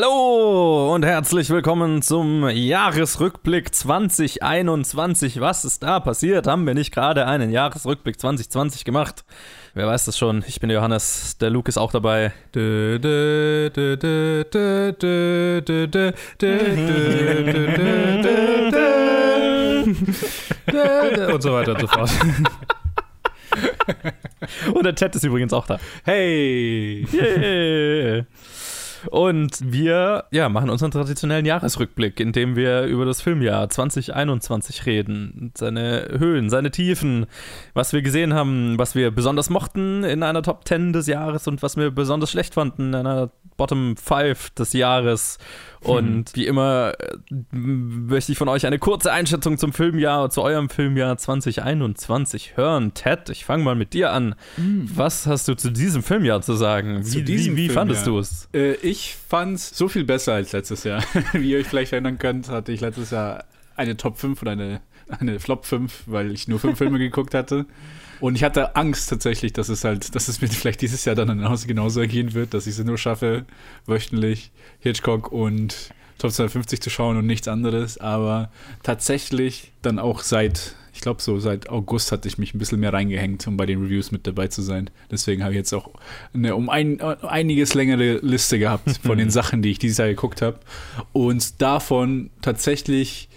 Hallo und herzlich willkommen zum Jahresrückblick 2021. Was ist da passiert? Haben wir nicht gerade einen Jahresrückblick 2020 gemacht? Wer weiß das schon? Ich bin der Johannes, der Luke ist auch dabei. Und so weiter und so fort. Und der Ted ist übrigens auch da. Hey! Yeah. Und wir ja, machen unseren traditionellen Jahresrückblick, in dem wir über das Filmjahr 2021 reden. Seine Höhen, seine Tiefen, was wir gesehen haben, was wir besonders mochten in einer Top 10 des Jahres und was wir besonders schlecht fanden in einer Bottom 5 des Jahres. Und Hm. wie immer äh, möchte ich von euch eine kurze Einschätzung zum Filmjahr, zu eurem Filmjahr 2021 hören. Ted, ich fange mal mit dir an. Was hast du zu diesem Filmjahr zu sagen? Wie, Zu diesem wie, wie fandest du es? Äh, ich fand's so viel besser als letztes Jahr. Wie ihr euch vielleicht erinnern könnt, hatte ich letztes Jahr eine Top 5 und eine, eine Flop 5, weil ich nur fünf Filme geguckt hatte. Und ich hatte Angst tatsächlich, dass es halt, dass es mir vielleicht dieses Jahr dann genauso, genauso ergehen wird, dass ich es nur schaffe, wöchentlich Hitchcock und Top 250 zu schauen und nichts anderes. Aber tatsächlich dann auch seit, ich glaube so seit August hatte ich mich ein bisschen mehr reingehängt, um bei den Reviews mit dabei zu sein. Deswegen habe ich jetzt auch eine um ein, einiges längere Liste gehabt von den Sachen, die ich dieses Jahr geguckt habe. Und davon tatsächlich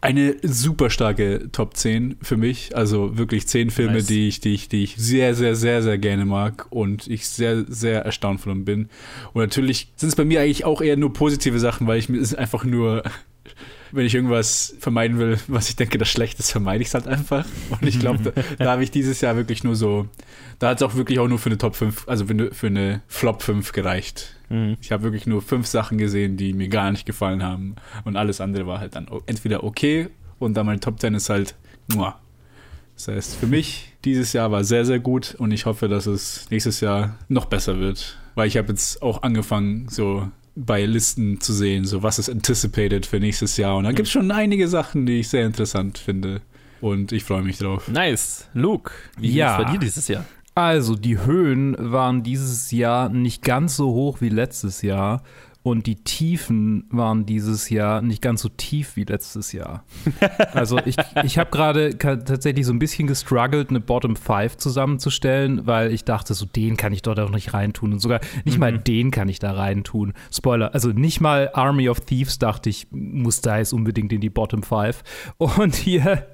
eine super starke Top 10 für mich. Also wirklich 10 Filme, Nice. die, ich, die, ich, die ich sehr, sehr, sehr, sehr gerne mag und ich sehr, sehr erstaunt von bin. Und natürlich sind es bei mir eigentlich auch eher nur positive Sachen, weil ich mir es einfach nur, wenn ich irgendwas vermeiden will, was ich denke, das schlecht ist, vermeide ich es halt einfach. Und ich glaube, da, da habe ich dieses Jahr wirklich nur so, da hat es auch wirklich auch nur für eine Top 5, also für eine, für eine Flop 5 gereicht. Mhm. Ich habe wirklich nur fünf Sachen gesehen, die mir gar nicht gefallen haben. Und alles andere war halt dann entweder okay und dann mein Top 10 ist halt, muah. Das heißt, für mich dieses Jahr war sehr, sehr gut und ich hoffe, dass es nächstes Jahr noch besser wird. Weil ich habe jetzt auch angefangen, so bei Listen zu sehen, so was ist anticipated für nächstes Jahr. Und da gibt es schon einige Sachen, die ich sehr interessant finde. Und ich freue mich drauf. Nice. Luke, wie Ja. ist bei dir dieses Jahr? Also, die Höhen waren dieses Jahr nicht ganz so hoch wie letztes Jahr. Und die Tiefen waren dieses Jahr nicht ganz so tief wie letztes Jahr. Also ich, ich habe gerade tatsächlich so ein bisschen gestruggelt, eine Bottom 5 zusammenzustellen, weil ich dachte, so den kann ich dort auch nicht reintun. Und sogar nicht mal den kann ich da reintun. Spoiler, also nicht mal Army of Thieves dachte ich, muss da jetzt unbedingt in die Bottom 5. Und hier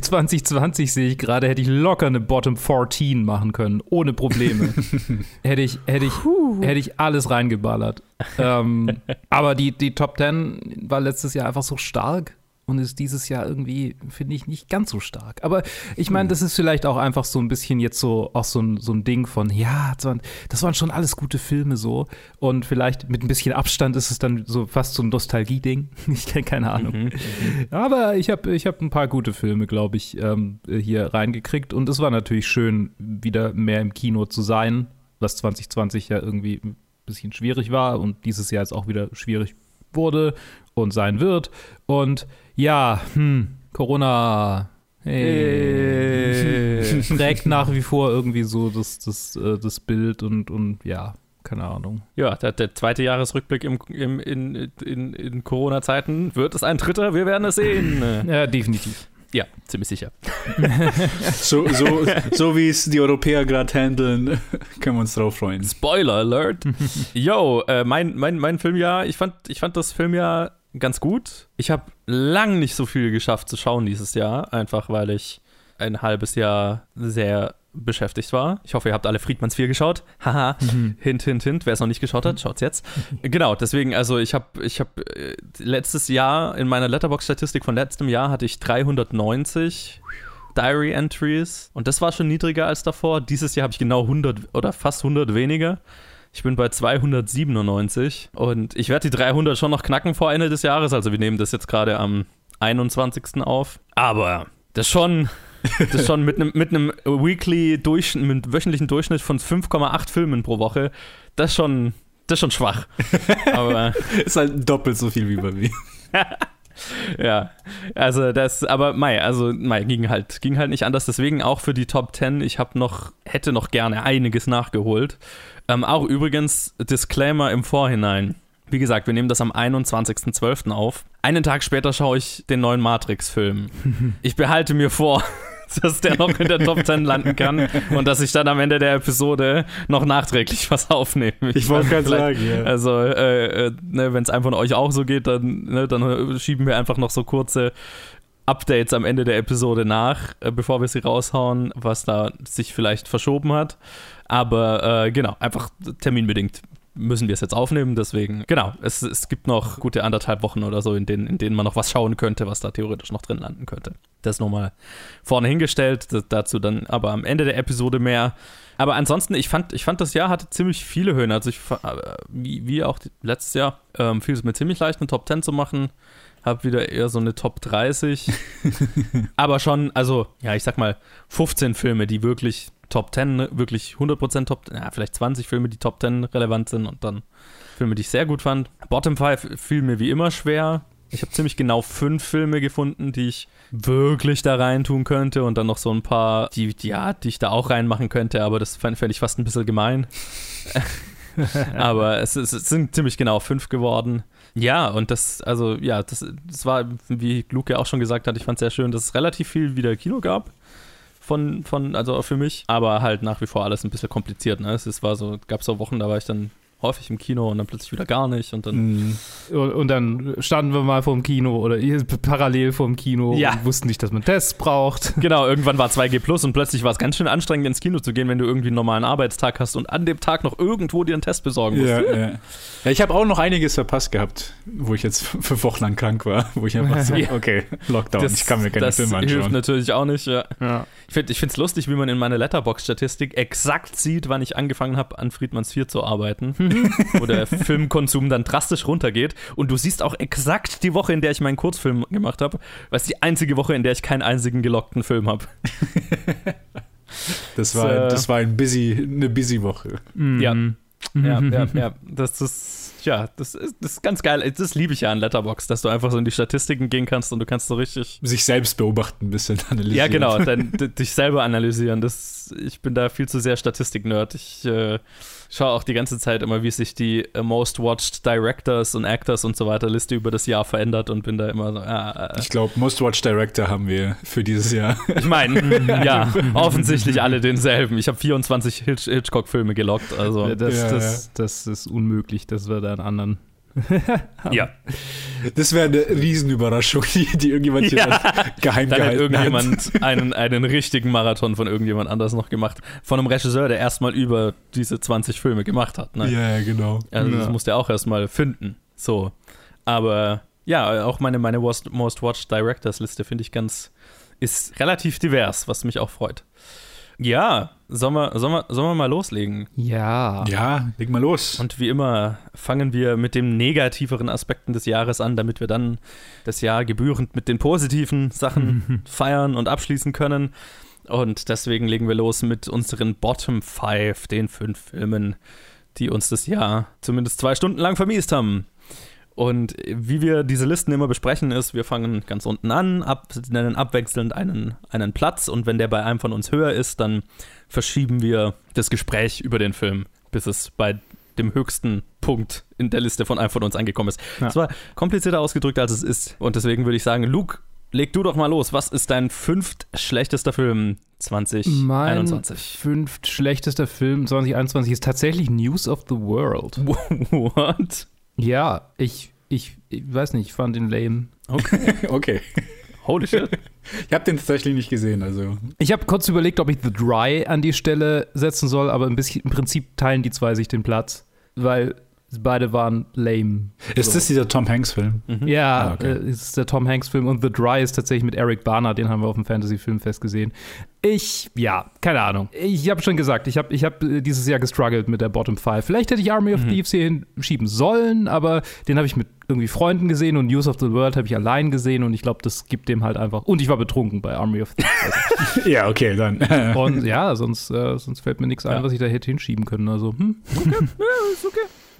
2020 sehe ich gerade, hätte ich locker eine Bottom 14 machen können, ohne Probleme. hätte ich, hätte ich, hätte ich alles reingeballert. Ähm, aber die, die Top 10 war letztes Jahr einfach so stark und ist dieses Jahr irgendwie, finde ich, nicht ganz so stark. Aber ich meine, das ist vielleicht auch einfach so ein bisschen jetzt so auch so ein, so ein Ding von, ja, das waren, das waren schon alles gute Filme so. Und vielleicht mit ein bisschen Abstand ist es dann so fast so ein Nostalgie-Ding. Ich kenne keine Ahnung. Aber ich habe ich hab ein paar gute Filme, glaube ich, ähm, hier reingekriegt. Und es war natürlich schön, wieder mehr im Kino zu sein, was 2020 ja irgendwie bisschen schwierig war und dieses Jahr jetzt auch wieder schwierig wurde und sein wird. Und ja, hm, Corona. Hey. Prägt nach wie vor irgendwie so das, das, äh, das Bild und, und ja, keine Ahnung. Ja, der, der zweite Jahresrückblick im, im, in, in, in Corona-Zeiten. Wird es ein dritter? Wir werden es sehen. Ja, definitiv. Ja, ziemlich sicher. So, so, so wie es die Europäer gerade handeln, können wir uns drauf freuen. Spoiler Alert. Yo, äh, mein, mein, mein Filmjahr, ich fand, ich fand das Filmjahr ganz gut. Ich habe lang nicht so viel geschafft zu schauen dieses Jahr, einfach weil ich ein halbes Jahr sehr beschäftigt war. Ich hoffe, ihr habt alle Friedmanns 4 geschaut. Haha. hint, hint, hint. Wer es noch nicht geschaut hat, schaut's jetzt. genau, deswegen, also ich habe ich hab, äh, letztes Jahr in meiner Letterbox-Statistik von letztem Jahr hatte ich 390 Diary Entries und das war schon niedriger als davor. Dieses Jahr habe ich genau 100 oder fast 100 weniger. Ich bin bei 297 und ich werde die 300 schon noch knacken vor Ende des Jahres. Also wir nehmen das jetzt gerade am 21. auf. Aber das schon, das ist schon mit einem mit einem Weekly Durchschnitt, mit wöchentlichen Durchschnitt von 5,8 Filmen pro Woche. Das ist schon, das ist schon schwach. Aber Ist halt doppelt so viel wie bei mir. ja, also das, aber Mai, also Mai ging halt, ging halt nicht anders. Deswegen auch für die Top 10, ich habe noch, hätte noch gerne einiges nachgeholt. Ähm, auch übrigens Disclaimer im Vorhinein. Wie gesagt, wir nehmen das am 21.12. auf. Einen Tag später schaue ich den neuen Matrix-Film. Ich behalte mir vor, dass der noch in der Top 10 landen kann und dass ich dann am Ende der Episode noch nachträglich was aufnehme. Ich wollte weiß, gerade sagen, ja. Also, äh, äh, ne, wenn es einem von euch auch so geht, dann, ne, dann schieben wir einfach noch so kurze Updates am Ende der Episode nach, äh, bevor wir sie raushauen, was da sich vielleicht verschoben hat. Aber äh, genau, einfach terminbedingt müssen wir es jetzt aufnehmen. Deswegen, genau, es, es gibt noch gute anderthalb Wochen oder so, in denen, in denen man noch was schauen könnte, was da theoretisch noch drin landen könnte. Das nochmal vorne hingestellt, dazu dann aber am Ende der Episode mehr. Aber ansonsten, ich fand, ich fand, das Jahr hatte ziemlich viele Höhen. Also ich äh, wie, wie auch letztes Jahr, ähm, fiel es mir ziemlich leicht, eine Top 10 zu machen. Hab wieder eher so eine Top 30. aber schon, also, ja, ich sag mal, 15 Filme, die wirklich Top 10, ne, wirklich 100% Top, ja, vielleicht 20 Filme, die Top 10 relevant sind und dann Filme, die ich sehr gut fand. Bottom 5 fiel mir wie immer schwer. Ich habe ziemlich genau fünf Filme gefunden, die ich wirklich da reintun könnte und dann noch so ein paar, die, die, ja, die ich da auch reinmachen könnte, aber das fände fänd ich fast ein bisschen gemein. aber es, es sind ziemlich genau fünf geworden. Ja, und das, also ja, das, das war, wie Luke auch schon gesagt hat, ich fand es sehr schön, dass es relativ viel wieder Kino gab. Von, von, also für mich, aber halt nach wie vor alles ein bisschen kompliziert. Ne? Es, es war so, gab so Wochen, da war ich dann häufig im Kino und dann plötzlich wieder gar nicht und dann Mhm. Und, dann standen wir mal vorm Kino oder parallel vorm Kino Ja. und wussten nicht, dass man Tests braucht. Genau, irgendwann war 2G Plus und plötzlich war es ganz schön anstrengend, ins Kino zu gehen, wenn du irgendwie einen normalen Arbeitstag hast und an dem Tag noch irgendwo dir einen Test besorgen musst. Ja, ja. ja, ich habe auch noch einiges verpasst gehabt, wo ich jetzt fünf Wochen lang krank war, wo ich einfach so, Ja. okay, Lockdown, ich kann mir keine das Filme hilft anschauen. natürlich auch nicht. Ja. Ja. Ich finde es lustig, wie man in meiner Letterbox-Statistik exakt sieht, wann ich angefangen habe, an Friedmanns 4 zu arbeiten, wo der Filmkonsum dann drastisch runtergeht. Und du siehst auch exakt die Woche, in der ich meinen Kurzfilm gemacht habe, es die einzige Woche, in der ich keinen einzigen gelockten Film habe. Das war, äh, das war ein busy, eine busy Woche. Ja. Mhm. Ja, ja, ja. Das ist, ja, das ist, das ist ganz geil. Das liebe ich ja an Letterbox, dass du einfach so in die Statistiken gehen kannst und du kannst so richtig. Sich selbst beobachten, ein bisschen analysieren. Ja, genau, dann d- dich selber analysieren. Das, ich bin da viel zu sehr Statistik-Nerd. Ich äh, schaue auch die ganze Zeit immer, wie sich die äh, Most Watched Directors und Actors und so weiter Liste über das Jahr verändert und bin da immer so, ah, äh, Ich glaube, Most Watch Director haben wir für dieses Jahr. ich meine, ja, offensichtlich alle denselben. Ich habe 24 Hitch Hitchcock-Filme gelockt, also. Das, Ja, das, das ist unmöglich, dass wir da einen anderen. Ja, Das wäre eine Riesenüberraschung, die, die irgendjemand hier Ja. geheim Dann hat gehalten irgendjemand einen, einen richtigen Marathon von irgendjemand anders noch gemacht. Von einem Regisseur, der erstmal über diese 20 Filme gemacht hat. Ne? Ja, genau. Also das Ja. musste er auch erstmal finden. So. Aber ja, auch meine, meine Most, Most Watched Directors Liste finde ich ganz, ist relativ divers, was mich auch freut. Ja, sollen wir, sollen wir, sollen wir mal loslegen? Ja. Ja, leg mal los. Und wie immer fangen wir mit den negativeren Aspekten des Jahres an, damit wir dann das Jahr gebührend mit den positiven Sachen feiern und abschließen können. Und deswegen legen wir los mit unseren Bottom Five, den fünf Filmen, die uns das Jahr zumindest zwei Stunden lang vermiest haben. Und wie wir diese Listen immer besprechen, ist, wir fangen ganz unten an, ab, nennen abwechselnd einen, einen Platz und wenn der bei einem von uns höher ist, dann verschieben wir das Gespräch über den Film, bis es bei dem höchsten Punkt in der Liste von einem von uns angekommen ist. Ja. Es war komplizierter ausgedrückt, als es ist. Und deswegen würde ich sagen, Luke, leg du doch mal los. Was ist dein fünft schlechtester Film Mein 2021? fünft schlechtester Film 2021 ist tatsächlich News of the World. What? Ja, ich, ich, ich weiß nicht, ich fand ihn lame. Okay. Holy shit. Ich habe den tatsächlich nicht gesehen, also. Ich habe kurz überlegt, ob ich The Dry an die Stelle setzen soll, aber im, bisschen, im Prinzip teilen die zwei sich den Platz, weil beide waren lame. Ist das dieser Tom Hanks-Film? Mhm. Ja, Ah, okay. äh, ist der Tom Hanks-Film und The Dry ist tatsächlich mit Eric Barner, den haben wir auf dem Fantasy-Filmfest gesehen. Ich, ja, keine Ahnung. Ich habe schon gesagt, ich habe ich hab äh, dieses Jahr gestruggelt mit der Bottom Five. Vielleicht hätte ich Army of Mhm. Thieves hier hinschieben sollen, aber den habe ich mit irgendwie Freunden gesehen und News of the World habe ich allein gesehen und ich glaube, das gibt dem halt einfach. Und ich war betrunken bei Army of Thieves. ja, okay, dann. Und ja, sonst, äh, sonst fällt mir nichts ein, Ja. was ich da hätte hinschieben können. Also, hm.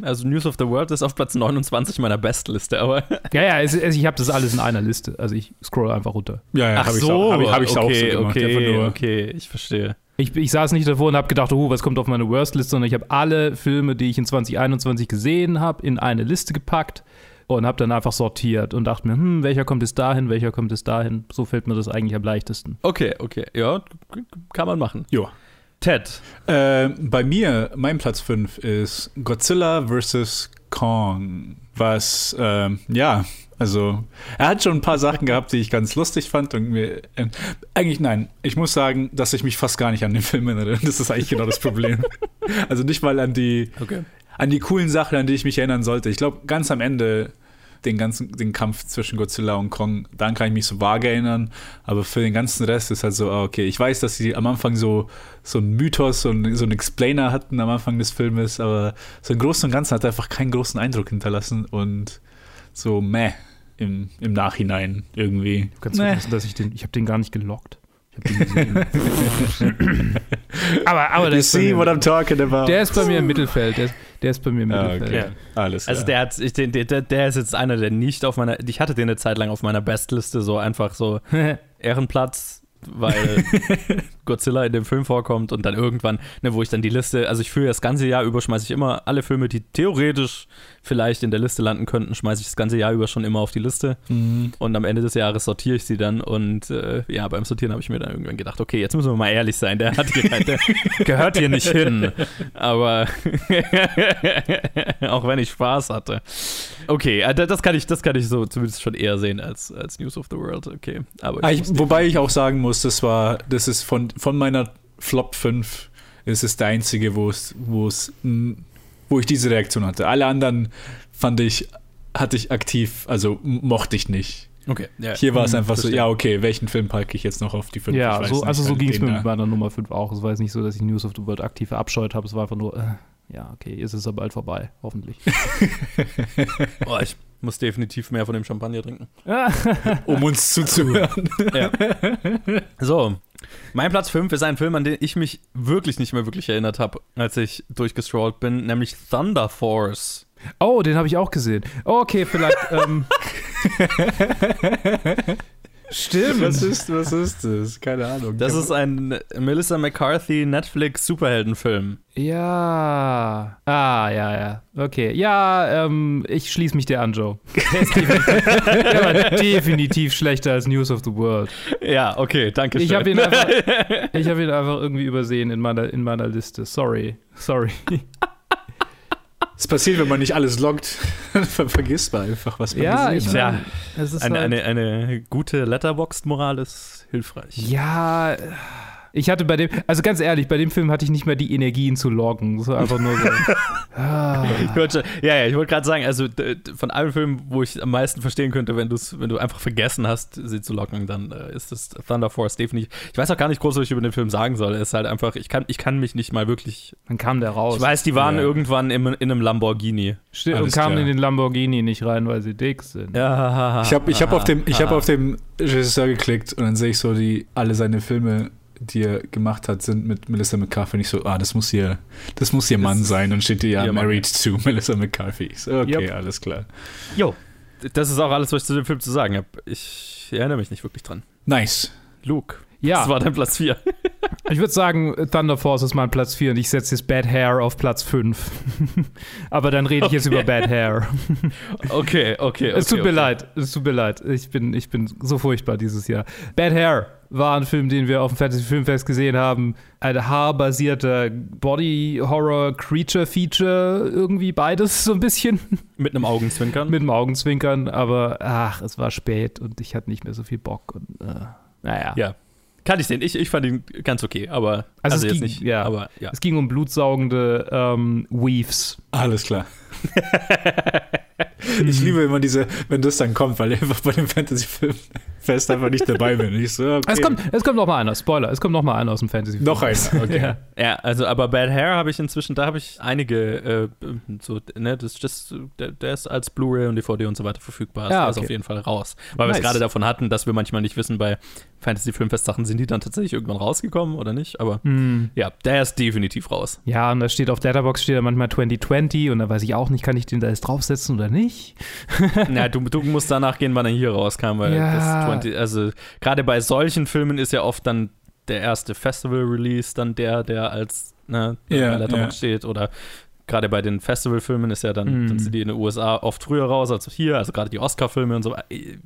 Also News of the World ist auf Platz 29 meiner Bestliste, aber Ja, ja, es, es, ich habe das alles in einer Liste. Also ich scroll einfach runter. ja, ja, Ach hab so, auch, hab ich, hab ich's okay, auch so gemacht. okay, nur, okay, ich verstehe. Ich, ich saß nicht davor und habe gedacht, oh, was kommt auf meine Worst-Liste, sondern ich habe alle Filme, die ich in 2021 gesehen habe, in eine Liste gepackt und habe dann einfach sortiert und dachte mir, hm, welcher kommt es dahin, welcher kommt es dahin. So fällt mir das eigentlich am leichtesten. Okay, okay. Ja, kann man machen. Ja. Ted. Äh, bei mir, mein Platz 5 ist Godzilla vs. Kong. Was, ähm, ja, also, er hat schon ein paar Sachen gehabt, die ich ganz lustig fand. Und mir, äh, eigentlich nein. Ich muss sagen, dass ich mich fast gar nicht an den Film erinnere. Das ist eigentlich genau das Problem. also nicht mal an die, Okay. an die coolen Sachen, an die ich mich erinnern sollte. Ich glaube, ganz am Ende den ganzen den Kampf zwischen Godzilla und Kong, daran kann ich mich so vage erinnern. Aber für den ganzen Rest ist halt so, ah, okay, ich weiß, dass sie am Anfang so, so einen Mythos, so einen, so einen Explainer hatten am Anfang des Filmes, aber so im Großen und Ganzen hat er einfach keinen großen Eindruck hinterlassen und so meh im, im Nachhinein irgendwie. Kannst Nee. vergessen, dass ich den, ich habe den gar nicht gelockt. Ich habe den gesehen. aber, aber der You ist, bei see mir, what I'm talking about. der ist bei mir im Mittelfeld. Der ist, der ist bei mir im Ah, Mittelfeld. okay. Alles klar. Also der hat, ich, den, der, der ist jetzt einer, der nicht auf meiner, ich hatte den eine Zeit lang auf meiner Bestliste, so einfach so Ehrenplatz, weil Godzilla in dem Film vorkommt und dann irgendwann, ne, wo ich dann die Liste, also ich führe das ganze Jahr über, schmeiße ich immer alle Filme, die theoretisch vielleicht in der Liste landen könnten, schmeiße ich das ganze Jahr über schon immer auf die Liste Mhm. und am Ende des Jahres sortiere ich sie dann und äh, ja, beim Sortieren habe ich mir dann irgendwann gedacht, okay, jetzt müssen wir mal ehrlich sein, der, hat hier, der gehört hier nicht hin, aber auch wenn ich Spaß hatte. Okay, äh, das kann ich, das kann ich so zumindest schon eher sehen als, als News of the World, okay. Aber Ah, ich ich, muss wobei ich auch sagen muss, das war, das ist von, von meiner Flop 5 ist es der einzige, wo es, wo es, wo ich diese Reaktion hatte. Alle anderen fand ich, hatte ich aktiv, also mochte ich nicht. okay, ja. Hier war es Hm, einfach so, verstehe. ja, okay, welchen Film packe ich jetzt noch auf die 5? Ja, so, also so ging es mir mit meiner Nummer 5 auch. Es war jetzt nicht so, dass ich News of the World aktiv verabscheut habe. Es war einfach nur, äh, ja, okay, ist es aber bald vorbei, hoffentlich. Oh, ich muss definitiv mehr von dem Champagner trinken. Um uns zuzuhören. Ja. So, mein Platz 5 ist ein Film, an den ich mich wirklich nicht mehr wirklich erinnert habe, als ich durchgestrollt bin, nämlich Thunder Force. oh, den habe ich auch gesehen. Okay, vielleicht. ähm, Stimmt. Was ist, was ist das? Keine Ahnung. Das ist ein Melissa McCarthy Netflix Superheldenfilm. Ja. Ah, ja, ja. Okay. Ja, ähm, ich schließe mich dir an, Joe. Der ist definitiv, der war definitiv schlechter als News of the World. Ja, okay, danke schön. Ich habe ihn, einfach- ich hab ihn einfach irgendwie übersehen in meiner, in meiner Liste. Sorry. Sorry. Es passiert, wenn man nicht alles loggt, ver- vergisst man einfach, was man Ja, ich gesehen hat. Ja. Es ist eine, halt, eine, eine gute Letterboxd-Moral ist hilfreich. Ja, ich hatte bei dem, also ganz ehrlich, bei dem Film hatte ich nicht mehr die Energien zu loggen. So einfach nur so. ah. Ich wollte, ja, ja, ich wollte gerade sagen, also von allen Filmen, wo ich am meisten verstehen könnte, wenn, wenn du einfach vergessen hast, sie zu locken, dann äh, ist das Thunder Force definitiv. Ich weiß auch gar nicht groß, was ich über den Film sagen soll. Es ist halt einfach, ich kann, ich kann mich nicht mal wirklich. Dann kam der raus. Ich weiß, die waren Ja. irgendwann im, in einem Lamborghini. Sti- und kamen klar. in den Lamborghini nicht rein, weil sie dick sind. Ja, Ich habe ich hab auf, dem, ich hab auf dem Regisseur geklickt und dann sehe ich so, die alle seine Filme, die er gemacht hat, sind mit Melissa McCarthy. Und ich so, ah, das muss hier, das muss ihr Mann ist sein. Und steht ja ihr Mann, married to Melissa McCarthy. So, okay, Yep. alles klar. Jo, das ist auch alles, was ich zu dem Film zu sagen habe. Ich erinnere mich nicht wirklich dran. Nice. Luke, Ja, das war dein Platz 4. ich würde sagen, Thunder Force ist mein Platz 4 und ich setze jetzt Bad Hair auf Platz 5. Aber dann rede ich jetzt Okay. über Bad Hair. Okay, okay, okay. es tut okay. mir leid, es tut mir leid. Ich bin, ich bin so furchtbar dieses Jahr. Bad Hair war ein Film, den wir auf dem Fantasy Filmfest gesehen haben. Ein haarbasierter Body-Horror-Creature-Feature, irgendwie beides so ein bisschen. Mit einem Augenzwinkern. mit dem Augenzwinkern, aber ach, es war spät und ich hatte nicht mehr so viel Bock und äh, naja. Ja. Kann ich sehen. Ich, ich fand ihn ganz okay, aber Also also, es jetzt ging- nicht. ja. Aber ja. Es ging um blutsaugende ähm, Weaves. Alles klar. Ich liebe immer diese, wenn das dann kommt, weil ich einfach bei dem Fantasy-Film-Fest einfach nicht dabei bin. Ich so, okay. Es kommt, es kommt noch mal einer, Spoiler, es kommt noch mal einer aus dem Fantasy. Noch einer, okay. Ja. Ja, also aber Bad Hair habe ich inzwischen, da habe ich einige, äh, so, ne, das, das, der, der ist als Blu-ray und DVD und so weiter verfügbar. Ja, der ist okay. auf jeden Fall raus. Weil wir Nice. es gerade davon hatten, dass wir manchmal nicht wissen, bei Fantasy-Filmfest-Sachen sind die dann tatsächlich irgendwann rausgekommen oder nicht. Aber Hm. ja, der ist definitiv raus. Ja, und da steht auf Letterbox steht da manchmal 2020 und da weiß ich auch nicht, kann ich den da jetzt draufsetzen oder nicht? Na, du, du musst danach gehen, wann er hier rauskam, weil Ja. das 20, also gerade bei solchen Filmen ist ja oft dann der erste Festival-Release dann der, der als ne, Ja, Letterboxd ja. steht oder gerade bei den Festivalfilmen ist ja dann, Mhm. dann sind die in den USA oft früher raus als hier, also gerade die Oscar-Filme und so. Ihr,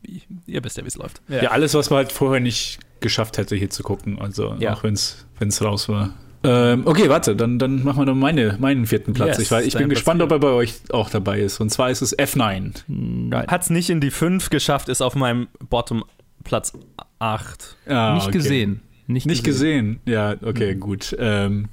ihr wisst ja, wie es läuft. Ja. alles, was man halt vorher nicht geschafft hätte, hier zu gucken. Also Ja. auch wenn es raus war. Ähm, okay, warte, dann, dann machen wir noch meine, meinen vierten Platz. Yes, ich, ich bin Platz gespannt, vier. ob er bei euch auch dabei ist. Und zwar ist es F9. Nein. Hat es nicht in die 5 geschafft, ist auf meinem Bottom Platz 8. Ah, nicht okay. gesehen. Nicht, Nicht gesehen. Ja, okay, Mhm. gut. Ähm,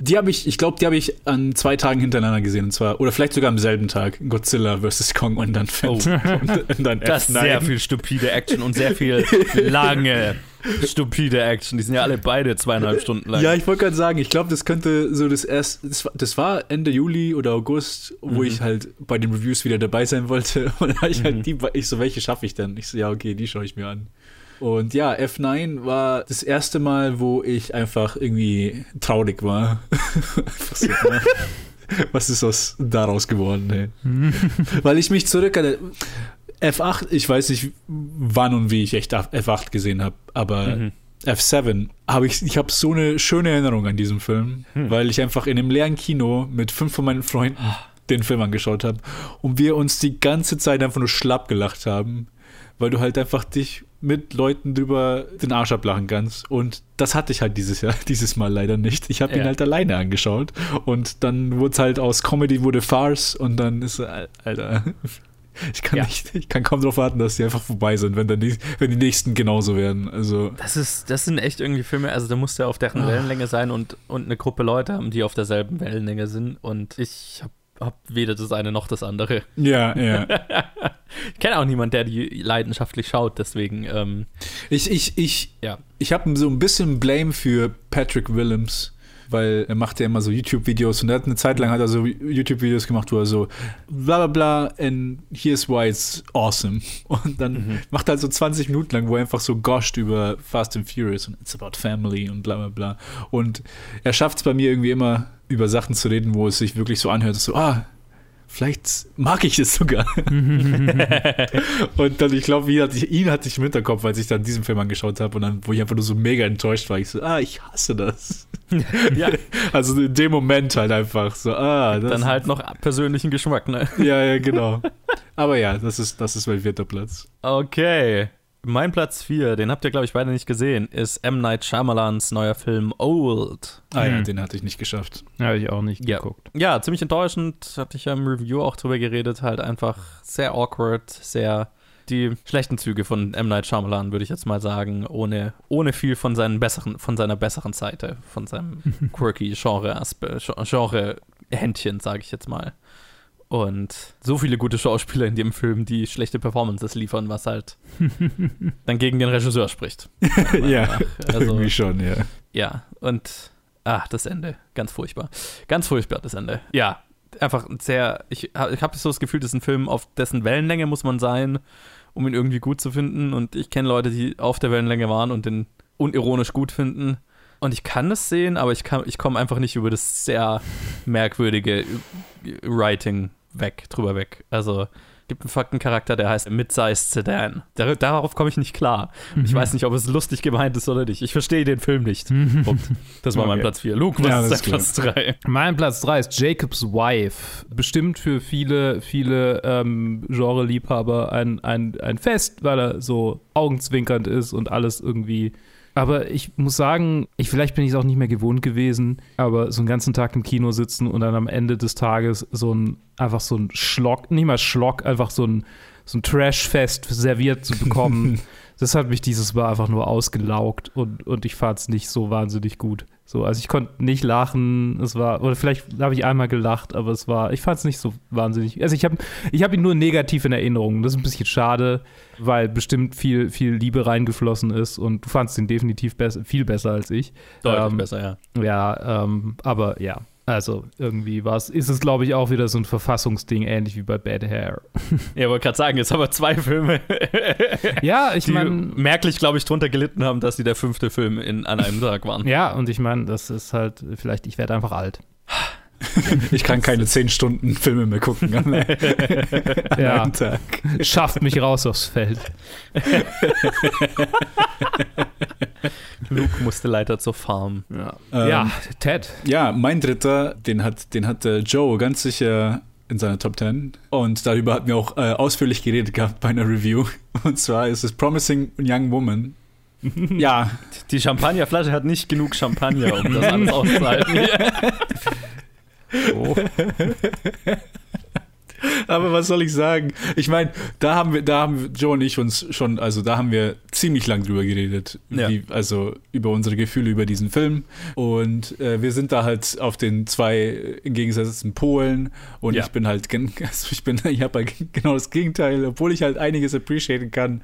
die habe ich, ich glaube, die habe ich an zwei Tagen hintereinander gesehen. Und zwar, oder vielleicht sogar am selben Tag. Godzilla vs. Kong und dann, Oh. und, und dann Das ist F9. sehr viel stupide Action und sehr viel lange stupide Action. Die sind ja alle beide zweieinhalb Stunden lang. Ja, ich wollte gerade sagen, ich glaube, das könnte so das erst, das war, Ende Juli oder August, wo Mhm. ich halt bei den Reviews wieder dabei sein wollte. Und da ich Mhm. halt die, ich so, welche schaffe ich denn? Ich so, ja, okay, die schaue ich mir an. Und ja, F9 war das erste Mal, wo ich einfach irgendwie traurig war. So? Was ist aus daraus geworden, ey? Weil ich mich zurück F8, ich weiß nicht, wann und wie ich echt F8 gesehen habe, aber Mhm. F7 habe ich, ich habe so eine schöne Erinnerung an diesen Film, Hm. weil ich einfach in einem leeren Kino mit fünf von meinen Freunden den Film angeschaut habe und wir uns die ganze Zeit einfach nur schlapp gelacht haben, weil du halt einfach dich mit Leuten drüber den Arsch ablachen kannst und das hatte ich halt dieses Jahr, dieses Mal leider nicht. Ich habe ihn Ja. halt alleine angeschaut und dann wurde es halt aus Comedy wurde Farce und dann ist Alter ich kann Ja. nicht, ich kann kaum darauf warten, dass die einfach vorbei sind, wenn, die, wenn die nächsten genauso werden. Also Das, ist, das sind echt irgendwie Filme, also da musst du ja auf deren Ah. Wellenlänge sein und, und eine Gruppe Leute haben, die auf derselben Wellenlänge sind. Und ich habe hab weder das eine noch das andere. ja, ja. Ich kenne auch niemanden, der die leidenschaftlich schaut, deswegen, ähm, Ich, ich, ich, ja. ich habe so ein bisschen Blame für Patrick Willems, weil er macht ja immer so YouTube-Videos und er hat eine Zeit lang hat er so YouTube-Videos gemacht, wo er so bla bla bla and here's why it's awesome. Und dann Mhm. macht er halt so 20 Minuten lang, wo er einfach so goscht über Fast and Furious und it's about family und bla bla bla. Und er schafft es bei mir irgendwie immer, über Sachen zu reden, wo es sich wirklich so anhört, so, ah, vielleicht mag ich es sogar. Und dann, ich glaube, ihn, hatte ich- ihn hatte ich im Hinterkopf, als ich dann diesen Film angeschaut habe und dann, wo ich einfach nur so mega enttäuscht war. Ich so, ah, ich hasse das. ja, Also in dem Moment halt einfach so, ah, das. dann halt noch persönlichen Geschmack, ne? Ja, ja, genau. Aber ja, das ist, das ist mein vierter Platz. Okay. Mein Platz 4, den habt ihr, glaube ich, beide nicht gesehen, ist M. Night Shyamalans neuer Film Old. Ah ja, Hm. den hatte ich nicht geschafft. Habe ich auch nicht Ja. geguckt. Ja, ziemlich enttäuschend. Hatte ich ja im Review auch drüber geredet. Halt einfach sehr awkward, sehr die schlechten Züge von M. Night Shyamalan, würde ich jetzt mal sagen, ohne, ohne viel von, seinen besseren, von seiner besseren Seite, von seinem quirky Genre, Genre Händchen, sage ich jetzt mal. Und so viele gute Schauspieler in dem Film, die schlechte Performances liefern, was halt dann gegen den Regisseur spricht. ja, Also, irgendwie schon, ja. ja, und ach, das Ende. Ganz furchtbar. Ganz furchtbar, das Ende. Ja, einfach sehr. Ich, ich habe so das Gefühl, das ist ein Film, auf dessen Wellenlänge muss man sein, um ihn irgendwie gut zu finden. Und ich kenne Leute, die auf der Wellenlänge waren und den unironisch gut finden. Und ich kann das sehen, aber ich, kann- ich komme einfach nicht über das sehr merkwürdige Writing weg, drüber weg. Also gibt einen fucking Charakter, der heißt Mid-Sized Sedan. Dar darauf komme ich nicht klar. Und Ich weiß nicht, ob es lustig gemeint ist oder nicht. Ich verstehe den Film nicht. Punkt. Das war mein Okay. Platz 4. Luke, was Ja, ist dein Platz 3? Mein Platz 3 ist Jacob's Wife. Bestimmt für viele, viele ähm, Genre-Liebhaber ein, ein, ein Fest, weil er so augenzwinkernd ist und alles irgendwie. Aber ich muss sagen, ich, vielleicht bin ich es auch nicht mehr gewohnt gewesen, aber so einen ganzen Tag im Kino sitzen und dann am Ende des Tages so ein, einfach so ein Schlock, nicht mal Schlock, einfach so ein, so ein Trash-Fest serviert zu bekommen. Das hat mich dieses Mal einfach nur ausgelaugt und, und ich fand es nicht so wahnsinnig gut. So, also ich konnte nicht lachen, es war, oder vielleicht habe ich einmal gelacht, aber es war, ich fand es nicht so wahnsinnig. Also ich habe ich hab ihn nur negativ in Erinnerung. Das ist ein bisschen schade, weil bestimmt viel, viel Liebe reingeflossen ist und du fandst ihn definitiv besser, viel besser als ich. Deutlich Ähm, besser, ja. Ja, ähm, aber ja. Also irgendwie war's, ist es, glaube ich, auch wieder so ein Verfassungsding, ähnlich wie bei Bad Hair. Ja, wollte gerade sagen, jetzt haben wir zwei Filme, Ja, ich meine, merklich, glaube ich, drunter gelitten haben, dass sie der fünfte Film in, an einem Tag waren. ja, und ich meine, das ist halt, vielleicht, ich werde einfach alt. Ich kann keine 10 Stunden Filme mehr gucken an, an Ja. einem Tag. Schafft mich raus aufs Feld. Luke musste leider zur Farm. Ja, Ähm, ja Ted. Ja, mein dritter, den hat, den hat äh, Joe ganz sicher in seiner Top 10. Und darüber hatten wir auch äh, ausführlich geredet gehabt bei einer Review. Und zwar ist es Promising Young Woman. ja, Die Champagnerflasche hat nicht genug Champagner, um das alles auszuhalten. Oh. aber was soll ich sagen? Ich meine, da haben wir, da haben Joe und ich uns schon, also da haben wir ziemlich lang drüber geredet. Ja. Wie, also über unsere Gefühle über diesen Film. Und äh, wir sind da halt auf den zwei entgegengesetzten Polen. Und Ja. ich bin halt, also ich bin, ich habe halt genau das Gegenteil. Obwohl ich halt einiges appreciaten kann,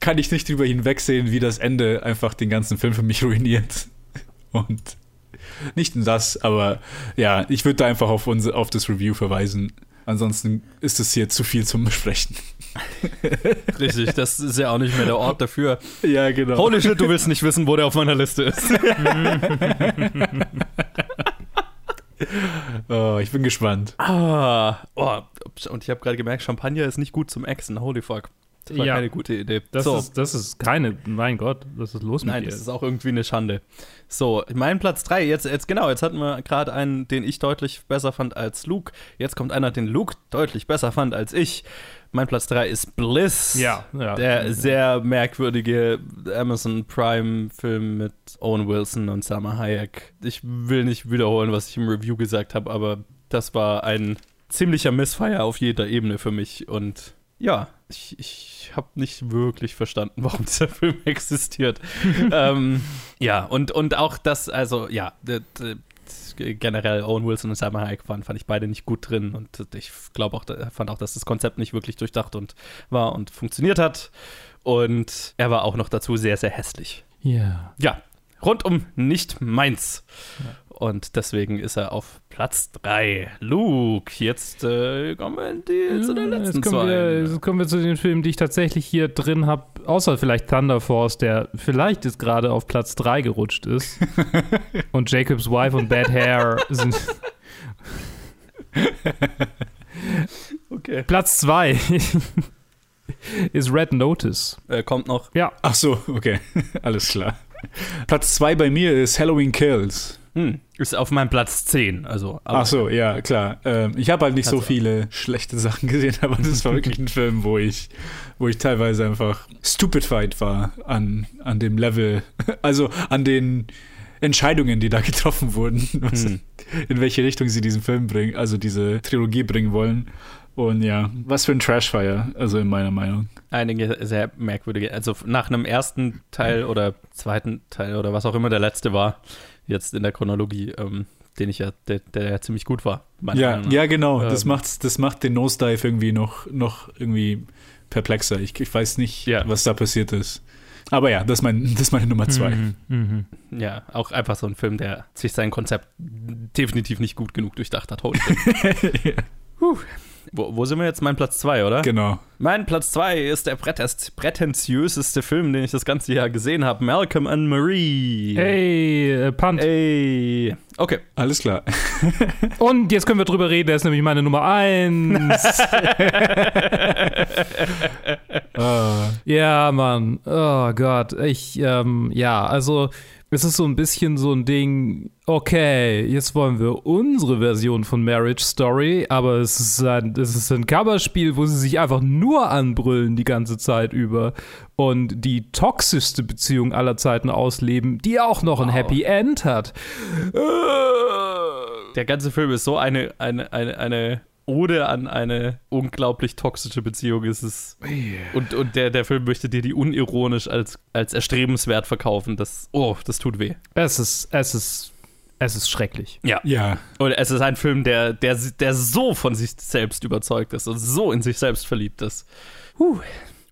kann ich nicht drüber hinwegsehen, wie das Ende einfach den ganzen Film für mich ruiniert. Und nicht nur das, aber ja, ich würde da einfach auf, unser, auf das Review verweisen. Ansonsten ist es hier zu viel zum Besprechen. Richtig, das ist ja auch nicht mehr der Ort dafür. Ja, genau. Holy shit, du willst nicht wissen, wo der auf meiner Liste ist. Oh, ich bin gespannt. Ah, oh, und ich habe gerade gemerkt, Champagner ist nicht gut zum Exen. Holy fuck. Das war Ja. keine gute Idee. Das, so. ist, das ist keine, mein Gott, was ist los Nein, mit das dir? ist auch irgendwie eine Schande. So, mein Platz 3, jetzt, jetzt genau, jetzt hatten wir gerade einen, den ich deutlich besser fand als Luke. Jetzt kommt einer, den Luke deutlich besser fand als ich. Mein Platz 3 ist Bliss. Ja, ja. Der sehr merkwürdige Amazon Prime-Film mit Owen Wilson und Salma Hayek. Ich will nicht wiederholen, was ich im Review gesagt habe, aber das war ein ziemlicher Missfire auf jeder Ebene für mich. Und ja, ich, ich habe nicht wirklich verstanden, warum dieser Film existiert. ähm, ja, und, und auch das, also ja, generell Owen Wilson und Salma Hayek waren, fand ich beide nicht gut drin und ich glaube auch, fand auch, dass das Konzept nicht wirklich durchdacht und war und funktioniert hat. Und er war auch noch dazu sehr, sehr hässlich. ja. Ja, rundum nicht meins. Und deswegen ist er auf Platz 3. Luke, jetzt äh, kommen wir in die, zu der letzten jetzt, kommen wir, jetzt kommen wir zu den Filmen, die ich tatsächlich hier drin habe, außer vielleicht Thunder Force, der vielleicht jetzt gerade auf Platz 3 gerutscht ist. und Jacob's Wife und Bad Hair sind Okay. Platz 2 ist Red Notice. Äh, kommt noch. Ja, Ach so, okay. Alles klar. Platz 2 bei mir ist Halloween Kills. Hm, ist auf meinem Platz 10. Also, Ach so, ja, klar. Ähm, ich habe halt nicht so Also- viele schlechte Sachen gesehen, aber das war wirklich ein Film, wo ich, wo ich teilweise einfach stupefied war an, an dem Level, also an den Entscheidungen, die da getroffen wurden, was, Hm. in welche Richtung sie diesen Film bringen, also diese Trilogie bringen wollen. Und ja, was für ein Trashfire, also in meiner Meinung. einige sehr merkwürdige. Also nach einem ersten Teil oder zweiten Teil oder was auch immer der letzte war, jetzt in der Chronologie, ähm, den ich ja, der, der ja ziemlich gut war. Ja, ja, genau. Das, Ähm. macht, das macht den Nosedive irgendwie noch, noch irgendwie perplexer. Ich, ich weiß nicht, Ja. was da passiert ist. Aber ja, das ist, mein, das ist meine Nummer zwei. Mhm, mhm. Ja, auch einfach so ein Film, der sich sein Konzept definitiv nicht gut genug durchdacht hat. Holy. Puh. Wo, wo sind wir jetzt? Mein Platz 2, oder? Genau. Mein Platz 2 ist der prätest- prätentiöseste Film, den ich das ganze Jahr gesehen habe. Malcolm and Marie. Hey, äh, Punt. Ey. Okay. Alles klar. Und jetzt können wir drüber reden, der ist nämlich meine Nummer 1. Ah, Ja, Mann. Oh Gott. Ich, ähm, ja, also es ist so ein bisschen so ein Ding, okay, jetzt wollen wir unsere Version von Marriage Story, aber es ist ein, es ist ein Coverspiel, wo sie sich einfach nur anbrüllen die ganze Zeit über und die toxischste Beziehung aller Zeiten ausleben, die auch noch ein Wow. Happy End hat. Der ganze Film ist so eine, eine, eine, eine Ode an eine unglaublich toxische Beziehung. Es ist und, und der, der Film möchte dir die unironisch als, als erstrebenswert verkaufen. Das, oh, das tut weh. Es ist, es ist, es ist schrecklich. Ja. ja, Und es ist ein Film, der, der, der so von sich selbst überzeugt ist und so in sich selbst verliebt ist. Huh.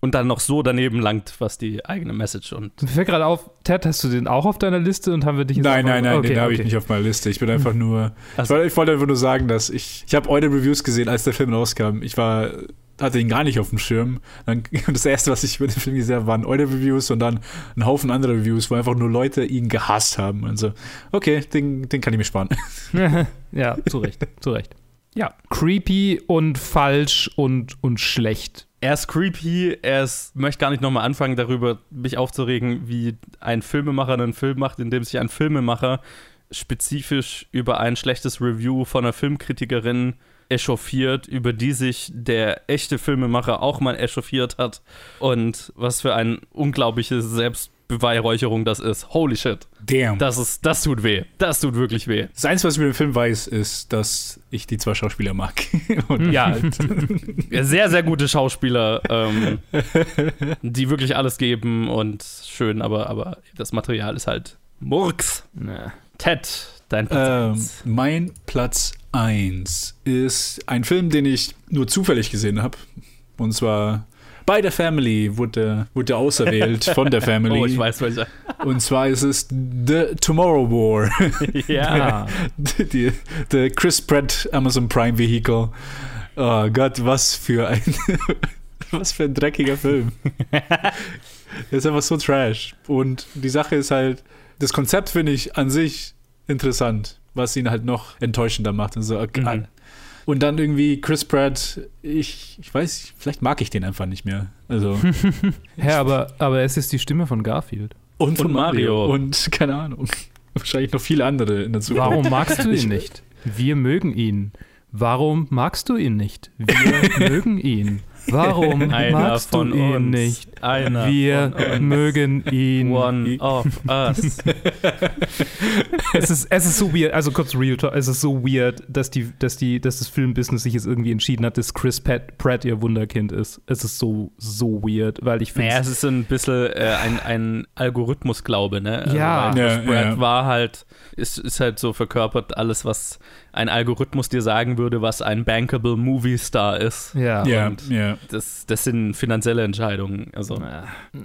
Und dann noch so daneben langt, was die eigene Message und. Mir fällt gerade auf, Ted, hast du den auch auf deiner Liste und haben wir dich nein, nein, nein, okay, den habe ich okay. nicht auf meiner Liste. Ich bin einfach nur. Ich Also- wollte, ich wollte einfach nur sagen, dass ich. Ich habe eure Reviews gesehen, als der Film rauskam. Ich war hatte ihn gar nicht auf dem Schirm. Dann, und das erste, was ich über den Film gesehen habe, waren eure Reviews und dann ein Haufen anderer Reviews, wo einfach nur Leute ihn gehasst haben. Und so, okay, den, den kann ich mir sparen. ja, zu Recht, zu Recht. Ja, creepy und falsch und, und schlecht. Er ist creepy, er ist, möchte gar nicht nochmal anfangen, darüber mich aufzuregen, wie ein Filmemacher einen Film macht, indem sich ein Filmemacher spezifisch über ein schlechtes Review von einer Filmkritikerin echauffiert, über die sich der echte Filmemacher auch mal echauffiert hat. Und was für ein unglaubliches Selbstbeweihräucherung das ist. Holy shit. Damn. Das, ist, das tut weh. Das tut wirklich weh. Das Einzige, was ich mit dem Film weiß, ist, dass ich die zwei Schauspieler mag. Ja, sehr, sehr gute Schauspieler, ähm, die wirklich alles geben und schön, aber, aber das Material ist halt Murks. Ted, dein Platz Ähm, eins. mein Platz 1 ist ein Film, den ich nur zufällig gesehen habe. Und zwar bei der Family wurde, wurde er auserwählt von der Family. Oh, ich weiß, welcher. Und zwar ist es The Tomorrow War. Ja. die, the Chris Pratt Amazon Prime Vehicle. Oh Gott, was für ein was für ein dreckiger Film. Der ist einfach so trash. Und die Sache ist halt, das Konzept finde ich an sich interessant, was ihn halt noch enttäuschender macht. Und, so, okay. Mhm. Und dann irgendwie Chris Pratt, ich, ich weiß, vielleicht mag ich den einfach nicht mehr. Also, Hä, aber, aber es ist die Stimme von Garfield. und, von Und Mario. Mario. Und keine Ahnung. Wahrscheinlich noch viele andere in der Zukunft. Warum magst du ihn nicht? Wir mögen ihn. Warum magst du ihn nicht? Wir mögen ihn. Warum Einer magst du von ihn uns. nicht? Einer Wir von uns. mögen ihn. One of us. Es ist, es ist so weird, also kurz Real Talk, es ist so weird, dass, die, dass, die, dass das Filmbusiness sich jetzt irgendwie entschieden hat, dass Chris Pratt, Pratt ihr Wunderkind ist. Es ist so, so weird, weil ich finde. Naja, es ist ein bisschen äh, ein, ein Algorithmusglaube, ne? Also, Ja. weil Ja, Chris Pratt ja. war halt, ist, ist halt so verkörpert alles, was ein Algorithmus dir sagen würde, was ein bankable Movie Star ist. ja. Ja, Und- ja. Das, das sind finanzielle Entscheidungen. Also,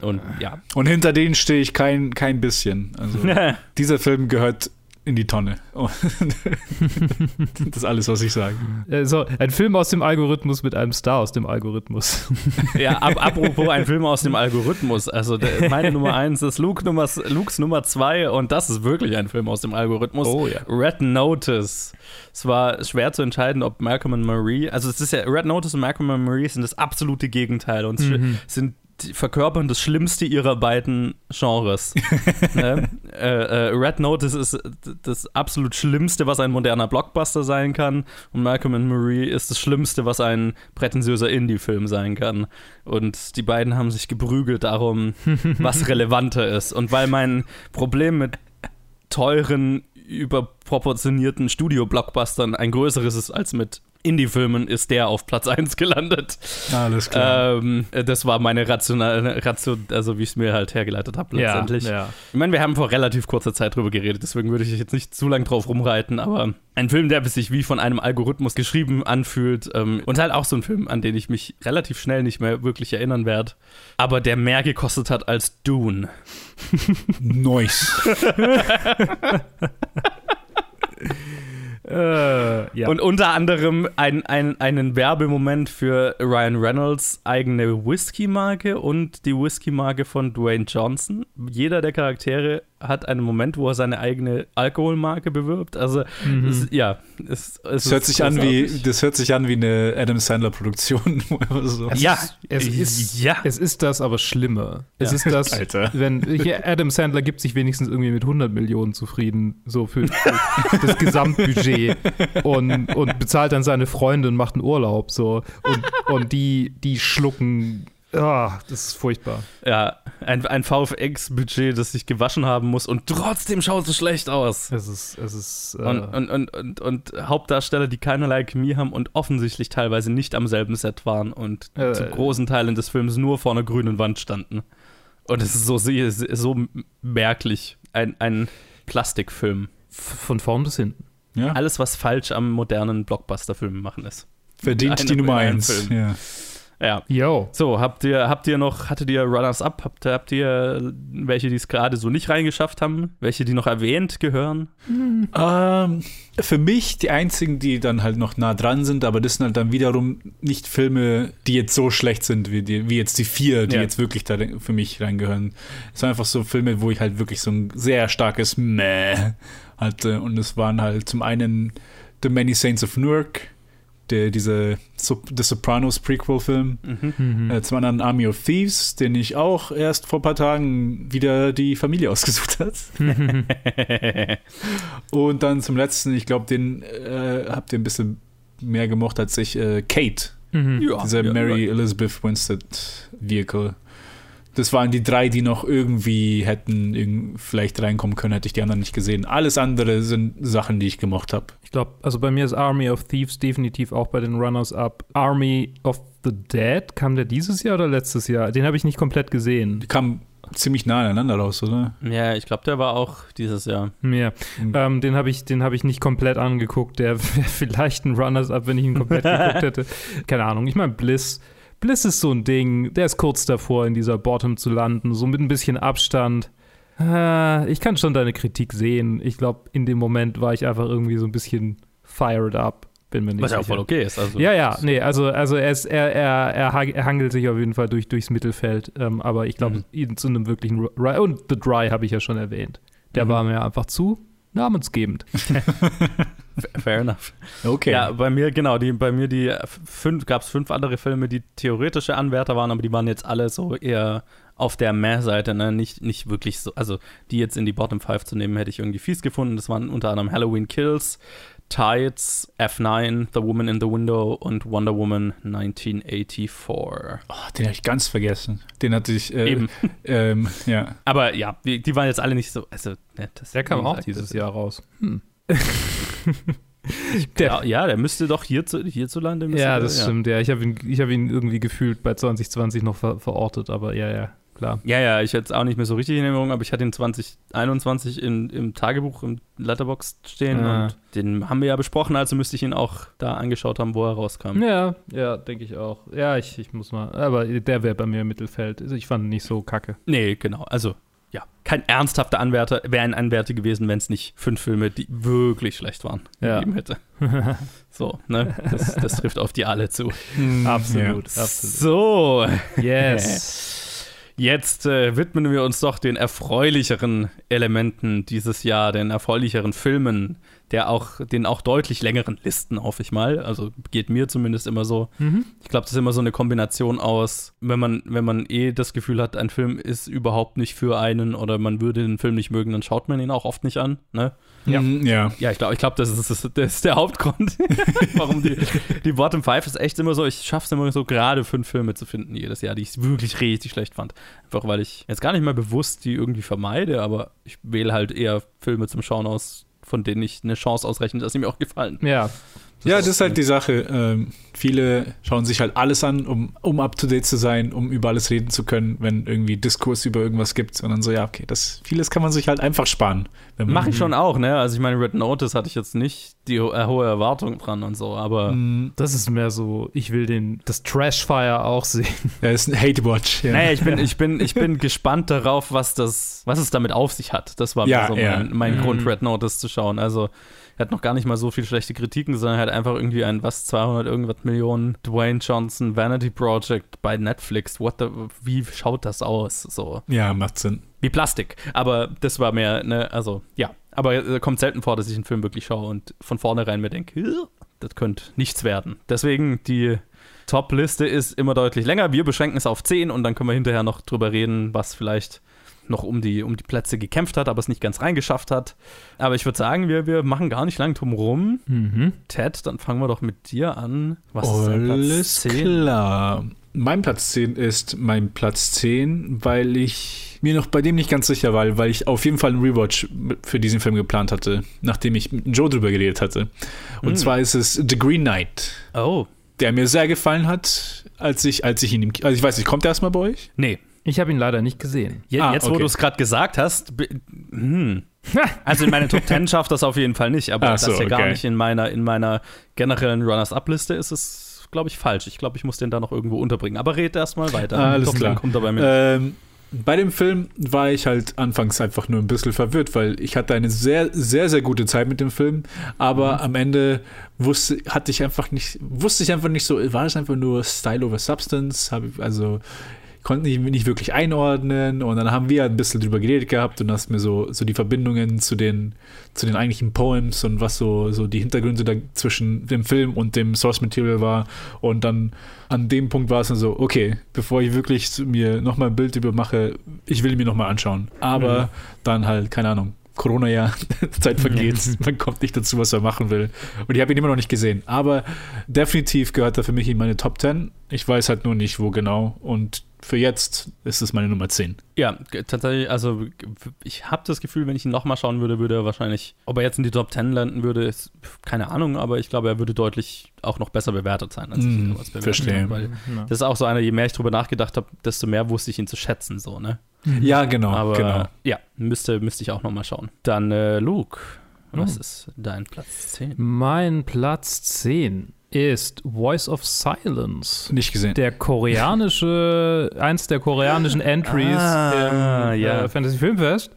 und ja. Und hinter denen stehe ich kein, kein bisschen. Also, dieser Film gehört in die Tonne. Und das ist alles, was ich sage. Äh, So, ein Film aus dem Algorithmus mit einem Star aus dem Algorithmus. Ja, ab, apropos ein Film aus dem Algorithmus. Also der, meine Nummer eins ist Luke Nummer, Lukes Nummer zwei und das ist wirklich ein Film aus dem Algorithmus. Oh ja. Red Notice. Es war schwer zu entscheiden, ob Malcolm und Marie, also es ist ja, Red Notice und Malcolm und Marie sind das absolute Gegenteil und Mhm. sind verkörpern das Schlimmste ihrer beiden Genres. ne? äh, äh, Red Notice ist das absolut Schlimmste, was ein moderner Blockbuster sein kann. Und Malcolm and Marie ist das Schlimmste, was ein prätentiöser Indie-Film sein kann. Und die beiden haben sich geprügelt darum, was relevanter ist. Und weil mein Problem mit teuren, überproportionierten Studio-Blockbustern ein größeres ist als mit Indie-Filmen, ist der auf Platz 1 gelandet. Alles Ähm, das war meine rationale, Ration, also wie ich es mir halt hergeleitet habe letztendlich. Ja, ja. Ich meine, wir haben vor relativ kurzer Zeit drüber geredet, deswegen würde ich jetzt nicht zu lang drauf rumreiten, aber ein Film, der sich wie von einem Algorithmus geschrieben anfühlt ähm, und halt auch so ein Film, an den ich mich relativ schnell nicht mehr wirklich erinnern werde, aber der mehr gekostet hat als Dune. Nice. Äh, ja. Und unter anderem ein, ein, einen Werbemoment für Ryan Reynolds eigene Whisky-Marke und die Whisky-Marke von Dwayne Johnson. Jeder der Charaktere hat einen Moment, wo er seine eigene Alkoholmarke bewirbt. Also, es, ja, es, es Das hört, ist sich an wie, das hört sich an wie eine Adam Sandler-Produktion. oder so. Es Ja, ist, es ist, ja. es ist das, aber schlimmer. Es Ja. ist das, Alter. wenn hier Adam Sandler gibt sich wenigstens irgendwie mit 100 Millionen zufrieden, so für, für das Gesamtbudget und, und bezahlt dann seine Freunde und macht einen Urlaub, so. Und, und die, die schlucken, ah, das ist furchtbar. ja, ein, ein VFX-Budget, das sich gewaschen haben muss und trotzdem schaut es schlecht aus. Es ist, es ist, äh, Und, und, und, und, und Hauptdarsteller, die keinerlei Chemie haben und offensichtlich teilweise nicht am selben Set waren und Äh. zu großen Teilen des Films nur vor einer grünen Wand standen. Und es ist so, sehr- so merklich. Ein, ein Plastikfilm. von vorn bis hinten. Ja, Alles, was falsch am modernen Blockbuster-Film machen ist. verdient die Nummer eins. Film. Ja. Ja. Yo. So, habt ihr, habt ihr noch, hattet ihr Runners Up? Habt, habt ihr welche, die es gerade so nicht reingeschafft haben? Welche, die noch erwähnt gehören? Ähm, für mich die einzigen, die dann halt noch nah dran sind, aber das sind halt dann wiederum nicht Filme, die jetzt so schlecht sind, wie, die, wie jetzt die vier, die Ja. jetzt wirklich da für mich reingehören. Es waren einfach so Filme, wo ich halt wirklich so ein sehr starkes Meh hatte. Und es waren halt zum einen The Many Saints of Newark, der, diese The Sopranos Prequel-Film. Mhm. Äh, zum anderen Army of Thieves, den ich auch erst vor ein paar Tagen wieder die Familie ausgesucht hat. Und dann zum letzten, ich glaube, den äh, habt ihr ein bisschen mehr gemocht als ich, äh, Kate, Mhm. ja, dieser ja, Mary ja. Elizabeth Winstead Vehicle. Das waren die drei, die noch irgendwie hätten vielleicht reinkommen können, hätte ich die anderen nicht gesehen. Alles andere sind Sachen, die ich gemocht habe. Ich glaube, also bei mir ist Army of Thieves definitiv auch bei den Runners-Up. Army of the Dead, kam der dieses Jahr oder letztes Jahr? Den habe ich nicht komplett gesehen. Die kamen ziemlich nah aneinander raus, oder? Ja, ich glaube, der war auch dieses Jahr. Ja, Mhm. ähm, den habe ich, den habe ich nicht komplett angeguckt. Der wäre vielleicht ein Runners-Up, wenn ich ihn komplett geguckt hätte. Keine Ahnung. Ich meine, Bliss. Bliss ist so ein Ding, der ist kurz davor, in dieser Bottom zu landen, so mit ein bisschen Abstand. Äh, ich kann schon deine Kritik sehen. Ich glaube, in dem Moment war ich einfach irgendwie so ein bisschen fired up. Bin mir nicht Was ja auch voll okay ist. Also, Ja, ja, nee, also, also er, ist, er, er, er, ha- hangelt sich auf jeden Fall durch, durchs Mittelfeld, ähm, aber ich glaube, ihn zu einem wirklichen Ry und The Dry habe ich ja schon erwähnt. Der Mhm. war mir einfach zu namensgebend. Fair enough. Okay. Ja, bei mir, genau, die, bei mir die fünf, gab es fünf andere Filme, die theoretische Anwärter waren, aber die waren jetzt alle so eher auf der Meh-Seite, ne? Nicht, nicht wirklich so, also die jetzt in die Bottom Five zu nehmen, hätte ich irgendwie fies gefunden. Das waren unter anderem Halloween Kills, Tides, F9, The Woman in the Window und Wonder Woman 1984. Oh, den habe ich ganz vergessen. Den hatte ich. Äh, Eben. Ähm, ja. Aber ja, die, die waren jetzt alle nicht so, also, ne, das, Der kam auch dieses Jahr raus. Hm. Ja, ja, der müsste doch hierzu, hierzulande. Ja, der- das stimmt, ja. Ich habe ihn, ich hab ihn irgendwie gefühlt bei 2020 noch ver verortet, aber ja, ja, klar. Ja, ja, ich hätte es auch nicht mehr so richtig in Erinnerung, aber ich hatte ihn 2021 in, im Tagebuch, im Letterbox stehen Ah. und den haben wir ja besprochen, also müsste ich ihn auch da angeschaut haben, wo er rauskam. Ja, ja, denke ich auch. Ja, ich, ich muss mal, aber der wäre bei mir im Mittelfeld. Also Ich fand ihn nicht so kacke. Nee, genau, also ja, kein ernsthafter Anwärter, wäre ein Anwärter gewesen, wenn es nicht fünf Filme, die wirklich schlecht waren, Ja. gegeben hätte. So, ne, das, das trifft auf die alle zu. Absolut, absolut. So, Yes. Jetzt äh, widmen wir uns doch den erfreulicheren Elementen dieses Jahr, den erfreulicheren Filmen, der auch, den auch deutlich längeren Listen, hoffe ich mal. Also geht mir zumindest immer so. Mhm. Ich glaube, das ist immer so eine Kombination aus, wenn man, wenn man eh das Gefühl hat, ein Film ist überhaupt nicht für einen oder man würde den Film nicht mögen, dann schaut man ihn auch oft nicht an. Ne? Ja. ja. Ja, ich glaube, ich glaub, das, ist, das, ist, der Hauptgrund, warum die, die Bottom Five ist echt immer so, ich schaffe es immer so gerade fünf Filme zu finden jedes Jahr, die ich wirklich richtig schlecht fand. Einfach weil ich jetzt gar nicht mehr bewusst die irgendwie vermeide, aber ich wähle halt eher Filme zum Schauen aus, von denen ich eine Chance ausrechne, dass sie mir auch gefallen. Ja. Ja, das ist halt die Sache. Ähm, viele schauen sich halt alles an, um, um up to date zu sein, um über alles reden zu können, wenn irgendwie Diskurs über irgendwas gibt. Und dann so, ja, okay, das vieles kann man sich halt einfach sparen. Wenn man, Mache ich schon auch, ne? Also ich meine, Red Notice hatte ich jetzt nicht die ho äh, hohe Erwartung dran und so, aber Mm, Das ist mehr so, ich will den, das Trashfire auch sehen. Ja, ist ein Hate-Watch. Ja. Naja, ich bin, ich bin, ich bin gespannt darauf, was das, was es damit auf sich hat. Das war Ja, mir so mein, mein Mhm. Grund, Red Notice zu schauen. Also, er hat noch gar nicht mal so viel schlechte Kritiken, sondern er hat einfach irgendwie ein, was, 200 irgendwas Millionen Dwayne Johnson Vanity Project bei Netflix. What the, wie schaut das aus? So, ja, macht Sinn. wie Plastik. Aber das war mehr, ne, also, ja. Aber äh, kommt selten vor, dass ich einen Film wirklich schaue und von vornherein mir denke, "Ugh, das könnte nichts werden. Deswegen die Top-Liste ist immer deutlich länger. Wir beschränken es auf 10 und dann können wir hinterher noch drüber reden, was vielleicht noch um die, um die Plätze gekämpft hat, aber es nicht ganz reingeschafft hat. Aber ich würde sagen, wir, wir machen gar nicht lang drum rum. Mhm. Ted, dann fangen wir doch mit dir an. Was ist dein Platz Alles 10? klar. Mein Platz 10 ist mein Platz 10, weil ich mir noch bei dem nicht ganz sicher war, weil ich auf jeden Fall einen Rewatch für diesen Film geplant hatte, nachdem ich mit Joe drüber geredet hatte. Und Hm. zwar ist es The Green Knight, Oh, der mir sehr gefallen hat, als ich, als ich ihn Also ich weiß nicht, kommt der erstmal bei euch? nee. Ich habe ihn leider nicht gesehen. Je, Ah, jetzt, wo okay. du es gerade gesagt hast, hm. also in meine Top 10 schafft das auf jeden Fall nicht, aber Ach das so, ist ja gar okay. nicht in meiner, in meiner generellen Runners-Up-Liste ist es glaube ich, falsch. Ich glaube, ich muss den da noch irgendwo unterbringen. Aber red erstmal weiter. Ah, alles Top klar. 10 kommt dabei mit. Ähm, bei dem Film war ich halt anfangs einfach nur ein bisschen verwirrt, weil ich hatte eine sehr, sehr, sehr gute Zeit mit dem Film, aber Mhm. am Ende wusste, hatte ich einfach nicht, wusste ich einfach nicht so, war es einfach nur Style over Substance, habe ich, also konnte ich nicht wirklich einordnen und dann haben wir ein bisschen drüber geredet gehabt und hast mir so, so die Verbindungen zu den, zu den eigentlichen Poems und was so, so die Hintergründe da zwischen dem Film und dem Source Material war und dann an dem Punkt war es dann so, okay, bevor ich wirklich mir nochmal ein Bild über mache, ich will ihn mir nochmal anschauen. Aber Mhm. dann halt, keine Ahnung, Corona-Jahr, Zeit vergeht, man kommt nicht dazu, was er machen will. Und ich habe ihn immer noch nicht gesehen. Aber definitiv gehört er für mich in meine Top 10. Ich weiß halt nur nicht, wo genau. Und für jetzt ist es meine Nummer 10. Ja, tatsächlich, also ich habe das Gefühl, wenn ich ihn nochmal schauen würde, würde er wahrscheinlich, ob er jetzt in die Top 10 landen würde, ist keine Ahnung, aber ich glaube, er würde deutlich auch noch besser bewertet sein, als ich ihn Mm, damals bewertet verstehe. habe. Weil Ja. das ist auch so einer, je mehr ich drüber nachgedacht habe, desto mehr wusste ich ihn zu schätzen, so, ne? Ja, genau, aber genau. ja, müsste, müsste ich auch nochmal schauen. Dann äh, Luke, was Oh. ist dein Platz 10? Mein Platz 10 ist Voice of Silence. Nicht gesehen. Der koreanische, eins der koreanischen Entries Ah, im ja. äh, Fantasy Filmfest,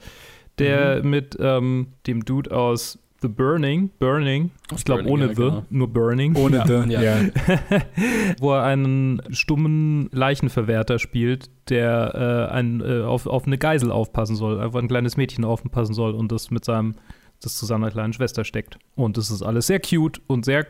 der mit ähm, dem Dude aus The Burning, Burning, Aus ich glaube ohne ja, The, genau. nur Burning, Ohne Ja, The, ja. ja. wo er einen stummen Leichenverwerter spielt, der äh, ein, äh, auf, auf eine Geisel aufpassen soll, einfach ein kleines Mädchen aufpassen soll und das mit seinem das zu seiner kleinen Schwester steckt. Und das ist alles sehr cute und sehr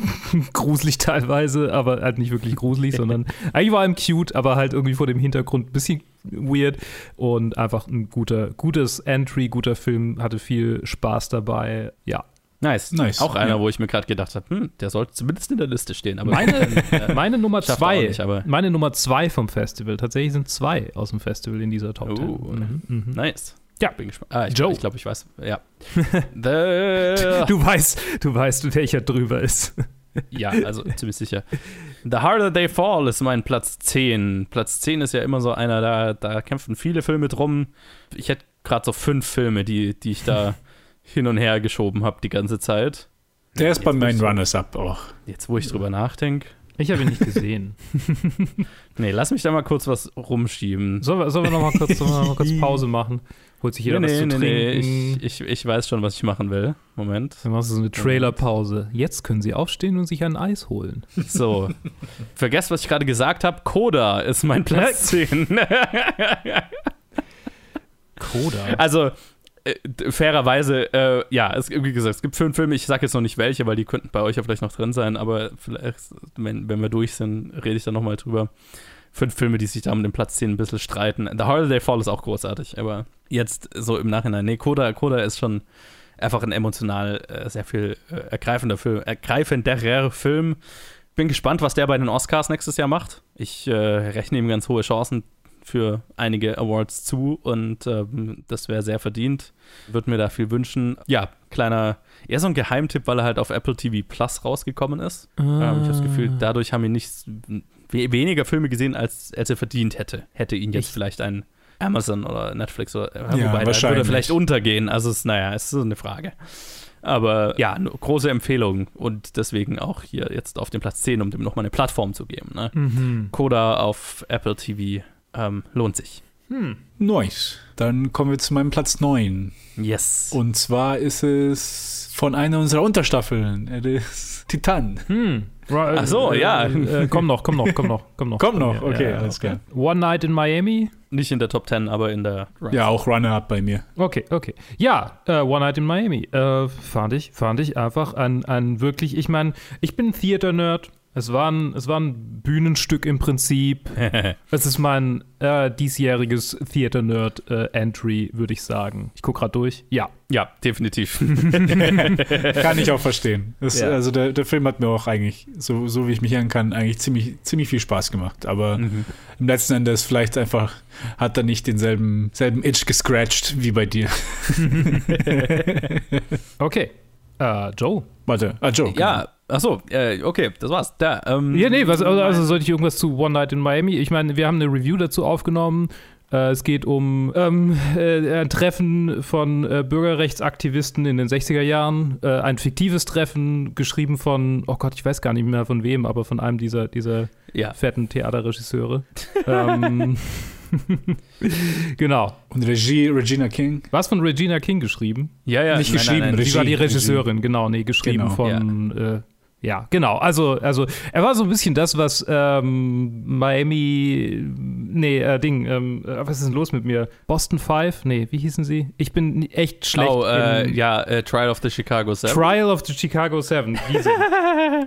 gruselig teilweise, aber halt nicht wirklich gruselig, sondern eigentlich war ihm cute, aber halt irgendwie vor dem Hintergrund ein bisschen weird und einfach ein guter, gutes Entry, guter Film, hatte viel Spaß dabei. Ja. Nice. Nice, Auch einer, ja. wo ich mir gerade gedacht habe, hm, der sollte zumindest in der Liste stehen. Aber Meine, äh, meine Nummer er zwei, nicht, aber- meine Nummer zwei vom Festival. Tatsächlich sind zwei aus dem Festival in dieser Top Ten. Oh. Mhm, mhm. nice. Ja. Bin gespannt. Ah, ich Joe. glaube, ich, glaub, ich weiß. Ja. The, Du weißt, du weißt, welcher drüber ist. ja, also ziemlich sicher. The Harder They Fall ist mein Platz 10. Platz 10 ist ja immer so einer, da, da kämpfen viele Filme drum. Ich hätte gerade so fünf Filme, die, die ich da hin und her geschoben habe die ganze Zeit. Der ist bei meinen Runners-Up auch. Jetzt, wo ich drüber nachdenke. Ich habe ihn nicht gesehen. Nee, lass mich da mal kurz was rumschieben. Sollen wir, sollen wir noch mal kurz, sollen wir noch mal kurz Pause machen? Holt sich jeder nee, was zu nee, nee, trinken? ich, ich, ich weiß schon, was ich machen will. Moment. Dann machst du so eine Trailerpause. Jetzt können sie aufstehen und sich ein Eis holen. So. Vergesst, was ich gerade gesagt habe. Coda ist mein Platz 10. Coda. also, äh, fairerweise, äh, ja, es, wie gesagt, es gibt fünf Filme, ich sage jetzt noch nicht welche, weil die könnten bei euch ja vielleicht noch drin sein, aber vielleicht, wenn, wenn wir durch sind, rede ich dann nochmal drüber. Fünf Filme, die sich da um den Platz 10 ein bisschen streiten. The Holiday Fall ist auch großartig, aber jetzt so im Nachhinein, nee, Coda, Coda ist schon einfach ein emotional äh, sehr viel äh, ergreifender Film, ergreifenderer Film. Bin gespannt, was der bei den Oscars nächstes Jahr macht. Ich äh, rechne ihm ganz hohe Chancen für einige Awards zu und ähm, das wäre sehr verdient. Würde mir da viel wünschen. Ja, kleiner, eher so ein Geheimtipp, weil er halt auf Apple TV Plus rausgekommen ist. Ähm, ich habe das Gefühl, Ah. dadurch haben ihn nicht weniger Filme gesehen, als, als er verdient hätte. Hätte ihn jetzt Echt? vielleicht ein Amazon oder Netflix oder Ja, wobei würde wahrscheinlich. er vielleicht untergehen. Also es, naja, es ist so eine Frage. Aber ja, eine große Empfehlung und deswegen auch hier jetzt auf den Platz 10, um dem nochmal eine Plattform zu geben. Ne? Mhm. Coda auf Apple TV ähm, lohnt sich. Hm. Nice. Dann kommen wir zu meinem Platz 9. Yes. Und zwar ist es von einer unserer Unterstaffeln. Es ist Titan. Hm. Ach so, ja. Äh, komm noch, komm noch, komm noch, komm noch. Kommt noch, okay, ja, alles klar. One Night in Miami. Nicht in der Top 10, aber in der Ja, auch Runner-Up bei mir. Okay, okay. Ja, äh, One Night in Miami. Äh, fand ich, fand ich einfach ein, ein wirklich, ich meine, ich bin Theater-Nerd. Es war, ein, es war ein Bühnenstück im Prinzip. Es ist mein äh, diesjähriges Theater-Nerd-Entry, würde ich sagen. Ich gucke gerade durch. Ja. Ja, definitiv. Kann ich auch verstehen. Das, Ja. Also der, der Film hat mir auch eigentlich, so, so wie ich mich erinnern kann, eigentlich ziemlich, ziemlich viel Spaß gemacht. Aber Mhm. im letzten Endes vielleicht einfach hat er nicht denselben selben Itch gescratcht wie bei dir. Okay. Äh, Joe. Warte, ah, Joe. Ja, achso, äh, okay, das war's. Da, ähm, Ja, nee, was, also, also sollte ich irgendwas zu One Night in Miami? Ich meine, wir haben eine Review dazu aufgenommen. Äh, es geht um ähm, äh, ein Treffen von äh, Bürgerrechtsaktivisten in den 60er Jahren. Äh, ein fiktives Treffen, geschrieben von, oh Gott, ich weiß gar nicht mehr von wem, aber von einem dieser, dieser Ja. fetten Theaterregisseure. ähm, genau. Und Regie Regina King. Was von Regina King geschrieben? Ja, ja. Nicht geschrieben, Sie war die Regie, Regisseurin, genau, nee, geschrieben Genau, von. Ja. Äh, ja, genau. Also, also er war so ein bisschen das, was ähm, Miami, nee, äh, Ding, ähm, äh, was ist denn los mit mir? Boston Five? Nee, wie hießen sie? Ich bin echt schlecht. Oh, äh, ja, äh, Trial of the Chicago Seven. Trial of the Chicago Seven.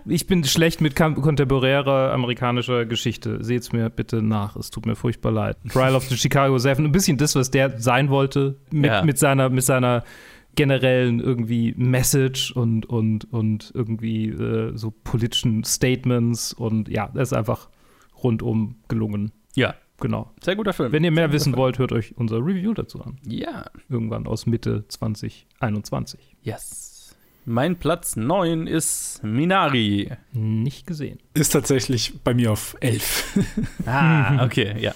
Ich bin schlecht mit kontemporärer amerikanischer Geschichte. Seht's mir bitte nach. Es tut mir furchtbar leid. Trial of the Chicago Seven. Ein bisschen das, was der sein wollte mit, Ja. mit seiner, mit seiner generellen irgendwie Message und, und, und irgendwie äh, so politischen Statements und ja, das ist einfach rundum gelungen. ja, Genau. sehr guter Film. Wenn ihr mehr wissen wollt, hört euch unser Review dazu an. ja, Irgendwann aus Mitte 2021. yes. Mein Platz 9 ist Minari. Nicht gesehen. Ist tatsächlich bei mir auf 11. Ah, okay, ja.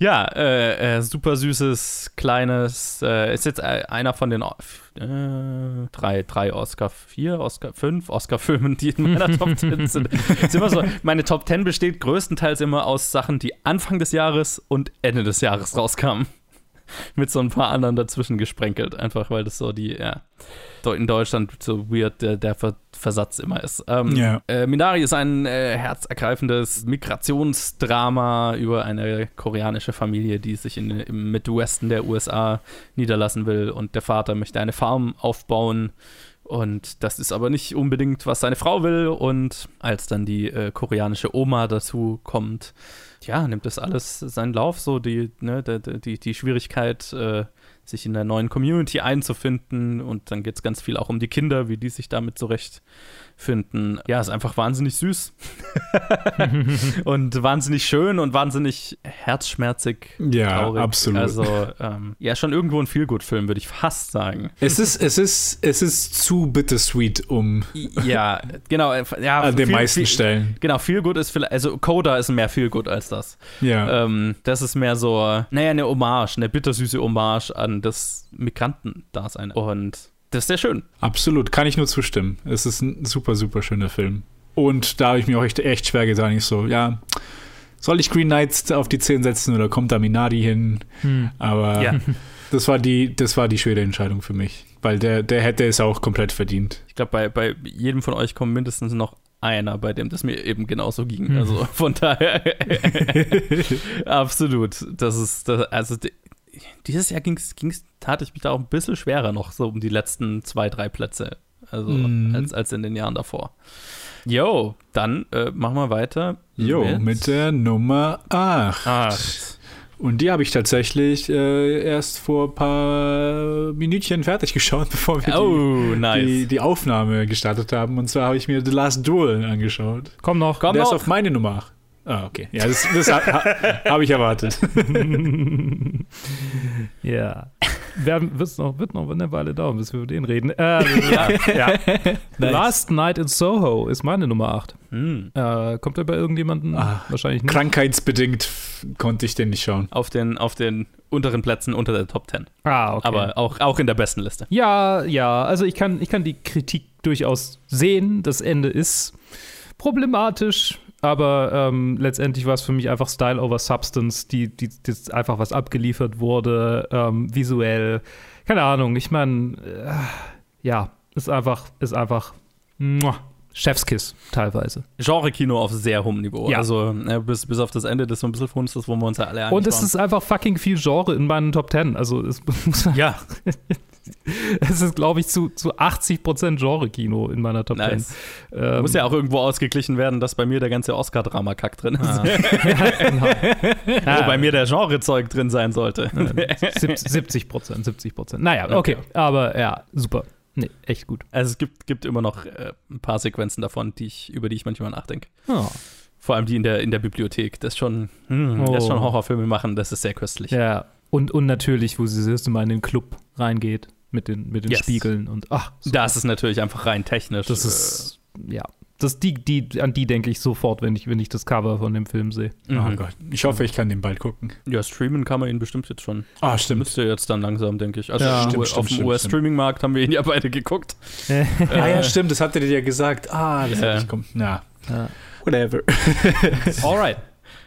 Ja, äh, äh, super süßes, kleines, äh, ist jetzt äh, einer von den äh, drei, drei Oscar, vier, Oscar, fünf Oscar-Filmen, die in meiner Top 10 sind. ist immer so, meine Top 10 besteht größtenteils immer aus Sachen, die Anfang des Jahres und Ende des Jahres rauskamen. Mit so ein paar anderen dazwischen gesprenkelt, einfach weil das so die, ja, in Deutschland so weird der, der Ver Versatz immer ist. Ähm, Ja. äh, Minari ist ein äh, herzergreifendes Migrationsdrama über eine koreanische Familie, die sich in, im Midwesten der USA niederlassen will und der Vater möchte eine Farm aufbauen. Und das ist aber nicht unbedingt, was seine Frau will. Und als dann die äh, koreanische Oma dazu kommt, ja, nimmt das alles seinen Lauf, so die, ne, die, die, die Schwierigkeit, äh, sich in der neuen Community einzufinden. Und dann geht es ganz viel auch um die Kinder, wie die sich damit zurechtfinden. Ja, ist einfach wahnsinnig süß. und wahnsinnig schön und wahnsinnig herzschmerzig. Ja, traurig. absolut. Also, ähm, ja, schon irgendwo ein Feelgood-Film, würde ich fast sagen. Es ist, es ist, es ist zu bittersweet, um Ja, genau. äh, Ja, an den viel- meisten viel, Stellen. Genau, Feelgood ist vielleicht, also Coda ist mehr Feelgood als das. Ja. Ähm, das ist mehr so, naja, eine Hommage, eine bittersüße Hommage an das Migrantendasein. Und das ist sehr schön. Absolut, kann ich nur zustimmen. Es ist ein super, super schöner Film. Und da habe ich mir auch echt, echt schwer getan. Ich so, ja, soll ich Green Knights auf die 10 setzen oder kommt da Minari hin? Hm. Aber Ja. das war die, das war die schwere Entscheidung für mich. Weil der, der hätte es auch komplett verdient. Ich glaube, bei, bei jedem von euch kommt mindestens noch einer, bei dem das mir eben genauso ging. Mhm. Also von daher absolut. Das ist, das, also dieses Jahr tat ich mich da auch ein bisschen schwerer noch, so um die letzten zwei, drei Plätze. Also Mhm. als, als in den Jahren davor. Jo, dann äh, machen wir weiter. Jo, mit der Nummer 8. Acht. Und die habe ich tatsächlich äh, erst vor ein paar Minütchen fertig geschaut, bevor wir Oh, die, nice. die, die Aufnahme gestartet haben. Und zwar habe ich mir The Last Duel angeschaut. Komm noch. Komm der noch. ist auf meine Nummer 8. Ah, okay. Ja, das, das ha, ha, habe ich erwartet. Ja. Wird's noch, wird noch eine Weile dauern, bis wir über den reden. Äh, Ja. ja. Nice. Last Night in Soho ist meine Nummer 8. Hm. Äh, kommt er bei irgendjemandem? Ah, Wahrscheinlich nicht. Krankheitsbedingt konnte ich den nicht schauen. Auf, den, auf den unteren Plätzen unter der Top 10. Ah, okay. Aber auch, auch in der besten Liste. Ja, ja, also ich kann, ich kann die Kritik durchaus sehen. Das Ende ist problematisch, aber ähm, letztendlich war es für mich einfach Style over Substance, die, die, die einfach was abgeliefert wurde, ähm, visuell. Keine Ahnung, ich meine, äh, ja, ist einfach, ist einfach muah, Chefskiss teilweise. Genre-Kino auf sehr hohem Niveau. Ja. Also äh, bis, bis auf das Ende, das so ein bisschen Funst ist, wo wir uns ja alle einig Und es waren. ist einfach fucking viel Genre in meinen Top Ten. Also es muss Ja, Es ist, glaube ich, zu, zu 80% Genre-Kino in meiner Top nice. 10. Ähm, Muss ja auch irgendwo ausgeglichen werden, dass bei mir der ganze Oscar-Drama-Kack drin ist. Ah. ja, genau. Wo bei mir der Genre-Zeug drin sein sollte. 70 Prozent, 70 Prozent. Naja, okay. Aber ja, super. Nee, echt gut. Also es gibt, gibt immer noch äh, ein paar Sequenzen davon, die ich, über die ich manchmal nachdenke. Oh. Vor allem die in der, in der Bibliothek. Das ist schon, hm, das ist schon Oh. Horrorfilme machen, das ist sehr köstlich. Ja. Und, und natürlich, wo sie das erste Mal in den Club reingeht mit den, mit den Yes. Spiegeln und ach, so. Das ist natürlich einfach rein technisch. das äh, ist, ja, Das die, die, an die denke ich sofort, wenn ich, wenn ich das Cover von dem Film sehe. Oh Mhm. Gott. Ich hoffe, ich kann den bald gucken. Ja, streamen kann man ihn bestimmt jetzt schon. Ah, stimmt. Müsste jetzt dann langsam, denke ich. Also Ja. auf Stimmt, dem stimmt, stimmt, US-Streaming-Markt haben wir ihn ja beide geguckt. Ah ja, stimmt, das hattet ihr ja gesagt. Ah, das Ja. ich kommen. Ja, Ja. whatever. Alright.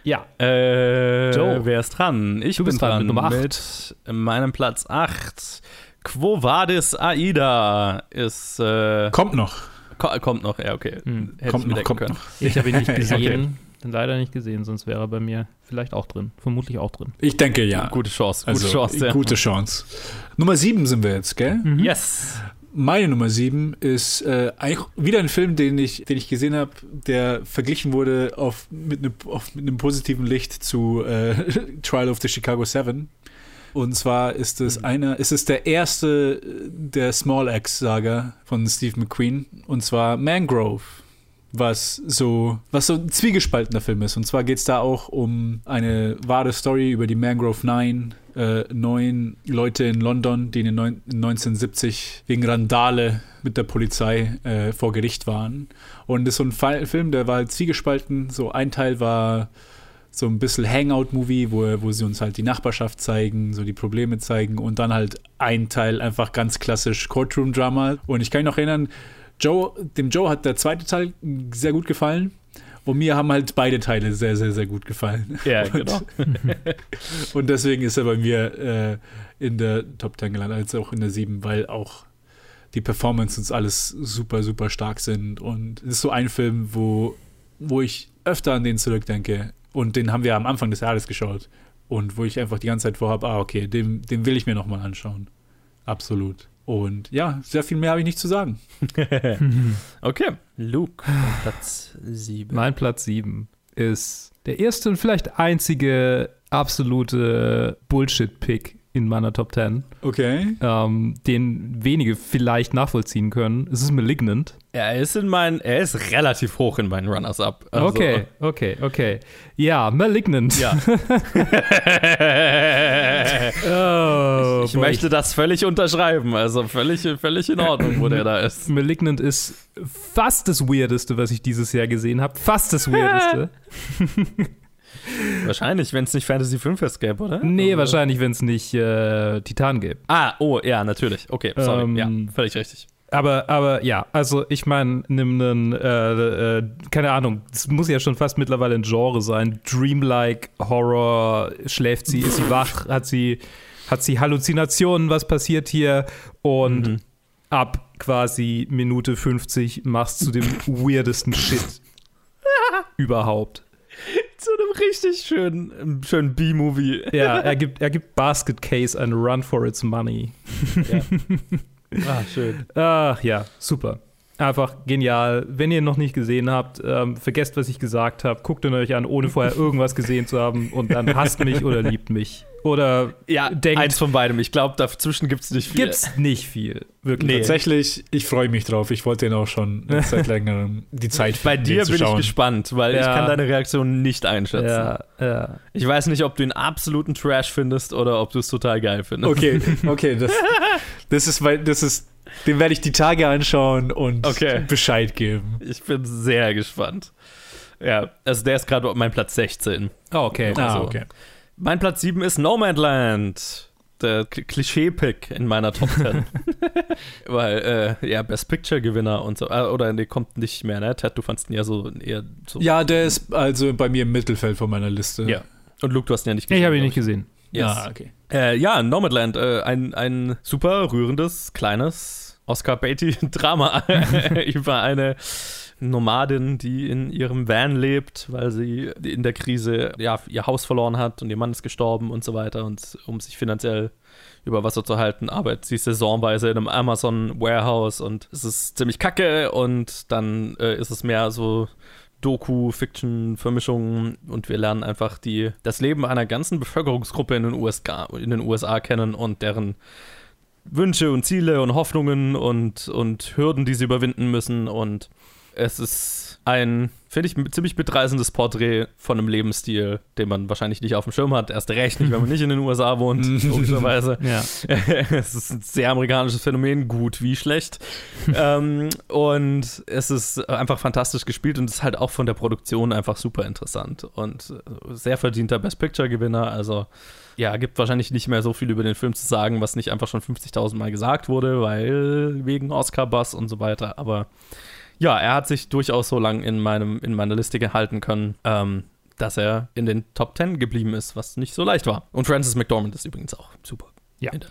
Ja. Äh, Joe. wer ist dran? Ich Du bin bist dran dran mit Nummer acht. mit meinem Platz 8. Quo Vadis Aida ist äh, Kommt noch. Ko kommt noch, ja, okay. Hm. Kommt noch, kommt können. noch. Ich habe ihn nicht gesehen. Okay. Leider nicht gesehen, sonst wäre er bei mir vielleicht auch drin. Vermutlich auch drin. Ich denke ja. Gute Chance, gute Also, Chance, ja. gute Chance. Nummer sieben sind wir jetzt, gell? Yes. Meine Nummer sieben ist äh, eigentlich wieder ein Film, den ich, den ich gesehen habe, der verglichen wurde auf, mit, einem, auf, mit einem positiven Licht zu äh, Trial of the Chicago Seven. Und zwar ist es einer, ist es der erste äh, der Small Axe-Saga von Steve McQueen. Und zwar Mangrove. Was so, was so ein zwiegespaltener Film ist. Und zwar geht es da auch um eine wahre Story über die Mangrove Nine, äh, neun Leute in London, die in, den neun, in 1970 wegen Randale mit der Polizei äh, vor Gericht waren. Und das ist so ein Film, der war halt zwiegespalten. So ein Teil war so ein bisschen Hangout-Movie, wo, wo sie uns halt die Nachbarschaft zeigen, so die Probleme zeigen und dann halt ein Teil einfach ganz klassisch Courtroom-Drama. Und ich kann mich noch erinnern, Joe, dem Joe hat der zweite Teil sehr gut gefallen. Und mir haben halt beide Teile sehr, sehr, sehr gut gefallen. Ja, Und- genau. und deswegen ist er bei mir äh, in der Top 10 gelandet, als auch in der 7, weil auch die Performances alles super, super stark sind. Und es ist so ein Film, wo, wo ich öfter an den zurückdenke. Und den haben wir am Anfang des Jahres geschaut. Und wo ich einfach die ganze Zeit vorhabe, ah, okay, den, den will ich mir nochmal anschauen. Absolut. Und ja, sehr viel mehr habe ich nicht zu sagen. Okay, Luke, Platz 7. Mein Platz 7 ist der erste und vielleicht einzige absolute Bullshit-Pick in meiner Top 10, Okay. ähm, den wenige vielleicht nachvollziehen können. Es ist Malignant. Er ist in meinen, er ist relativ hoch in meinen Runners-Up. Also- Okay, okay, okay. Ja, Malignant. Ja. Oh, ich boy. möchte das völlig unterschreiben. Also völlig, völlig in Ordnung, wo der da ist. Malignant ist fast das Weirdeste, was ich dieses Jahr gesehen habe. Fast das Weirdeste. Wahrscheinlich, wenn es nicht Fantasy Filmfest gäbe, oder? nee, Also- wahrscheinlich, wenn es nicht äh, Titan gäbe. Ah, oh, ja, natürlich. Okay, sorry. Ähm, ja, völlig richtig. Aber, aber ja, also ich meine, nimm einen, äh, äh, keine Ahnung, es muss ja schon fast mittlerweile ein Genre sein. Dreamlike Horror, schläft sie, ist sie wach, hat sie, hat sie Halluzinationen, was passiert hier? Und Mhm. ab quasi Minute 50 machst du den weirdesten Shit überhaupt. Zu einem richtig schönen, schönen B-Movie. Ja, er gibt, er gibt Basket Case ein Run for its money. Ah, schön. Ach ja, super. Einfach genial. Wenn ihr noch nicht gesehen habt, ähm, vergesst, was ich gesagt habe. Guckt ihn euch an, ohne vorher irgendwas gesehen zu haben. Und dann hasst mich oder liebt mich. Oder Ja, denkt, eins von beidem. Ich glaube, dazwischen gibt es nicht viel. gibt's nicht viel. Wirklich. Nee. Tatsächlich, ich freue mich drauf. Ich wollte den auch schon eine Zeit längerem die Zeit Bei finden, dir bin ich gespannt, weil ich Ja. kann deine Reaktion nicht einschätzen. Ja, ja. Ich weiß nicht, ob du ihn absoluten Trash findest oder ob du es total geil findest. Okay, okay, das, das ist, weil das ist, den werde ich die Tage anschauen und Okay. Bescheid geben. Ich bin sehr gespannt. Ja, also der ist gerade auf meinem Platz 16. Oh, okay. Ah, Also, okay. Mein Platz 7 ist Nomadland. Der Klischee-Pick in meiner Top 10. Weil, äh, ja, Best Picture-Gewinner und so. Äh, oder nee, kommt nicht mehr, ne? Ted, du fandst ihn ja so eher so. Ja, der ist also bei mir im Mittelfeld von meiner Liste. Ja. Und Luke, du hast ihn ja nicht Ich habe ihn nicht gesehen. Yes. Ah, okay. Äh, ja, Nomadland, äh, ein, ein super rührendes, kleines Oscar Beatty-Drama über eine Nomadin, die in ihrem Van lebt, weil sie in der Krise ja, ihr Haus verloren hat und ihr Mann ist gestorben und so weiter. Und um sich finanziell über Wasser zu halten, arbeitet sie saisonweise in einem Amazon Warehouse und es ist ziemlich kacke und dann äh, ist es mehr so Doku-Fiction-Vermischung und wir lernen einfach die, das Leben einer ganzen Bevölkerungsgruppe in den, USA, in den USA kennen und deren Wünsche und Ziele und Hoffnungen und, und Hürden, die sie überwinden müssen. Und Es ist ein, finde ich, ein ziemlich mitreißendes Porträt von einem Lebensstil, den man wahrscheinlich nicht auf dem Schirm hat. Erst recht nicht, wenn man nicht in den USA wohnt, logischerweise. Ja. es ist ein sehr amerikanisches Phänomen, gut wie schlecht. ähm, und es ist einfach fantastisch gespielt und ist halt auch von der Produktion einfach super interessant und äh, sehr verdienter Best Picture-Gewinner. Also ja, gibt wahrscheinlich nicht mehr so viel über den Film zu sagen, was nicht einfach schon 50.000 Mal gesagt wurde, weil wegen Oscar-Buzz und so weiter. Aber ja, er hat sich durchaus so lang in, meinem, in meiner Liste gehalten können, ähm, dass er in den Top 10 geblieben ist, was nicht so leicht war. Und Francis McDormand ist übrigens auch super Ja. in der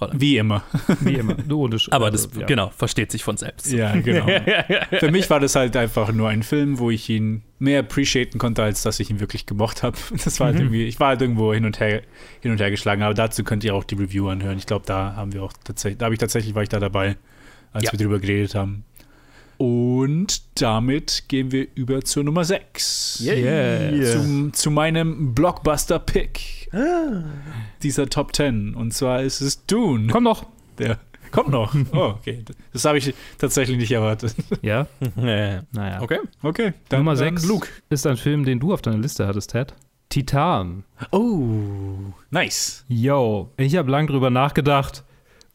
Rolle. Wie immer. Wie immer. Du und ich, Aber also, das, ja. genau, versteht sich von selbst. Ja, genau. Für mich war das halt einfach nur ein Film, wo ich ihn mehr appreciaten konnte, als dass ich ihn wirklich gemocht habe. Das war halt irgendwie, ich war halt irgendwo hin und her, hin und her geschlagen, aber dazu könnt ihr auch die Review anhören. Ich glaube, da haben wir auch tatsächlich, da habe ich tatsächlich, war ich da dabei, als Ja. wir drüber geredet haben. Und damit gehen wir über zur Nummer 6. Yeah. Zum, zu meinem Blockbuster-Pick dieser Top 10. Und zwar ist es Dune. Komm doch. Der kommt noch. Oh, okay. Das habe ich tatsächlich nicht erwartet. Ja, Äh, naja. okay. Okay, dann Nummer dann 6 Luke. ist ein Film, den du auf deiner Liste hattest, Ted. Titan. Oh, nice. Yo, ich habe lang drüber nachgedacht,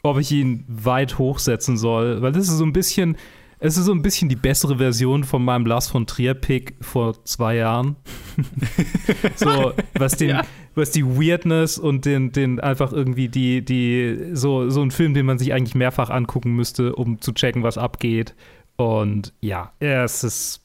ob ich ihn weit hochsetzen soll, weil das ist so ein bisschen, es ist so ein bisschen die bessere Version von meinem Lars von Trier Pick vor zwei Jahren. so, was den, Ja. was die Weirdness und den, den einfach irgendwie die, die, so, so ein Film, den man sich eigentlich mehrfach angucken müsste, um zu checken, was abgeht. Und ja, es ist.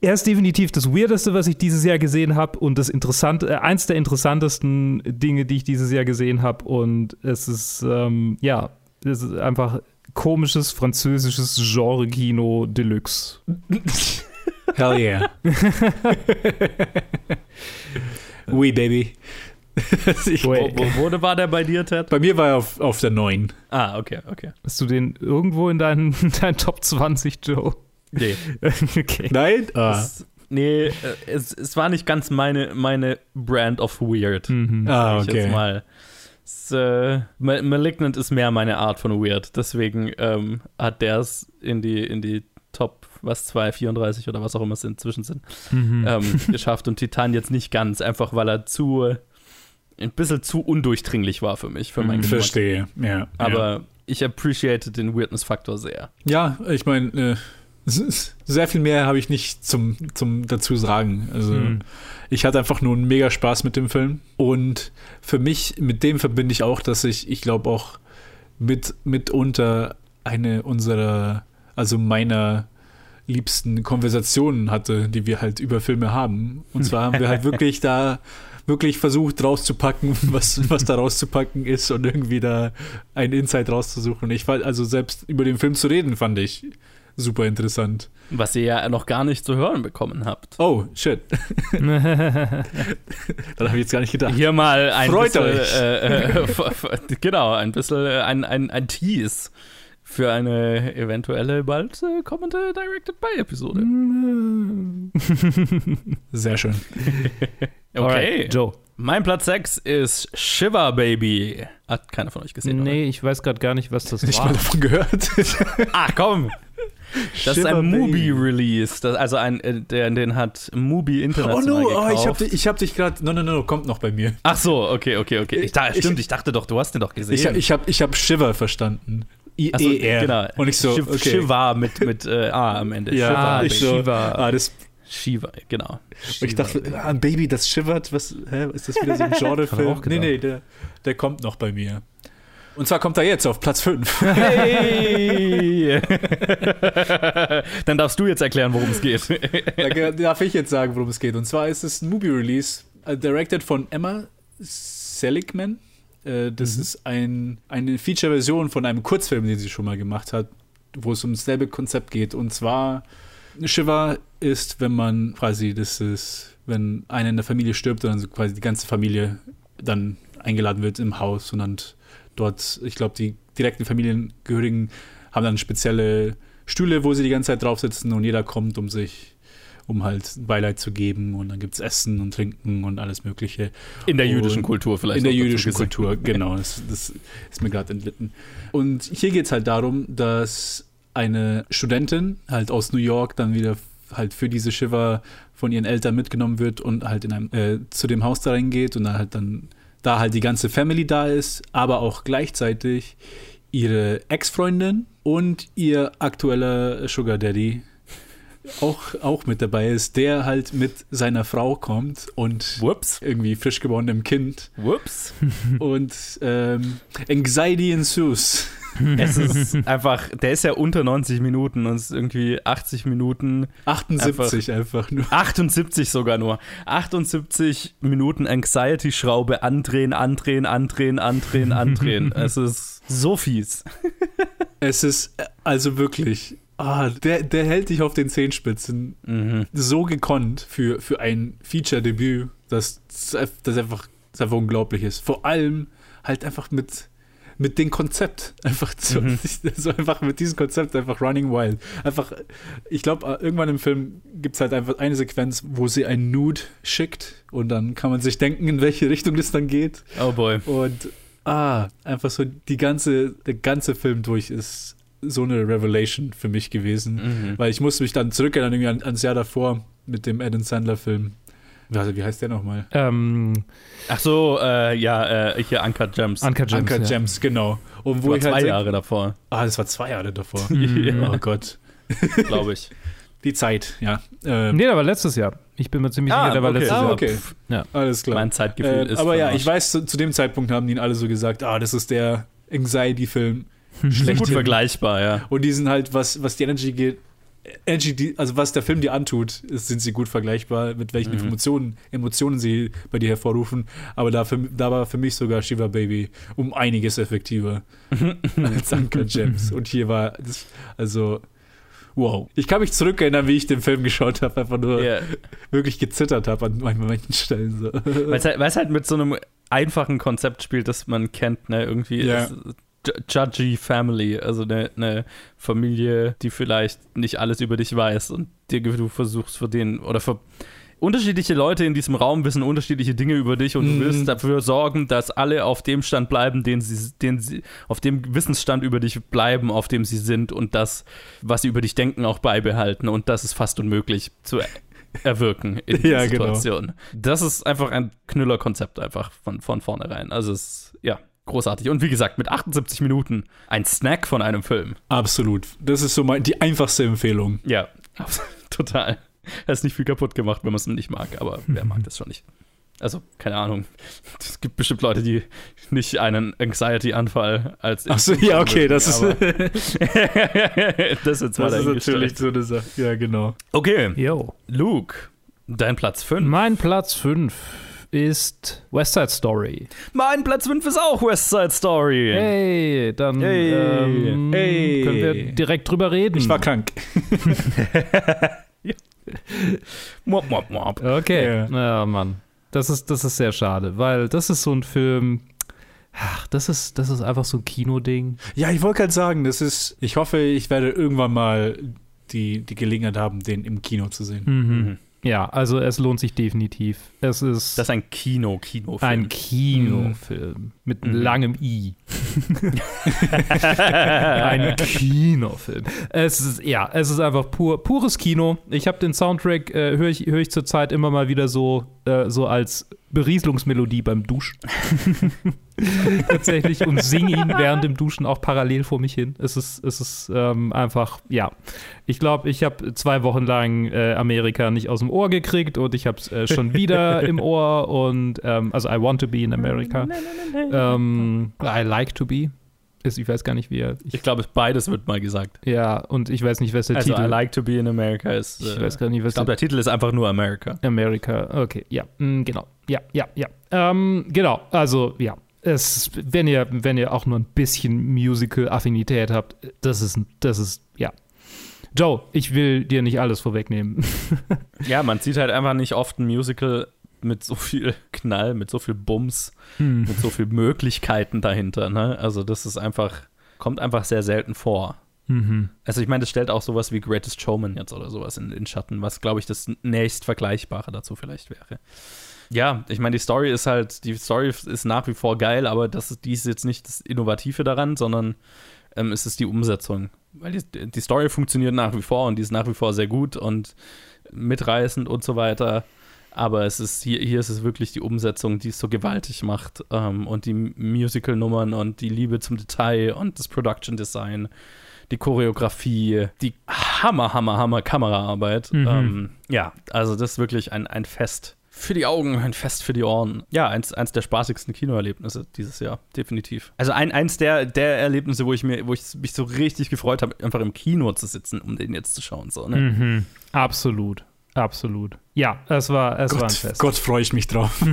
Er ist definitiv das Weirdeste, was ich dieses Jahr gesehen habe und das interessante, äh, eins der interessantesten Dinge, die ich dieses Jahr gesehen habe. Und es ist, ähm, ja, es ist einfach komisches französisches Genre-Kino Deluxe. Hell yeah. oui, baby. ich, Wo, wo, wo war der bei dir, Ted? bei mir war er auf, auf der 9. Ah, okay, okay. Hast du den irgendwo in deinen, in deinen Top 20, Joe? Nee. okay. Nein? Ah, Es, nee, äh, es, es war nicht ganz meine, meine Brand of Weird. Mhm. ah ich jetzt okay. mal. Es, äh, Ma- Malignant ist mehr meine Art von Weird. Deswegen ähm, hat der es in die, in die Top, was, 234 oder was auch immer es inzwischen sind, Mhm. ähm, geschafft. Und Titan jetzt nicht ganz, einfach weil er zu, ein bisschen zu undurchdringlich war für mich, für meinen Mhm. Geschmack. Verstehe, ja. Aber ich appreciate den Weirdness-Faktor sehr. Ja, ja ich meine, äh, sehr viel mehr habe ich nicht zum, zum dazu sagen. Also, Mhm. Ich hatte einfach nur einen mega Spaß mit dem Film. Und für mich, mit dem verbinde ich auch, dass ich, ich glaube auch mit, mitunter eine unserer, also meiner liebsten Konversationen hatte, die wir halt über Filme haben. Und zwar haben wir halt wirklich da wirklich versucht rauszupacken, was, was da rauszupacken ist und irgendwie da einen Insight rauszusuchen. Ich fand, also selbst über den Film zu reden, fand ich super interessant. Was ihr ja noch gar nicht zu hören bekommen habt. Oh, shit. Daran habe ich jetzt gar nicht gedacht. Hier mal ein Freut bisschen, euch. Äh, äh, genau, ein bisschen äh, ein, ein, ein Tease für eine eventuelle bald äh, kommende Directed by Episode. Sehr schön. Okay. Alright, Joe. Mein Platz 6 ist Shiver Baby. Hat keiner von euch gesehen. Nee, ich weiß gerade gar nicht, was das Nicht war. mal davon gehört. Oder? Ah, komm. Das ist Shiver ein Baby. Mubi-Release. Also ein, äh, der, den hat Mubi Oh international no, oh, gekauft. ich habe dich, ich hab dich gerade. No, no, no, kommt noch bei mir. Ach so, okay, okay, okay. Ich, da, stimmt, ich dachte doch, du hast den doch gesehen. Ich, ich habe ich hab Shiver verstanden. I-E-R. genau. Und ich so, Shiv- okay. Shiva mit, mit äh, A am Ende. Ja, Shiva, ich so, Shiva. ah, das, Shiva, genau. ich dachte, ah, ein Baby, das shivert, was, hä, ist das wieder so ein Genrefilm? Nee, nee, der, der kommt noch bei mir. Und zwar kommt er jetzt auf Platz 5. Hey! Dann darfst du jetzt erklären, worum es geht. Da darf ich jetzt sagen, worum es geht. Und zwar ist es ein Movie-Release, äh, directed von Emma Seligman. Äh, das ist ein, eine Feature-Version von einem Kurzfilm, den sie schon mal gemacht hat, wo es um dasselbe Konzept geht. Und zwar, Shiva ist, wenn man quasi, das ist, wenn einer in der Familie stirbt und dann quasi die ganze Familie dann eingeladen wird im Haus und dann dort, ich glaube, die direkten Familiengehörigen haben dann spezielle Stühle, wo sie die ganze Zeit drauf sitzen und jeder kommt, um sich, um halt Beileid zu geben und dann gibt es Essen und Trinken und alles Mögliche. In der Und jüdischen Kultur vielleicht. In der jüdischen. Kultur, genau. Das, das ist mir gerade entlitten. Und hier geht es halt darum, dass eine Studentin halt aus New York dann wieder halt für diese Shiver von ihren Eltern mitgenommen wird und halt in einem, äh, zu dem Haus da reingeht und dann halt dann da halt die ganze Family da ist, aber auch gleichzeitig ihre Ex-Freundin und ihr aktueller Sugar Daddy auch, auch mit dabei ist, der halt mit seiner Frau kommt und Whoops. irgendwie frisch geborenem Kind Whoops. und ähm, Anxiety ensues. es ist einfach, der ist ja unter 90 Minuten und es ist irgendwie 80 Minuten. 78 einfach, einfach nur. 78 sogar nur. 78 Minuten Anxiety-Schraube andrehen, andrehen, andrehen, andrehen, andrehen. es ist so fies. Es ist also wirklich. Ah, der, der hält dich auf den Zehenspitzen. Mhm. So gekonnt für, für ein Feature-Debüt, dass das einfach, das einfach unglaublich ist. Vor allem halt einfach mit, mit dem Konzept. Einfach so, Mhm. so einfach mit diesem Konzept einfach running wild. Einfach, ich glaube, irgendwann im Film gibt es halt einfach eine Sequenz, wo sie ein Nude schickt und dann kann man sich denken, in welche Richtung das dann geht. Oh boy. Und ah, einfach so die ganze, der ganze Film durch ist so eine Revelation für mich gewesen. Mhm. Weil ich musste mich dann zurückerinnern irgendwie an, ans Jahr davor mit dem Adam Sandler-Film. Also, wie heißt der nochmal? Ähm, Ach so, äh, ja, äh, hier Uncut Gems. Uncut Gems. Uncut ja. Gems, genau. Und wo Vor ich halt zwei denk- Jahre davor, Ah, das war zwei Jahre davor. Ja. Oh Gott. glaube ich. Die Zeit, ja. Ähm, Nee, der war letztes Jahr. Ich bin mir ziemlich Ah, sicher, der war okay. letztes ah, Jahr. okay. Ja. Alles klar. Mein Zeitgefühl Äh, ist. aber ja, ich weiß, zu, zu dem Zeitpunkt haben die ihn alle so gesagt, ah, das ist der Anxiety-Film. Gut schlechthin. vergleichbar, ja. Und die sind halt, was, was die Energy geht, Die, also was der Film dir antut, ist, sind sie gut vergleichbar, mit welchen Mhm. Emotionen, Emotionen sie bei dir hervorrufen. Aber da, für, da war für mich sogar Shiva Baby um einiges effektiver als Uncle Gems. Und hier war das, also, wow. Ich kann mich zurückerinnern, wie ich den Film geschaut habe, einfach nur Ja. wirklich gezittert habe an manchen Stellen. So. Weil es halt, halt mit so einem einfachen Konzept spielt, das man kennt, ne? Irgendwie Ja. ist Judgy Family, also eine, eine Familie, die vielleicht nicht alles über dich weiß und dir, du versuchst für den oder für unterschiedliche Leute in diesem Raum wissen unterschiedliche Dinge über dich und Mhm. du willst dafür sorgen, dass alle auf dem Stand bleiben, den sie, den sie, auf dem Wissensstand über dich bleiben, auf dem sie sind und das, was sie über dich denken, auch beibehalten und das ist fast unmöglich zu erwirken in dieser Ja, genau. Situation. Das ist einfach ein Knüllerkonzept einfach von, von vornherein. Also es ist, ja, großartig. Und wie gesagt, mit 78 Minuten ein Snack von einem Film. Absolut. Das ist so mein, die einfachste Empfehlung. Ja, total. Er ist nicht viel kaputt gemacht, wenn man es nicht mag, aber wer mag das schon nicht? Also, keine Ahnung. Es gibt bestimmt Leute, die nicht einen Anxiety-Anfall als. Ach so, ja, okay, das ist, das ist jetzt mal das ist natürlich so eine Sache. Ja, genau. Okay, Yo. Luke, dein Platz 5. Mein Platz 5 ist West Side Story. Mein Platz 5 ist auch West Side Story. Hey, dann Hey. ähm, Hey. können wir direkt drüber reden. Ich war krank. Mop, mop, mop. Okay. Ja. Ja, Mann. Das ist, das ist sehr schade, weil das ist so ein Film. Ach, das ist, das ist einfach so ein Kinoding. Ja, ich wollte gerade sagen, das ist, ich hoffe, ich werde irgendwann mal die, die Gelegenheit haben, den im Kino zu sehen. Mhm. Ja, also es lohnt sich definitiv. Es ist Das ist ein Kino-Kinofilm. ein Kinofilm mit Mhm. langem I. ein Kinofilm. Es ist, ja, es ist einfach pur, pures Kino. Ich habe den Soundtrack, äh, höre ich, hör ich zurzeit immer mal wieder so, äh, so als Berieselungsmelodie beim Duschen. Tatsächlich und singe ihn während dem Duschen auch parallel vor mich hin. Es ist, es ist ähm, einfach, ja. Ich glaube, ich habe zwei Wochen lang äh, Amerika nicht aus dem Ohr gekriegt und ich habe es äh, schon wieder im Ohr und ähm, also I want to be in America. Ähm, I like to be. Ist, ich weiß gar nicht, wie er. Ich, Ich glaube, beides wird mal gesagt. ja, und ich weiß nicht, was der Also, Titel I like to be in America ist. Ich äh, weiß gar nicht, was ich glaube, der Titel ist einfach nur America. America, okay, ja, mm, genau, ja, ja, ja. Ähm, genau, also ja, es, wenn ihr, wenn ihr auch nur ein bisschen Musical-Affinität habt, das ist, das ist, ja. Joe, ich will dir nicht alles vorwegnehmen. Ja, man sieht halt einfach nicht oft ein Musical mit so viel Knall, mit so viel Bums, Hm. mit so viel Möglichkeiten dahinter. Ne? Also, das ist einfach, kommt einfach sehr selten vor. Mhm. Also, ich meine, das stellt auch sowas wie Greatest Showman jetzt oder sowas in, in Schatten, was, glaube ich, das nächst Vergleichbare dazu vielleicht wäre. Ja, ich meine, die Story ist halt, die Story ist nach wie vor geil, aber das ist, die ist jetzt nicht das Innovative daran, sondern ähm, es ist die Umsetzung weil die, die Story funktioniert nach wie vor und die ist nach wie vor sehr gut und mitreißend und so weiter. Aber es ist hier, hier ist es wirklich die Umsetzung, die es so gewaltig macht. Ähm, und die Musical-Nummern und die Liebe zum Detail und das Production Design, die Choreografie, die Hammer, Hammer, Hammer Kameraarbeit. Mhm. Ähm, ja, also das ist wirklich ein, ein Fest für die Augen, ein Fest für die Ohren. Ja, eins, eins der spaßigsten Kinoerlebnisse dieses Jahr, definitiv. Also ein, eins der, der Erlebnisse, wo ich, mir, wo ich mich so richtig gefreut habe, einfach im Kino zu sitzen, um den jetzt zu schauen. So, ne? Mhm. Absolut. Absolut. Ja, es war, es war ein Gott, Fest. Gott freue ich mich drauf.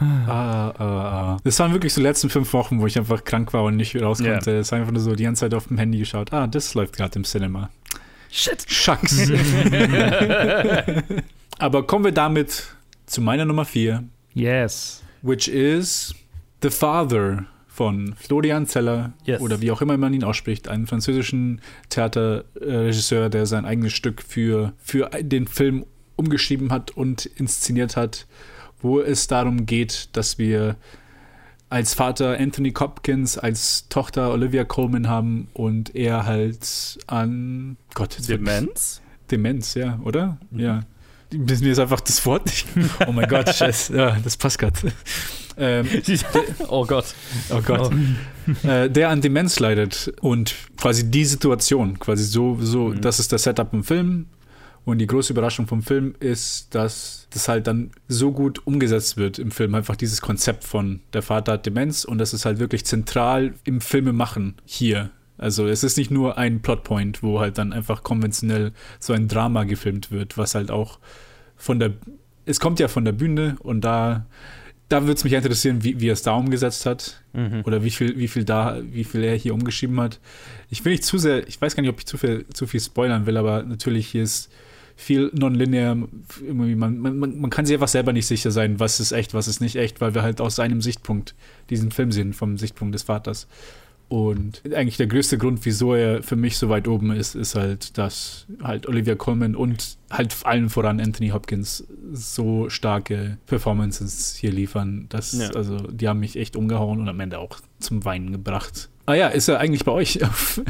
ah, ah, ah. Das waren wirklich so die letzten fünf Wochen, wo ich einfach krank war und nicht raus konnte. Es war einfach nur so die ganze Zeit auf dem Handy geschaut. Ah, das läuft gerade im Cinema. Shit. Schacks. Aber kommen wir damit zu meiner Nummer vier, Yes. which is The Father von Florian Zeller Yes. oder wie auch immer man ihn ausspricht, einen französischen Theaterregisseur, der sein eigenes Stück für, für den Film umgeschrieben hat und inszeniert hat, wo es darum geht, dass wir als Vater Anthony Hopkins, als Tochter Olivia Colman haben und er halt an Gott, Demenz? Demenz, ja, oder? Mhm. Ja. Mir ist einfach das Wort nicht. Oh mein Gott, scheiße. Ja, das passt gerade. Ähm, oh Gott. oh Gott. Äh, der an Demenz leidet und quasi die Situation, quasi so, so, Mhm. das ist das Setup im Film. Und die große Überraschung vom Film ist, dass das halt dann so gut umgesetzt wird im Film. Einfach dieses Konzept von der Vater hat Demenz und das ist halt wirklich zentral im Filmemachen hier. Also es ist nicht nur ein Plotpoint, wo halt dann einfach konventionell so ein Drama gefilmt wird, was halt auch von der, es kommt ja von der Bühne und da, da würde es mich interessieren, wie, wie er es da umgesetzt hat Mhm. oder wie viel, wie viel da, wie viel er hier umgeschrieben hat. Ich will nicht zu sehr, ich weiß gar nicht, ob ich zu viel, zu viel spoilern will, aber natürlich hier ist viel nonlinear. Irgendwie Man, man, man man kann sich einfach selber nicht sicher sein, was ist echt, was ist nicht echt, weil wir halt aus seinem Sichtpunkt diesen Film sehen, vom Sichtpunkt des Vaters. Und eigentlich der größte Grund, wieso er für mich so weit oben ist, ist halt, dass halt Olivia Colman und halt allen voran Anthony Hopkins so starke Performances hier liefern. Das, Ja. Also, die haben mich echt umgehauen und am Ende auch zum Weinen gebracht. Ah ja, ist er eigentlich bei euch?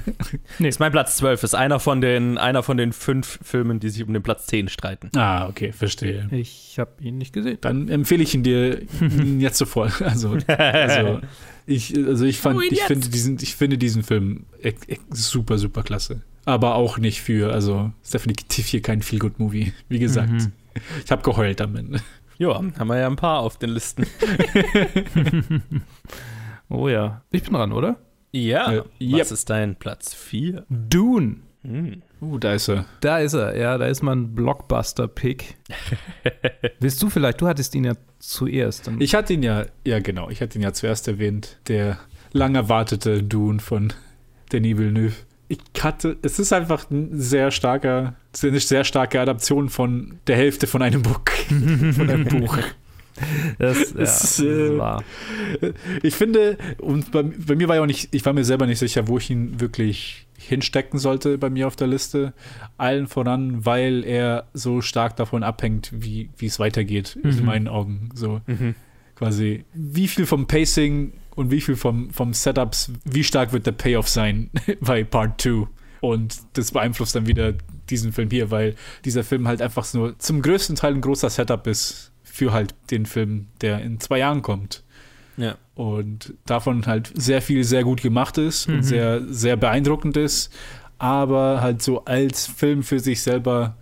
Ist mein Platz 12. Ist einer von, den, einer von den fünf Filmen, die sich um den Platz 10 streiten. ah, okay, verstehe. Ich habe ihn nicht gesehen. Dann empfehle ich ihn dir jetzt sofort. Also, also ich, also ich fand, ich finde diesen, ich finde diesen Film super, super klasse. Aber auch nicht für, also ist definitiv hier kein Feel-Good-Movie. Wie gesagt, Mhm. ich habe geheult damit. Ja, haben wir ja ein paar auf den Listen. Oh ja. Ich bin dran, oder? Ja. Äh, Was yep. ist dein Platz 4? Dune. Hm. Uh, da ist er. Da ist er, ja, da ist mein Blockbuster-Pick. Willst du vielleicht, du hattest ihn ja zuerst. Ich hatte ihn ja, ja genau, ich hatte ihn ja zuerst erwähnt, der lang erwartete Dune von Denis Villeneuve. Ich hatte, es ist einfach ein sehr starker, eine sehr starke Adaption von der Hälfte von einem Buch. von einem Buch. das, ja, das äh, war. Ich finde, und bei, bei mir war ja auch nicht, ich war mir selber nicht sicher, wo ich ihn wirklich hinstecken sollte bei mir auf der Liste. Allen voran, weil er so stark davon abhängt, wie wie es weitergeht, in Mhm. meinen Augen. So Mhm. quasi, wie viel vom Pacing und wie viel vom, vom Setups, wie stark wird der Payoff sein bei Part 2? Und das beeinflusst dann wieder diesen Film hier, weil dieser Film halt einfach so zum größten Teil ein großer Setup ist für halt den Film, der in zwei Jahren kommt. Ja. Und davon halt sehr viel sehr gut gemacht ist Mhm. und sehr, sehr beeindruckend ist, aber halt so als Film für sich selber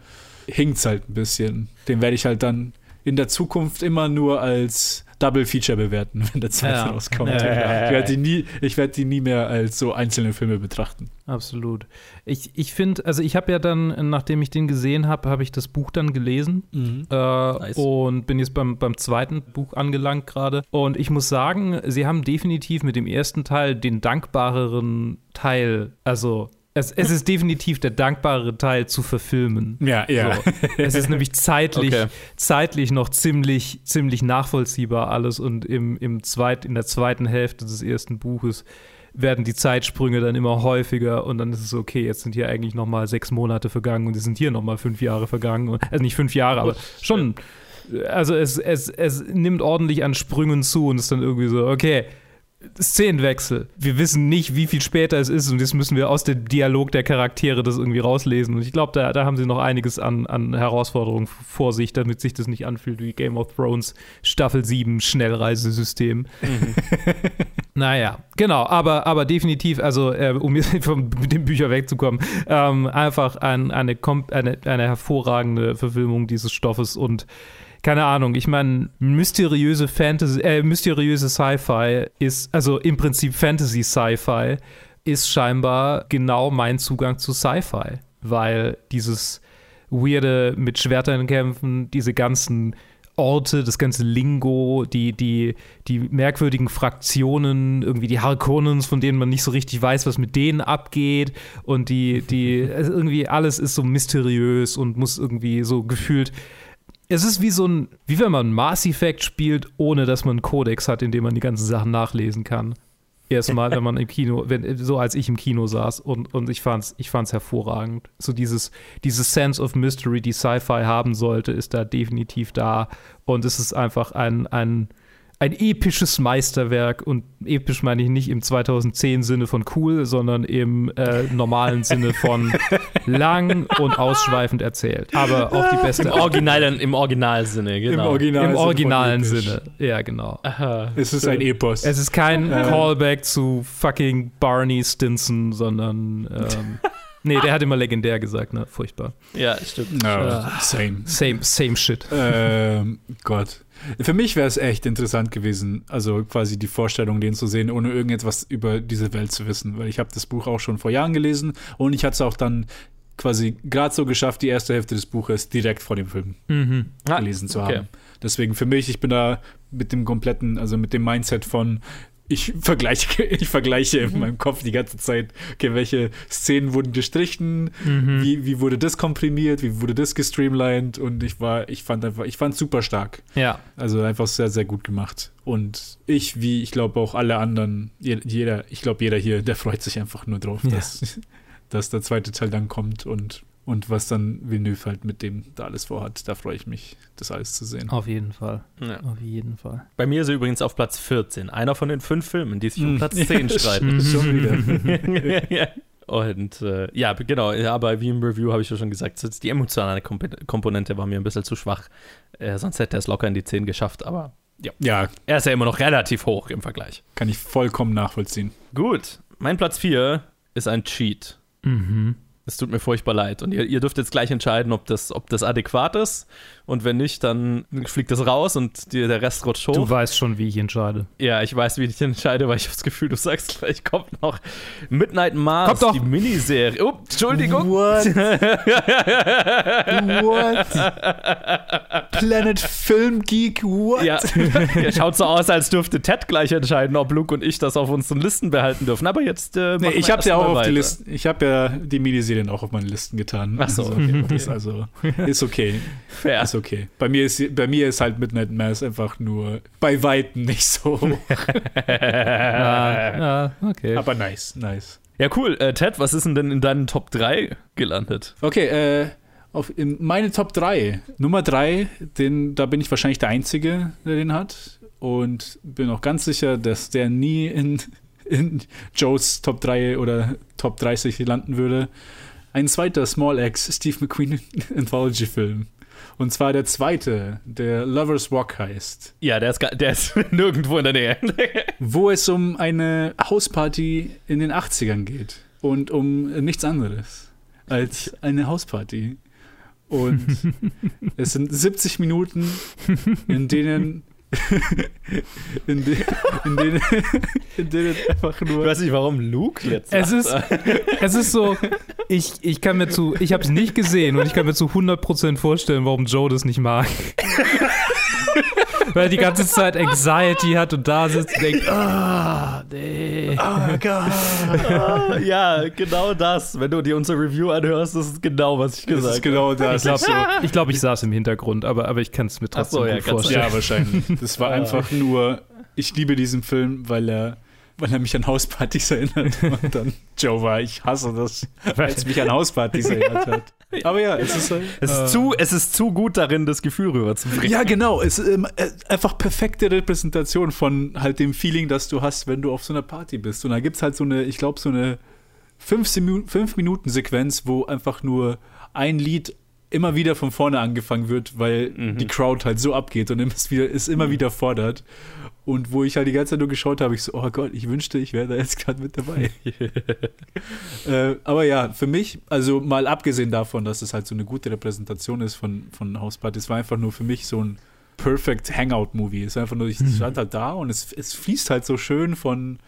hinkt halt ein bisschen. Den werde ich halt dann in der Zukunft immer nur als Double Feature bewerten, wenn der zweite Ja. rauskommt. Ja. Ich werde die nie, ich werde die nie mehr als so einzelne Filme betrachten. Absolut. Ich, ich finde, also ich habe ja dann, nachdem ich den gesehen habe, habe ich das Buch dann gelesen äh, und bin jetzt beim, beim zweiten Buch angelangt gerade. Und ich muss sagen, sie haben definitiv mit dem ersten Teil den dankbareren Teil, also es, es ist definitiv der dankbarere Teil zu verfilmen. Ja, ja. So. Es ist nämlich zeitlich, Okay. zeitlich noch ziemlich, ziemlich nachvollziehbar alles und im, im zweit, in der zweiten Hälfte des ersten Buches werden die Zeitsprünge dann immer häufiger und dann ist es okay, jetzt sind hier eigentlich noch mal sechs Monate vergangen und es sind hier noch mal fünf Jahre vergangen. Also nicht fünf Jahre, aber schon, also es, es, es nimmt ordentlich an Sprüngen zu und ist dann irgendwie so, okay, Szenenwechsel. Wir wissen nicht, wie viel später es ist und jetzt müssen wir aus dem Dialog der Charaktere das irgendwie rauslesen. Und ich glaube, da, da haben sie noch einiges an, an Herausforderungen vor sich, damit sich das nicht anfühlt wie Game of Thrones Staffel 7 Schnellreisesystem. Mhm. naja, genau, aber, aber definitiv, also äh, um von den Büchern wegzukommen, ähm, einfach ein, eine, eine, eine hervorragende Verfilmung dieses Stoffes und keine Ahnung, ich meine, mysteriöse Fantasy, äh, mysteriöse Sci-Fi ist, also im Prinzip Fantasy-Sci-Fi, ist scheinbar genau mein Zugang zu Sci-Fi, weil dieses weirde mit Schwertern kämpfen, diese ganzen Orte, das ganze Lingo, die, die, die merkwürdigen Fraktionen, irgendwie die Harkonnens, von denen man nicht so richtig weiß, was mit denen abgeht. Und die, die, also irgendwie alles ist so mysteriös und muss irgendwie so gefühlt es ist wie so ein, wie wenn man Mass Effect spielt, ohne dass man einen Codex hat, in dem man die ganzen Sachen nachlesen kann. Erstmal, wenn man im Kino, wenn, so als ich im Kino saß und, und ich fand's, ich fand's hervorragend. So dieses, dieses Sense of Mystery, die Sci-Fi haben sollte, ist da definitiv da. Und es ist einfach ein, ein, ein episches Meisterwerk und episch meine ich nicht im 2010 Sinne von cool, sondern im äh, normalen Sinne von lang und ausschweifend erzählt. Aber auch die beste. Im originalen, im Originalsinne, genau. Im, Original Im originalen Sinne, ja genau. Aha. Es ist ein Epos. Es ist kein äh. Callback zu fucking Barney Stinson, sondern ähm, Nee, der hat immer legendär gesagt, ne? Furchtbar. Ja, stimmt. No, uh, same. Same, same shit. Ähm, Gott. Für mich wäre es echt interessant gewesen, also quasi die Vorstellung, den zu sehen, ohne irgendetwas über diese Welt zu wissen. Weil ich habe das Buch auch schon vor Jahren gelesen und ich hatte es auch dann quasi gerade so geschafft, die erste Hälfte des Buches direkt vor dem Film mhm. gelesen zu haben. Deswegen für mich, ich bin da mit dem kompletten, also mit dem Mindset von, ich vergleiche, ich vergleiche in mhm. meinem Kopf die ganze Zeit, okay, welche Szenen wurden gestrichen, mhm. wie, wie wurde das komprimiert, wie wurde das gestreamlined und ich war, ich fand einfach, ich fand super stark. Ja. Also einfach sehr, sehr gut gemacht. Und ich, wie ich glaube auch alle anderen, jeder, ich glaube jeder hier, der freut sich einfach nur drauf, ja. dass, dass der zweite Teil dann kommt und und was dann Villeneuve halt mit dem da alles vorhat, da freue ich mich, das alles zu sehen. Auf jeden Fall. Ja. Auf jeden Fall. Bei mir ist er übrigens auf Platz 14. Einer von den fünf Filmen, die sich um hm. Platz 10 streiten. Schon wieder. Und äh, ja, genau, aber wie im Review habe ich ja schon gesagt, die emotionale Komponente war mir ein bisschen zu schwach. Äh, sonst hätte er es locker in die 10 geschafft, aber ja. ja. Er ist ja immer noch relativ hoch im Vergleich. Kann ich vollkommen nachvollziehen. Gut, mein Platz 4 ist ein Cheat. Mhm. Es tut mir furchtbar leid. Und ihr, ihr, dürft jetzt gleich entscheiden, ob das, ob das adäquat ist. Und wenn nicht, dann fliegt das raus und die, der Rest rutscht hoch. Du weißt schon, wie ich entscheide. Ja, ich weiß, wie ich entscheide, weil ich habe das Gefühl, du sagst gleich, kommt noch Midnight Mars, kommt doch. die Miniserie. Oh, Entschuldigung. What? what? Planet Film Geek, what? Ja. ja, schaut so aus, als dürfte Ted gleich entscheiden, ob Luke und ich das auf unseren Listen behalten dürfen. Aber jetzt. Äh, nee, ich habe ja auch auf die Liste. Ich habe ja die Miniserie Serien auch auf meine Listen getan. Ach so, also, okay, okay. Ist also ist okay. Fair. Ist okay. Bei mir ist, bei mir ist halt Midnight Mass einfach nur bei Weitem nicht so. ah, ah, okay. Aber nice, nice. Ja, cool. Äh, Ted, was ist denn, denn in deinen Top 3 gelandet? Okay, äh, auf, in meine Top 3. Nummer 3, den, da bin ich wahrscheinlich der Einzige, der den hat. Und bin auch ganz sicher, dass der nie in in Joes Top 3 oder Top 30 landen würde. Ein zweiter Small X Steve McQueen Anthology-Film. Und zwar der zweite, der Lover's Walk heißt. Ja, der ist, der ist nirgendwo in der Nähe. wo es um eine Hausparty in den 80ern geht. Und um nichts anderes als eine Hausparty. Und es sind 70 Minuten, in denen in, de, in, denen, in denen einfach nur. Ich weiß nicht, warum Luke jetzt. Es ist, es ist so, ich, ich kann mir zu, ich habe es nicht gesehen und ich kann mir zu 100% vorstellen, warum Joe das nicht mag. Weil er die ganze Zeit Anxiety hat und da sitzt und denkt, ah, oh, nee. Oh Gott. Oh, ja, genau das. Wenn du dir unsere Review anhörst, das ist genau, was ich gesagt habe. Das ist genau das. Ich glaube, so, glaub, ich saß im Hintergrund, aber, aber ich kann es mir trotzdem so, ja, gut vorstellen. Ja, wahrscheinlich. Das war einfach nur, ich liebe diesen Film, weil er weil er mich an Hauspartys erinnert. Und dann, Joe war, ich hasse das, weil es mich an Hauspartys erinnert hat. Aber ja, es ist. Äh, Es ist, zu, es ist zu gut darin, das Gefühl rüberzubringen. ja, genau. Es ist ähm, äh, einfach perfekte Repräsentation von halt dem Feeling, das du hast, wenn du auf so einer Party bist. Und da gibt es halt so eine, ich glaube, so eine 5-Minuten-Sequenz, wo einfach nur ein Lied immer wieder von vorne angefangen wird, weil Mhm. die Crowd halt so abgeht und es wieder, es immer wieder fordert. Und wo ich halt die ganze Zeit nur geschaut habe, ich so, oh Gott, ich wünschte, ich wäre da jetzt gerade mit dabei. äh, aber ja, für mich, also mal abgesehen davon, dass es halt so eine gute Repräsentation ist von, von es war einfach nur für mich so ein perfect Hangout-Movie. Es war einfach nur, ich stand halt da und es, es fließt halt so schön von,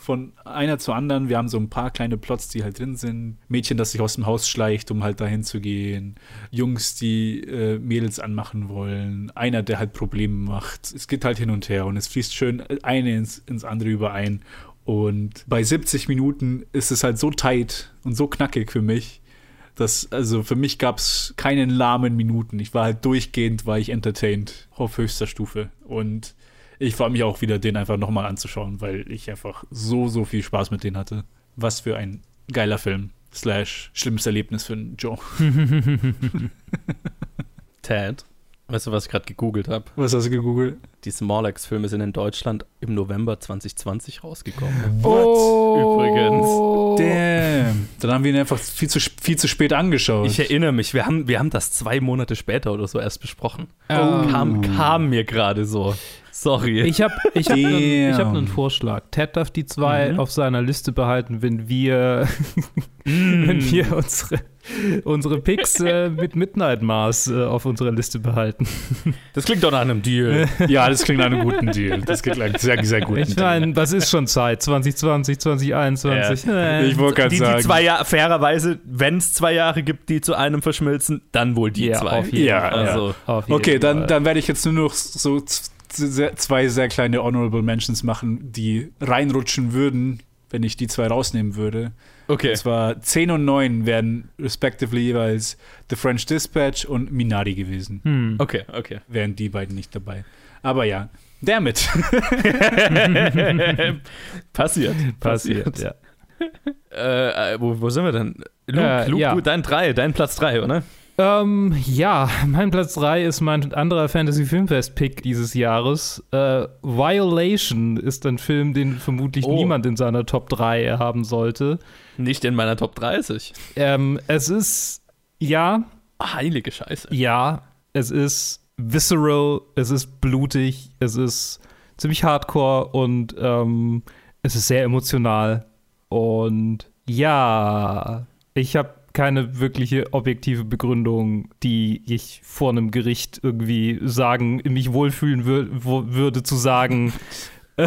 von einer zur anderen. Wir haben so ein paar kleine Plots, die halt drin sind. Mädchen, das sich aus dem Haus schleicht, um halt dahin zu gehen. Jungs, die äh, Mädels anmachen wollen. Einer, der halt Probleme macht. Es geht halt hin und her und es fließt schön eine ins, ins andere überein. Und bei 70 Minuten ist es halt so tight und so knackig für mich, dass, also für mich gab es keinen lahmen Minuten. Ich war halt durchgehend, war ich entertained auf höchster Stufe. Und ich freue mich auch wieder, den einfach nochmal anzuschauen, weil ich einfach so, so viel Spaß mit denen hatte. Was für ein geiler Film. Slash schlimmes Erlebnis für einen Joe. Ted, weißt du, was ich gerade gegoogelt habe? Was hast du gegoogelt? Die Snorlax-Filme sind in Deutschland im November 2020 rausgekommen. Oh. Damn. Dann haben wir ihn einfach viel zu, viel zu spät angeschaut. Ich erinnere mich, wir haben, wir haben das zwei Monate später oder so erst besprochen. Oh. Kam, kam mir gerade so. Sorry. Ich habe ich hab einen, ich hab einen Vorschlag. Ted darf die zwei Mhm. auf seiner Liste behalten, wenn wir, wenn wir unsere, unsere Picks äh, mit Midnight Mars äh, auf unserer Liste behalten. das klingt doch nach einem Deal. ja, das klingt nach einem guten Deal. Das klingt nach einem sehr, sehr guten Ich meine, was ist schon Zeit? 2020, 2021. Äh, Ich wollte gerade sagen. die zwei Jahre, fairerweise, wenn es zwei Jahre gibt, die zu einem verschmilzen, dann wohl die Ja, zwei. auf jeden Ja, Fall. also, Auf jeden Okay, dann, Fall. dann werde ich jetzt nur noch so sehr, zwei sehr kleine Honorable Mentions machen, die reinrutschen würden, wenn ich die zwei rausnehmen würde. okay. Und zwar 10 und 9 wären respectively jeweils The French Dispatch und Minari gewesen. Hm. Okay, okay. Wären die beiden nicht dabei. Aber ja, damit. Passiert. Passiert, ja. Äh, äh, wo, wo sind wir denn? Luke, Äh, Luke ja. du, dein drei, dein Platz drei, oder? Ähm, ja, mein Platz 3 ist mein anderer Fantasy-Filmfest-Pick dieses Jahres. Äh, Violation ist ein Film, den vermutlich Oh. niemand in seiner Top 3 haben sollte. Nicht in meiner Top 30. Ähm, es ist, ja, Heilige Scheiße. ja, es ist visceral, es ist blutig, es ist ziemlich hardcore und ähm, es ist sehr emotional. Und ja, ich habe keine wirkliche objektive Begründung, die ich vor einem Gericht irgendwie sagen, mich wohlfühlen wür wo würde zu sagen,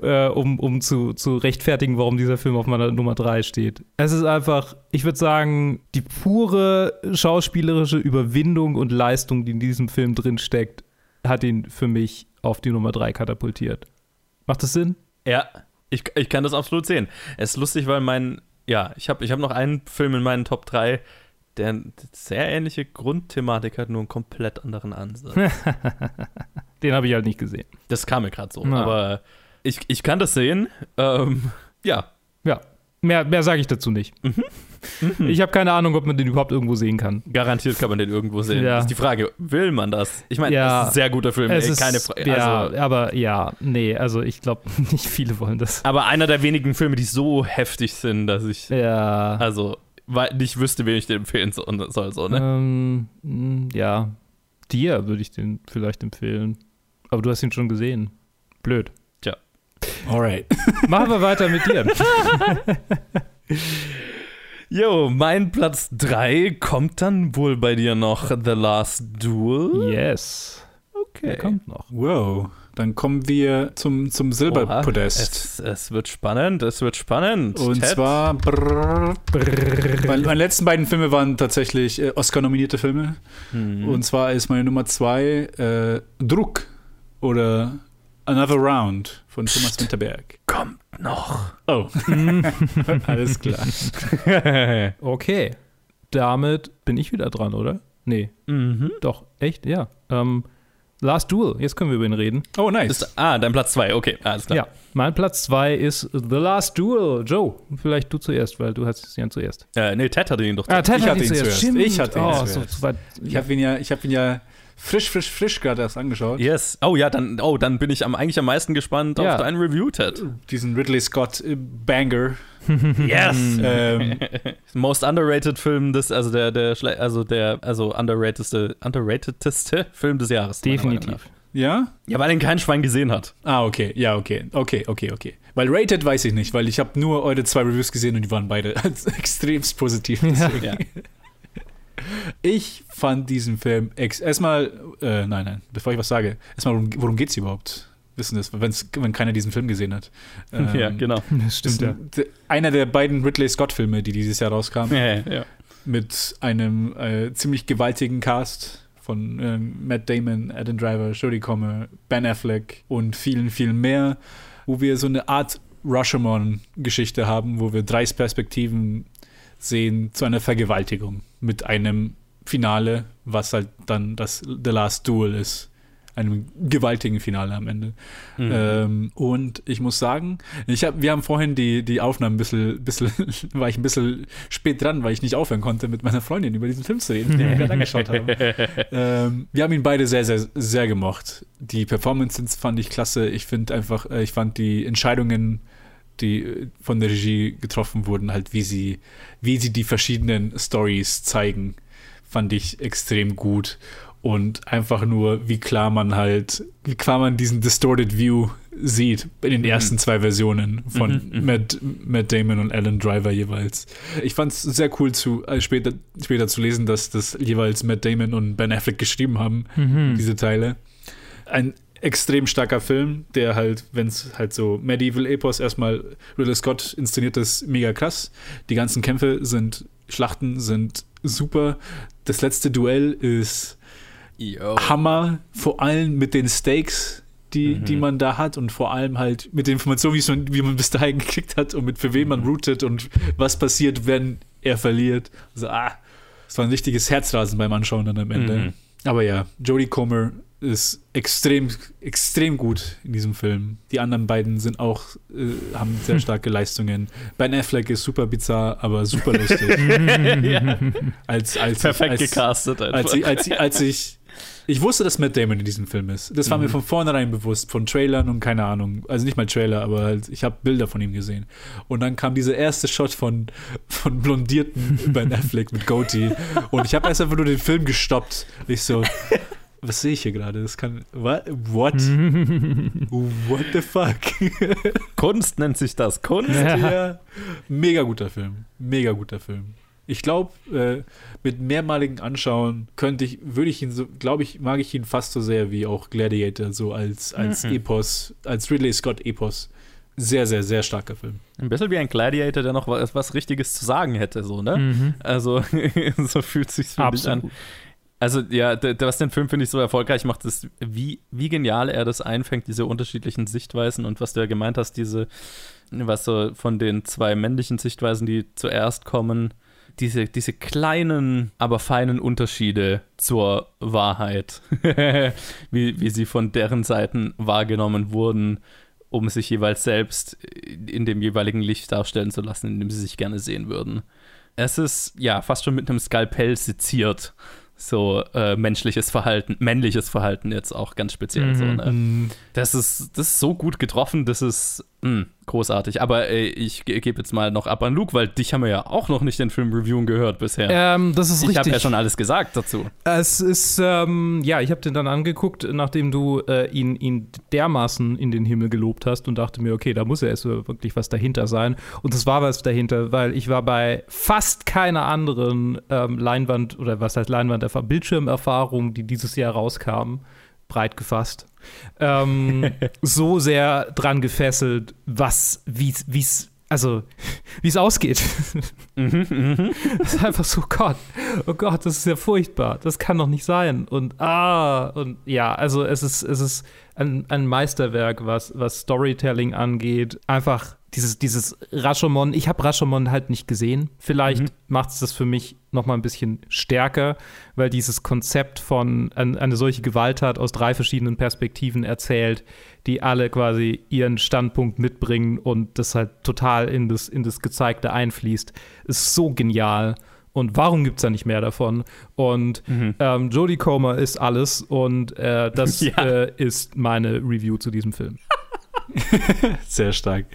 äh, um, um zu, zu rechtfertigen, warum dieser Film auf meiner Nummer 3 steht. Es ist einfach, ich würde sagen, die pure schauspielerische Überwindung und Leistung, die in diesem Film drin steckt, hat ihn für mich auf die Nummer 3 katapultiert. Macht das Sinn? Ja, ich, ich kann das absolut sehen. Es ist lustig, weil mein, ja, ich habe ich hab noch einen Film in meinen Top 3, der eine sehr ähnliche Grundthematik hat, nur einen komplett anderen Ansatz. Den habe ich halt nicht gesehen. das kam mir gerade so. Na. Aber ich, ich kann das sehen. Ähm, ja. Ja, mehr, mehr sage ich dazu nicht. Ich habe keine Ahnung, ob man den überhaupt irgendwo sehen kann. Garantiert kann man den irgendwo sehen. Ja. Das ist die Frage, will man das? Ich meine, Ja. das ist ein sehr guter Film, Es ey, ist, keine Frage. ja, Also, aber ja, nee, also ich glaube, nicht viele wollen das. aber einer der wenigen Filme, die so heftig sind, dass ich Ja. also weil nicht wüsste, wen ich dir empfehlen so- soll. So, ne? Ähm, ja, dir würde ich den vielleicht empfehlen. Aber du hast ihn schon gesehen. Blöd. Alright. Machen wir weiter mit dir. Jo, mein Platz 3 kommt dann wohl bei dir noch The Last Duel. Yes. Okay. Der kommt noch. Wow. Dann kommen wir zum, zum Silberpodest. Es, es wird spannend, es wird spannend. Und Ted? zwar, brrr, meine, meine letzten beiden Filme waren tatsächlich äh, Oscar-nominierte Filme. Hm. Und zwar ist meine Nummer zwei äh, Druck oder Another Round von Thomas Winterberg. kommt noch. Oh, alles klar. Okay. Damit bin ich wieder dran, oder? Nee. mhm. Doch, echt? Ja. Ähm, Last Duel, jetzt können wir über ihn reden. Oh, nice. Ist, ah, dein Platz 2, okay, alles klar. Ja, mein Platz 2 ist The Last Duel. Joe, vielleicht du zuerst, weil du hast es ja zuerst. Äh, nee, Ted hatte ihn doch. Ah, Ted Ich hat hatte ihn ihn zuerst. zuerst. Stimmt. Ich hatte ihn oh, zuerst. So, so weit. ich habe ihn ja, ich habe ihn ja frisch, frisch, frisch gerade erst angeschaut. Yes. Oh ja, dann, oh, dann bin ich am, eigentlich am meisten gespannt Ja. auf dein Review, Ted. Diesen Ridley Scott äh, Banger. Yes. ähm, Most underrated Film des, also der, der, schle- also der, also underratedste, underratedste Film des Jahres. Definitiv. ja? Ja, weil ihn kein Schwein gesehen hat. Ah, okay. Ja, okay. Okay, okay, okay. Weil Rated weiß ich nicht, weil ich habe nur eure zwei Reviews gesehen und die waren beide extremst positiv. Ja. Ich fand diesen Film ex erstmal, äh, nein, nein, bevor ich was sage, erstmal, worum, worum geht's überhaupt? Wissen das, wenn's, wenn keiner diesen Film gesehen hat. Ähm, ja, genau. Das Das ist ein- d- einer der beiden Ridley Scott-Filme, die dieses Jahr rauskamen, Ja, ja. mit einem äh, ziemlich gewaltigen Cast von ähm, Matt Damon, Adam Driver, Jodie Comer, Ben Affleck und vielen, vielen mehr, wo wir so eine Art Rashomon-Geschichte haben, wo wir drei Perspektiven sehen zu einer Vergewaltigung mit einem Finale, was halt dann das The Last Duel ist. Einem gewaltigen Finale am Ende. Mhm. Ähm, und ich muss sagen, ich hab, wir haben vorhin die, die Aufnahmen ein bisschen, bisschen, war ich ein bisschen spät dran, weil ich nicht aufhören konnte, mit meiner Freundin über diesen Film zu reden, den wir gerade angeschaut haben. ähm, wir haben ihn beide sehr, sehr, sehr gemocht. Die Performances fand ich klasse. Ich finde einfach, äh, ich fand die Entscheidungen, die äh, von der Regie getroffen wurden, halt wie sie, wie sie die verschiedenen Stories zeigen, fand ich extrem gut. Und einfach nur, wie klar man halt, wie klar man diesen Distorted View sieht in den ersten zwei Versionen von Mhm, mhm. Matt, Matt Damon und Alan Driver jeweils. Ich fand es sehr cool zu, äh, später, später zu lesen, dass das jeweils Matt Damon und Ben Affleck geschrieben haben, Mhm. diese Teile. Ein extrem starker Film, der halt, wenn es halt so Medieval Epos erstmal Ridley Scott inszeniert ist, mega krass. Die ganzen Kämpfe sind, Schlachten sind super. Das letzte Duell ist Yo. Hammer, vor allem mit den Stakes, die, Mhm. die man da hat und vor allem halt mit den Informationen, man, wie man bis dahin gekriegt hat und mit für wen man Mhm. routet und was passiert, wenn er verliert. Also, ah, es war ein richtiges Herzrasen beim Anschauen dann am Ende. Mhm. Aber ja, Jodie Comer ist extrem, extrem gut in diesem Film. Die anderen beiden sind auch, äh, haben sehr starke Leistungen. Ben Affleck ist super bizarr, aber super lustig. ja. als, als, Perfekt als, gecastet einfach. als ich, als, ich, als ich, ich wusste, dass Matt Damon in diesem Film ist. Das war mir Mhm. von vornherein bewusst, von Trailern und keine Ahnung. Also nicht mal Trailer, aber halt, ich habe Bilder von ihm gesehen. Und dann kam dieser erste Shot von, von blondierten Ben Affleck mit Goatee. Und ich habe erst einfach nur den Film gestoppt. Ich so, was sehe ich hier gerade? Das kann, what? What? What the fuck? Kunst nennt sich das. Kunst. Ja. Mega guter Film. Mega guter Film. Ich glaube, äh, mit mehrmaligen Anschauen könnte ich, würde ich ihn so, glaube ich, mag ich ihn fast so sehr wie auch Gladiator, so als, als Mhm. Epos, als Ridley Scott Epos. Sehr, sehr, sehr starker Film. Ein bisschen wie ein Gladiator, der noch was, was Richtiges zu sagen hätte, so, ne? Mhm. Also, so fühlt sich finde ich an. Also, ja, was den Film, finde ich, so erfolgreich macht, ist, wie, wie genial er das einfängt, diese unterschiedlichen Sichtweisen und was du ja gemeint hast, diese, was so von den zwei männlichen Sichtweisen, die zuerst kommen, diese, diese kleinen, aber feinen Unterschiede zur Wahrheit, wie, wie sie von deren Seiten wahrgenommen wurden, um sich jeweils selbst in dem jeweiligen Licht darstellen zu lassen, in dem sie sich gerne sehen würden. Es ist ja fast schon mit einem Skalpell seziert, so äh, menschliches Verhalten, männliches Verhalten jetzt auch ganz speziell. So, Mhm. ne? Das ist, das ist so gut getroffen, das ist mh, großartig. Aber äh, ich ge- gebe jetzt mal noch ab an Luke, weil dich haben wir ja auch noch nicht den Film reviewen gehört bisher. Ähm, das ist ich habe richtig. ja schon alles gesagt dazu. Es ist, ähm, ja, ich habe den dann angeguckt, nachdem du äh, ihn, ihn dermaßen in den Himmel gelobt hast und dachte mir, okay, da muss ja erst wirklich was dahinter sein. Und es war was dahinter, weil ich war bei fast keiner anderen ähm, Leinwand oder was heißt Leinwand, Bildschirmerfahrung, die dieses Jahr rauskamen, breit gefasst, ähm, so sehr dran gefesselt, was, wie es, also, wie es ausgeht. Mhm, mhm. Das ist einfach so, Gott, oh Gott, das ist ja furchtbar. Das kann doch nicht sein. Und ah, und ja, also es ist, es ist ein, ein Meisterwerk, was, was Storytelling angeht. Einfach dieses, dieses Rashomon, ich habe Rashomon halt nicht gesehen. Vielleicht Mhm. macht es das für mich noch mal ein bisschen stärker, weil dieses Konzept von an, eine solche Gewalttat aus drei verschiedenen Perspektiven erzählt, die alle quasi ihren Standpunkt mitbringen und das halt total in das, in das Gezeigte einfließt, ist so genial. Und warum gibt es da nicht mehr davon? Und ähm, Jodie Comer ist alles und äh, das Ja. äh, ist meine Review zu diesem Film. Sehr stark.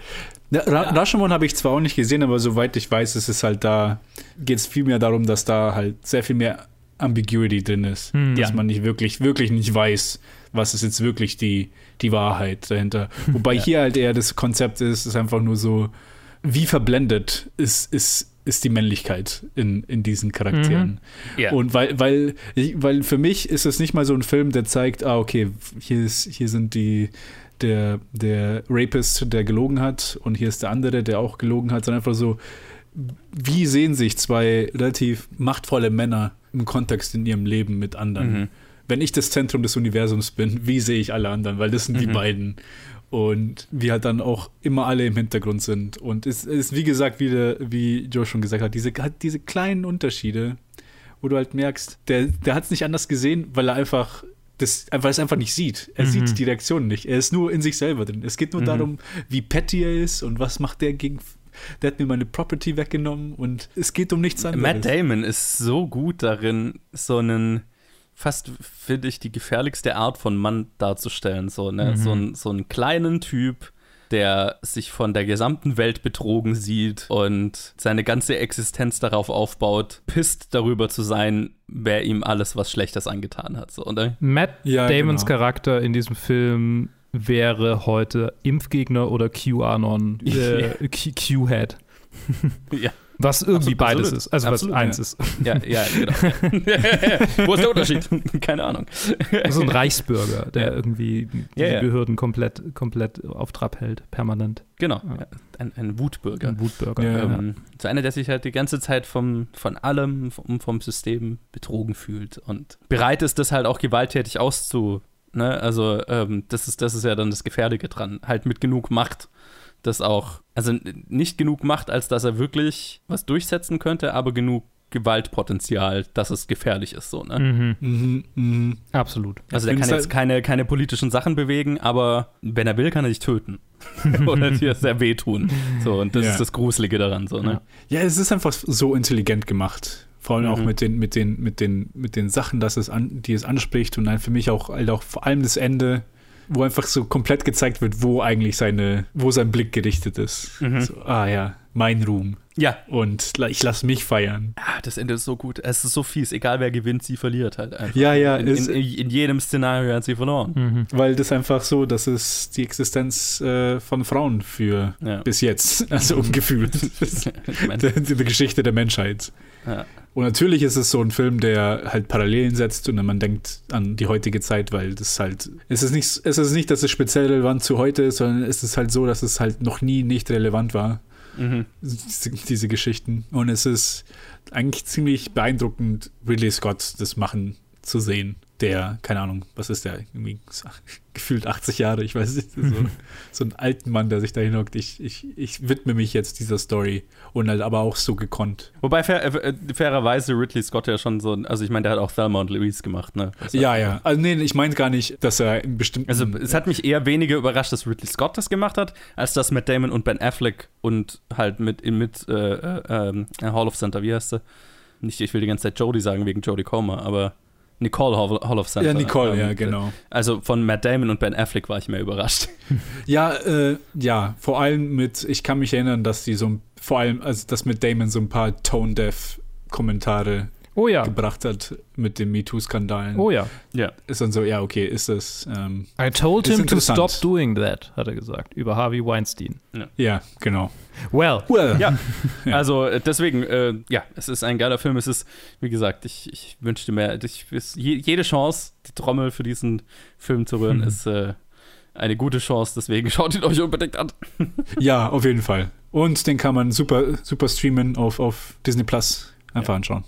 Ja, Ra Rashomon habe ich zwar auch nicht gesehen, aber soweit ich weiß, ist es halt da, geht es viel mehr darum, dass da halt sehr viel mehr Ambiguity drin ist. Hm. dass Ja. man nicht wirklich, wirklich nicht weiß, was ist jetzt wirklich die, die Wahrheit dahinter. Wobei Ja. hier halt eher das Konzept ist, ist einfach nur so, wie verblendet ist, ist, ist die Männlichkeit in, in diesen Charakteren. Ja. Und weil, weil, weil für mich ist es nicht mal so ein Film, der zeigt, ah, okay, hier, ist, hier sind die, der, der Rapist, der gelogen hat, und hier ist der andere, der auch gelogen hat, sondern einfach so, wie sehen sich zwei relativ machtvolle Männer im Kontext in ihrem Leben mit anderen? Mhm. Wenn ich das Zentrum des Universums bin, wie sehe ich alle anderen? Weil das sind die Mhm. beiden. Und wir halt dann auch immer alle im Hintergrund sind. Und es ist, wie gesagt, wieder, wie Joe schon gesagt hat, diese, hat diese kleinen Unterschiede, wo du halt merkst, der, der hat es nicht anders gesehen, weil er einfach das einfach es einfach nicht sieht. Er Mhm. sieht die Reaktionen nicht. Er ist nur in sich selber drin. Es geht nur Mhm. darum, wie petty er ist und was macht der gegen. Der hat mir meine Property weggenommen und es geht um nichts anderes. Matt Damon ist so gut darin, so einen fast, finde ich, die gefährlichste Art von Mann darzustellen. So, ne? Mhm. so, einen, so einen kleinen Typ, der sich von der gesamten Welt betrogen sieht und seine ganze Existenz darauf aufbaut, pisst darüber zu sein, wer ihm alles was Schlechtes angetan hat. So, ne? Matt Ja, Damons genau. Charakter in diesem Film wäre heute Impfgegner oder QAnon, äh, Q- Q-Head. Ja. Was irgendwie Absolut, beides absolut. ist, also Absolut, was eins ja. ist. Ja, ja, genau. Wo ist der Unterschied? Keine Ahnung. So ein Reichsbürger, der irgendwie die. Behörden komplett, komplett auf Trab hält, permanent. Genau, ein, ein Wutbürger. Ein Wutbürger. Ähm, so einer, der sich halt die ganze Zeit vom, von allem, vom, vom System betrogen fühlt und bereit ist, das halt auch gewalttätig auszu. Ne? Also, ähm, das, ist, das ist ja dann das Gefährliche dran. Halt mit genug Macht, das auch, also nicht genug Macht, als dass er wirklich was durchsetzen könnte, aber genug Gewaltpotenzial, dass es gefährlich ist, so, ne? Mhm. Mhm, mhm. Absolut. Also der kann jetzt keine, keine politischen Sachen bewegen, aber wenn er will, kann er dich töten. Oder dir sehr wehtun. So, und das Ja. ist das Gruselige daran, so, ne? Ja, es ist einfach so intelligent gemacht. Vor allem auch Mhm. mit den, mit den, mit den, mit den Sachen, dass es an, die es anspricht und dann für mich auch, halt auch vor allem das Ende, wo einfach so komplett gezeigt wird, wo eigentlich seine, wo sein Blick gerichtet ist. Mhm. So, ah ja, mein Ruhm. Ja, Und ich lasse mich feiern. Ah, das Ende ist so gut. Es ist so fies. Egal wer gewinnt, sie verliert halt einfach. Ja, ja, In, in, in jedem Szenario hat sie verloren. Mhm. Weil das einfach so, das ist die Existenz äh, von Frauen für Ja. bis jetzt. Also gefühlt. ich mein, die, die Geschichte der Menschheit. Ja. Und natürlich ist es so ein Film, der halt Parallelen setzt und man denkt an die heutige Zeit, weil das halt, es ist nicht, es ist nicht, dass es speziell relevant zu heute ist, sondern es ist halt so, dass es halt noch nie nicht relevant war, Mhm. diese, diese Geschichten. Und es ist eigentlich ziemlich beeindruckend, Ridley Scott das machen zu sehen. Der, keine Ahnung, was ist der? Irgendwie gefühlt 80 Jahre, ich weiß nicht. So, so ein alten Mann, der sich da hinhockt. Ich, ich, ich widme mich jetzt dieser Story und halt aber auch so gekonnt. Wobei fair, äh, fairerweise Ridley Scott ja schon so, also ich meine, der hat auch Thelma und Louise gemacht, ne? Das Ja, hat- ja. Also nee, ich meinte gar nicht, dass er in bestimmten. Also es hat mich eher weniger überrascht, dass Ridley Scott das gemacht hat, als dass Matt Damon und Ben Affleck und halt mit, mit äh, äh, ähm, Hall of Center, wie heißt sie? Nicht, ich will die ganze Zeit Jodie sagen wegen Jodie Comer, aber Nicole Hall, Hall of Center. ja, Nicole, ähm, ja, genau. Also von Matt Damon und Ben Affleck war ich mehr überrascht. Ja, äh, ja, vor allem mit, ich kann mich erinnern, dass die so, ein- vor allem, also dass mit Damon so ein paar Tone-Deaf-Kommentare Oh ja. gebracht hat mit den MeToo-Skandalen. Oh ja. Ja. Ist dann so, ja, okay, ist das, ähm, I told him to stop doing that, hat er gesagt, über Harvey Weinstein. ja, genau. Well, Well, Ja, Ja. also äh, deswegen, äh, ja, es ist ein geiler Film. Es ist, wie gesagt, ich, ich wünschte mir, ich, jede Chance, die Trommel für diesen Film zu rühren, Mhm. ist äh, eine gute Chance. Deswegen schaut ihn euch unbedingt an. ja, auf jeden Fall. Und den kann man super, super streamen auf, auf Disney Plus. Einfach anschauen.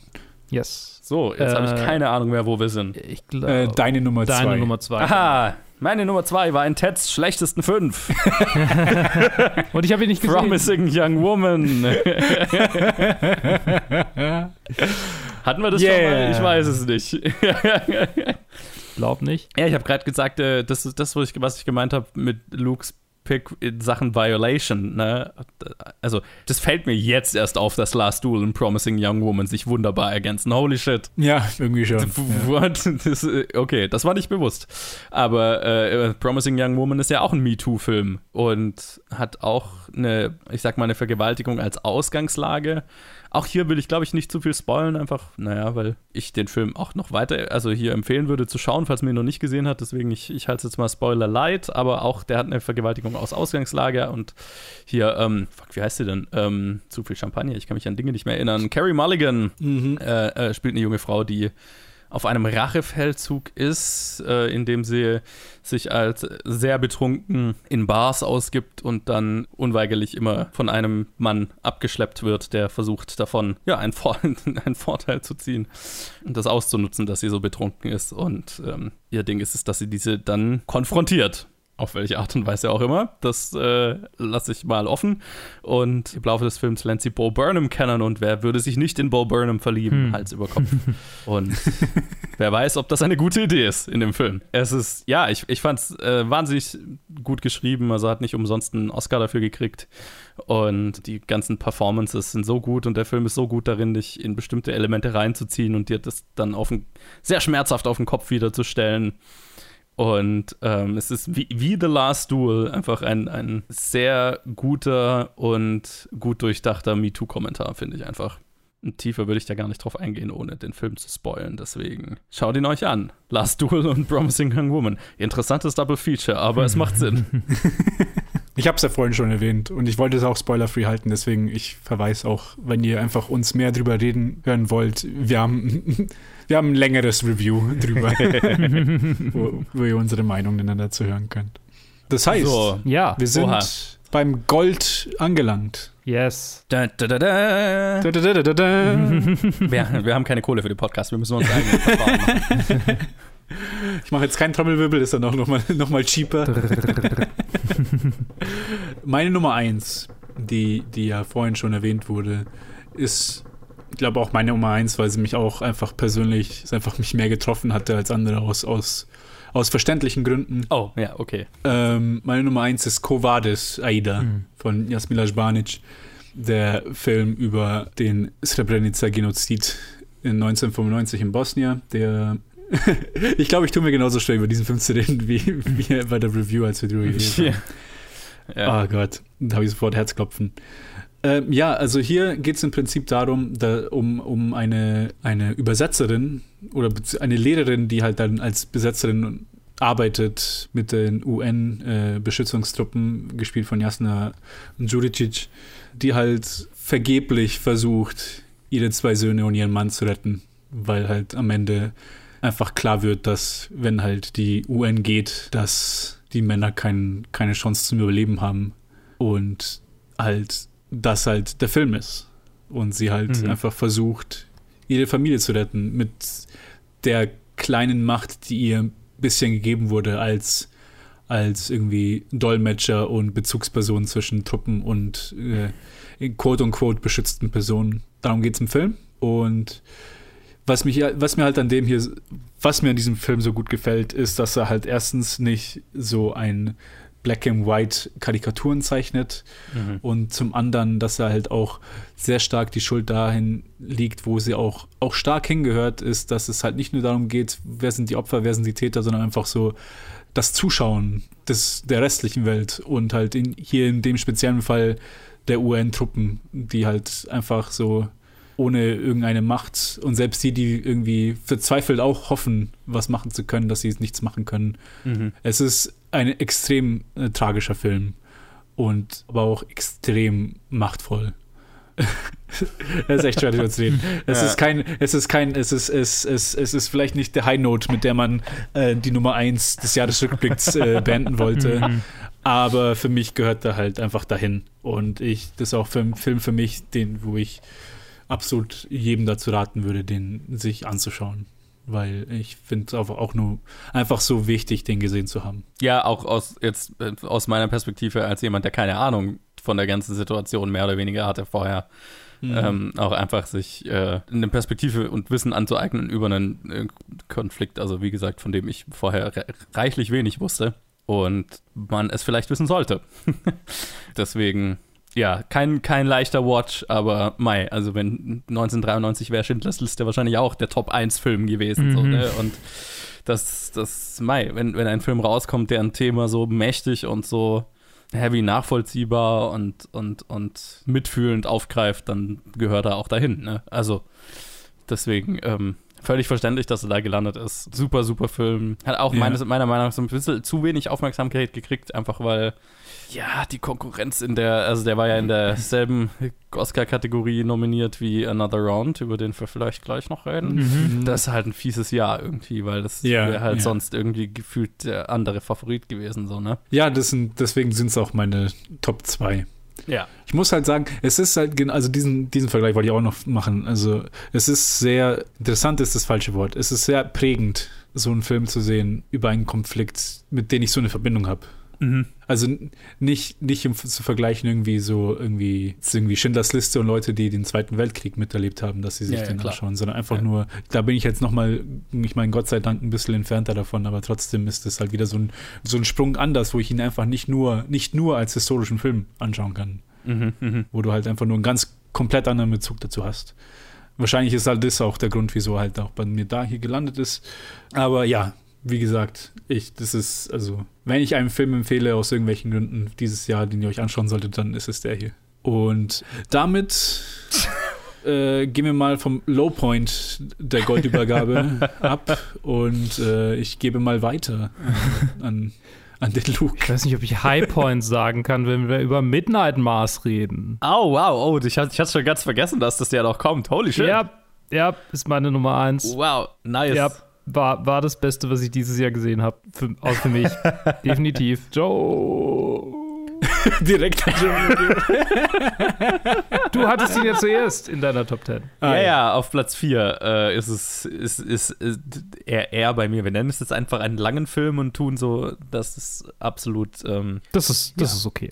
yes. So, jetzt habe ich Äh, keine Ahnung mehr, wo wir sind. Ich glaube, Äh, deine Nummer deine zwei. Nummer zwei. Aha, meine Nummer zwei war in Teds schlechtesten fünf. Und ich habe ihn nicht gesehen. Promising Young Woman. Hatten wir das schon Yeah. mal? Ich weiß es nicht. Glaub nicht. ja, ich habe gerade gesagt, äh, das ist das, was ich, was ich gemeint habe mit Lukes Pick in Sachen Violation. Ne? Also, das fällt mir jetzt erst auf, dass Last Duel und Promising Young Woman sich wunderbar ergänzen. Holy shit. Ja, irgendwie schon. Ja. What? Das, äh, okay, das war nicht bewusst. Aber äh, Promising Young Woman ist ja auch ein MeToo-Film und hat auch eine, ich sag mal, eine Vergewaltigung als Ausgangslage. Auch hier will ich, glaube ich, nicht zu viel spoilen, einfach, naja, weil ich den Film auch noch weiter, also hier empfehlen würde zu schauen, falls man ihn noch nicht gesehen hat. Deswegen, ich, ich halte es jetzt mal Spoiler light, aber auch der hat eine Vergewaltigung aus Ausgangslage und hier, ähm, fuck, wie heißt sie denn? Ähm, zu viel Champagner, ich kann mich an Dinge nicht mehr erinnern. Carrie Mulligan Mhm. äh, äh, spielt eine junge Frau, die auf einem Rachefeldzug ist, äh, in dem sie sich als sehr betrunken in Bars ausgibt und dann unweigerlich immer von einem Mann abgeschleppt wird, der versucht davon ja einen, Vor einen Vorteil zu ziehen und das auszunutzen, dass sie so betrunken ist. Und ähm, ihr Ding ist es, dass sie diese dann konfrontiert. Auf welche Art und Weise auch immer. Das äh, lasse ich mal offen. Und im Laufe des Films lernt sie Bo Burnham kennen und wer würde sich nicht in Bo Burnham verlieben, Hm. Hals über Kopf. und wer weiß, ob das eine gute Idee ist in dem Film. Es ist, ja, ich, ich fand es äh, wahnsinnig gut geschrieben. Also hat nicht umsonst einen Oscar dafür gekriegt. Und die ganzen Performances sind so gut und der Film ist so gut darin, dich in bestimmte Elemente reinzuziehen und dir das dann auf den, sehr schmerzhaft auf den Kopf wiederzustellen. Und ähm, es ist wie, wie The Last Duel einfach ein, ein sehr guter und gut durchdachter MeToo-Kommentar, finde ich einfach. Tiefer würde ich da gar nicht drauf eingehen, ohne den Film zu spoilen. Deswegen schaut ihn euch an. Last Duel und Promising Young Woman. Interessantes Double Feature, aber es macht Sinn. Ich habe es ja vorhin schon erwähnt und ich wollte es auch spoilerfree halten, deswegen ich verweise auch, wenn ihr einfach uns mehr drüber reden hören wollt, wir haben, wir haben ein längeres Review drüber, wo, wo ihr unsere Meinungen dann dazu hören könnt. Das heißt, So. Ja, wir sind Oha. Beim Gold angelangt. yes. Da, da, da, da. Da, da, da, da, da. Wir, wir haben keine Kohle für den Podcast, wir müssen uns eigene Verfahren machen. Ich mache jetzt keinen Trommelwirbel, ist dann auch nochmal noch mal cheaper. Meine Nummer eins, die, die ja vorhin schon erwähnt wurde, ist, ich glaube auch meine Nummer eins, weil sie mich auch einfach persönlich, einfach mich mehr getroffen hatte als andere aus, aus, aus verständlichen Gründen. Oh, ja, okay. Ähm, meine Nummer eins ist Kovadis Aida Mhm. von Jasmila Žbanic, der Film über den Srebrenica-Genozid in 1995 in Bosnien, der ich glaube, ich tue mir genauso schwer, über diesen Film zu reden, wie, wie bei der Review, als wir drüber geredet haben. Ja. Ja. Oh Gott, da habe ich sofort Herzklopfen. Ähm, ja, also hier geht es im Prinzip darum, da, um, um eine, eine Übersetzerin oder eine Lehrerin, die halt dann als Besetzerin arbeitet mit den UN-Beschützungstruppen, gespielt von Jasna Djuricic, die halt vergeblich versucht, ihre zwei Söhne und ihren Mann zu retten, weil halt am Ende einfach klar wird, dass wenn halt die UN geht, dass die Männer kein, keine Chance zum Überleben haben und halt das halt der Film ist und sie halt Mhm. einfach versucht, ihre Familie zu retten mit der kleinen Macht, die ihr ein bisschen gegeben wurde als als irgendwie Dolmetscher und Bezugsperson zwischen Truppen und äh, quote-unquote beschützten Personen. Darum geht es im Film. Und was, mich, was mir halt an dem hier, was mir an diesem Film so gut gefällt, ist, dass er halt erstens nicht so ein Black and White Karikaturen zeichnet Mhm. und zum anderen, dass er halt auch sehr stark die Schuld dahin liegt, wo sie auch, auch stark hingehört, ist, dass es halt nicht nur darum geht, wer sind die Opfer, wer sind die Täter, sondern einfach so das Zuschauen des, der restlichen Welt und halt in, hier in dem speziellen Fall der UN-Truppen, die halt einfach so ohne irgendeine Macht und selbst die, die irgendwie verzweifelt auch hoffen, was machen zu können, dass sie nichts machen können. Mhm. Es ist ein extrem äh, tragischer Film und aber auch extrem machtvoll. Es ist echt schwer darüber zu reden. Es Ja. ist kein, es ist kein, es ist, es, es, es ist vielleicht nicht der High Note, mit der man äh, die Nummer 1 des Jahresrückblicks äh, beenden wollte. Mhm. Aber für mich gehört er halt einfach dahin. Und ich, das ist auch für, ein Film für mich, den, wo ich absolut jedem dazu raten würde, den sich anzuschauen. Weil ich finde es auch nur einfach so wichtig, den gesehen zu haben. Ja, auch aus jetzt äh, aus meiner Perspektive als jemand, der keine Ahnung von der ganzen Situation mehr oder weniger hatte vorher. Mhm. Ähm, auch einfach sich äh, eine Perspektive und Wissen anzueignen über einen äh, Konflikt, also wie gesagt, von dem ich vorher re reichlich wenig wusste und man es vielleicht wissen sollte. Deswegen, ja, kein, kein leichter Watch, aber Mai, also wenn 1993 wäre Schindlers Liste wahrscheinlich auch der Top 1 Film gewesen. Mhm. So, ne? Und das, das, Mai, wenn, wenn ein Film rauskommt, der ein Thema so mächtig und so heavy nachvollziehbar und, und, und mitfühlend aufgreift, dann gehört er auch dahin. Ne? Also deswegen ähm, völlig verständlich, dass er da gelandet ist. Super, super Film. Hat auch ja. meines, meiner Meinung nach so ein bisschen zu wenig Aufmerksamkeit gekriegt, einfach weil ja, die Konkurrenz in der, also der war ja in derselben Oscar-Kategorie nominiert wie Another Round, über den wir vielleicht gleich noch reden. Mhm. Das ist halt ein fieses Jahr irgendwie, weil das ja, wäre halt ja. sonst irgendwie gefühlt der andere Favorit gewesen, so, ne? Ja, das sind, deswegen sind es auch meine Top 2. Ja. Ich muss halt sagen, es ist halt, also diesen, diesen Vergleich wollte ich auch noch machen. Also, es ist sehr, interessant ist das falsche Wort. Es ist sehr prägend, so einen Film zu sehen über einen Konflikt, mit dem ich so eine Verbindung habe. Mhm. Also nicht, nicht im, zu vergleichen irgendwie so irgendwie, irgendwie Schindlers Liste und Leute, die den Zweiten Weltkrieg miterlebt haben, dass sie sich ja, den ja, anschauen, sondern einfach ja. nur, da bin ich jetzt nochmal, ich meine, Gott sei Dank ein bisschen entfernter davon, aber trotzdem ist es halt wieder so ein, so ein Sprung anders, wo ich ihn einfach nicht nur, nicht nur als historischen Film anschauen kann. Mhm, mh. Wo du halt einfach nur einen ganz komplett anderen Bezug dazu hast. Wahrscheinlich ist halt das auch der Grund, wieso halt auch bei mir da hier gelandet ist. Aber ja, wie gesagt, ich, das ist, also, wenn ich einen Film empfehle aus irgendwelchen Gründen dieses Jahr, den ihr euch anschauen solltet, dann ist es der hier. Und damit äh, gehen wir mal vom Lowpoint der Goldübergabe ab und äh, ich gebe mal weiter an, an den Luke. Ich weiß nicht, ob ich Highpoint sagen kann, wenn wir über Midnight Mars reden. Oh, wow, oh, ich, hatte, ich hatte schon ganz vergessen, dass das ja noch kommt. Holy shit. Ja, ja, ist meine Nummer eins. Wow, nice. Ja, war, war das Beste, was ich dieses Jahr gesehen habe. Für, auch für mich. Definitiv. Joe. Direkt Du hattest ihn ja zuerst in deiner Top 10. Ah, ja, ja, auf Platz 4 äh, ist es ist, ist, ist, eher, eher bei mir. Wir nennen es jetzt einfach einen langen Film und tun so, das ist absolut. Ähm, das ist, das ja. ist okay.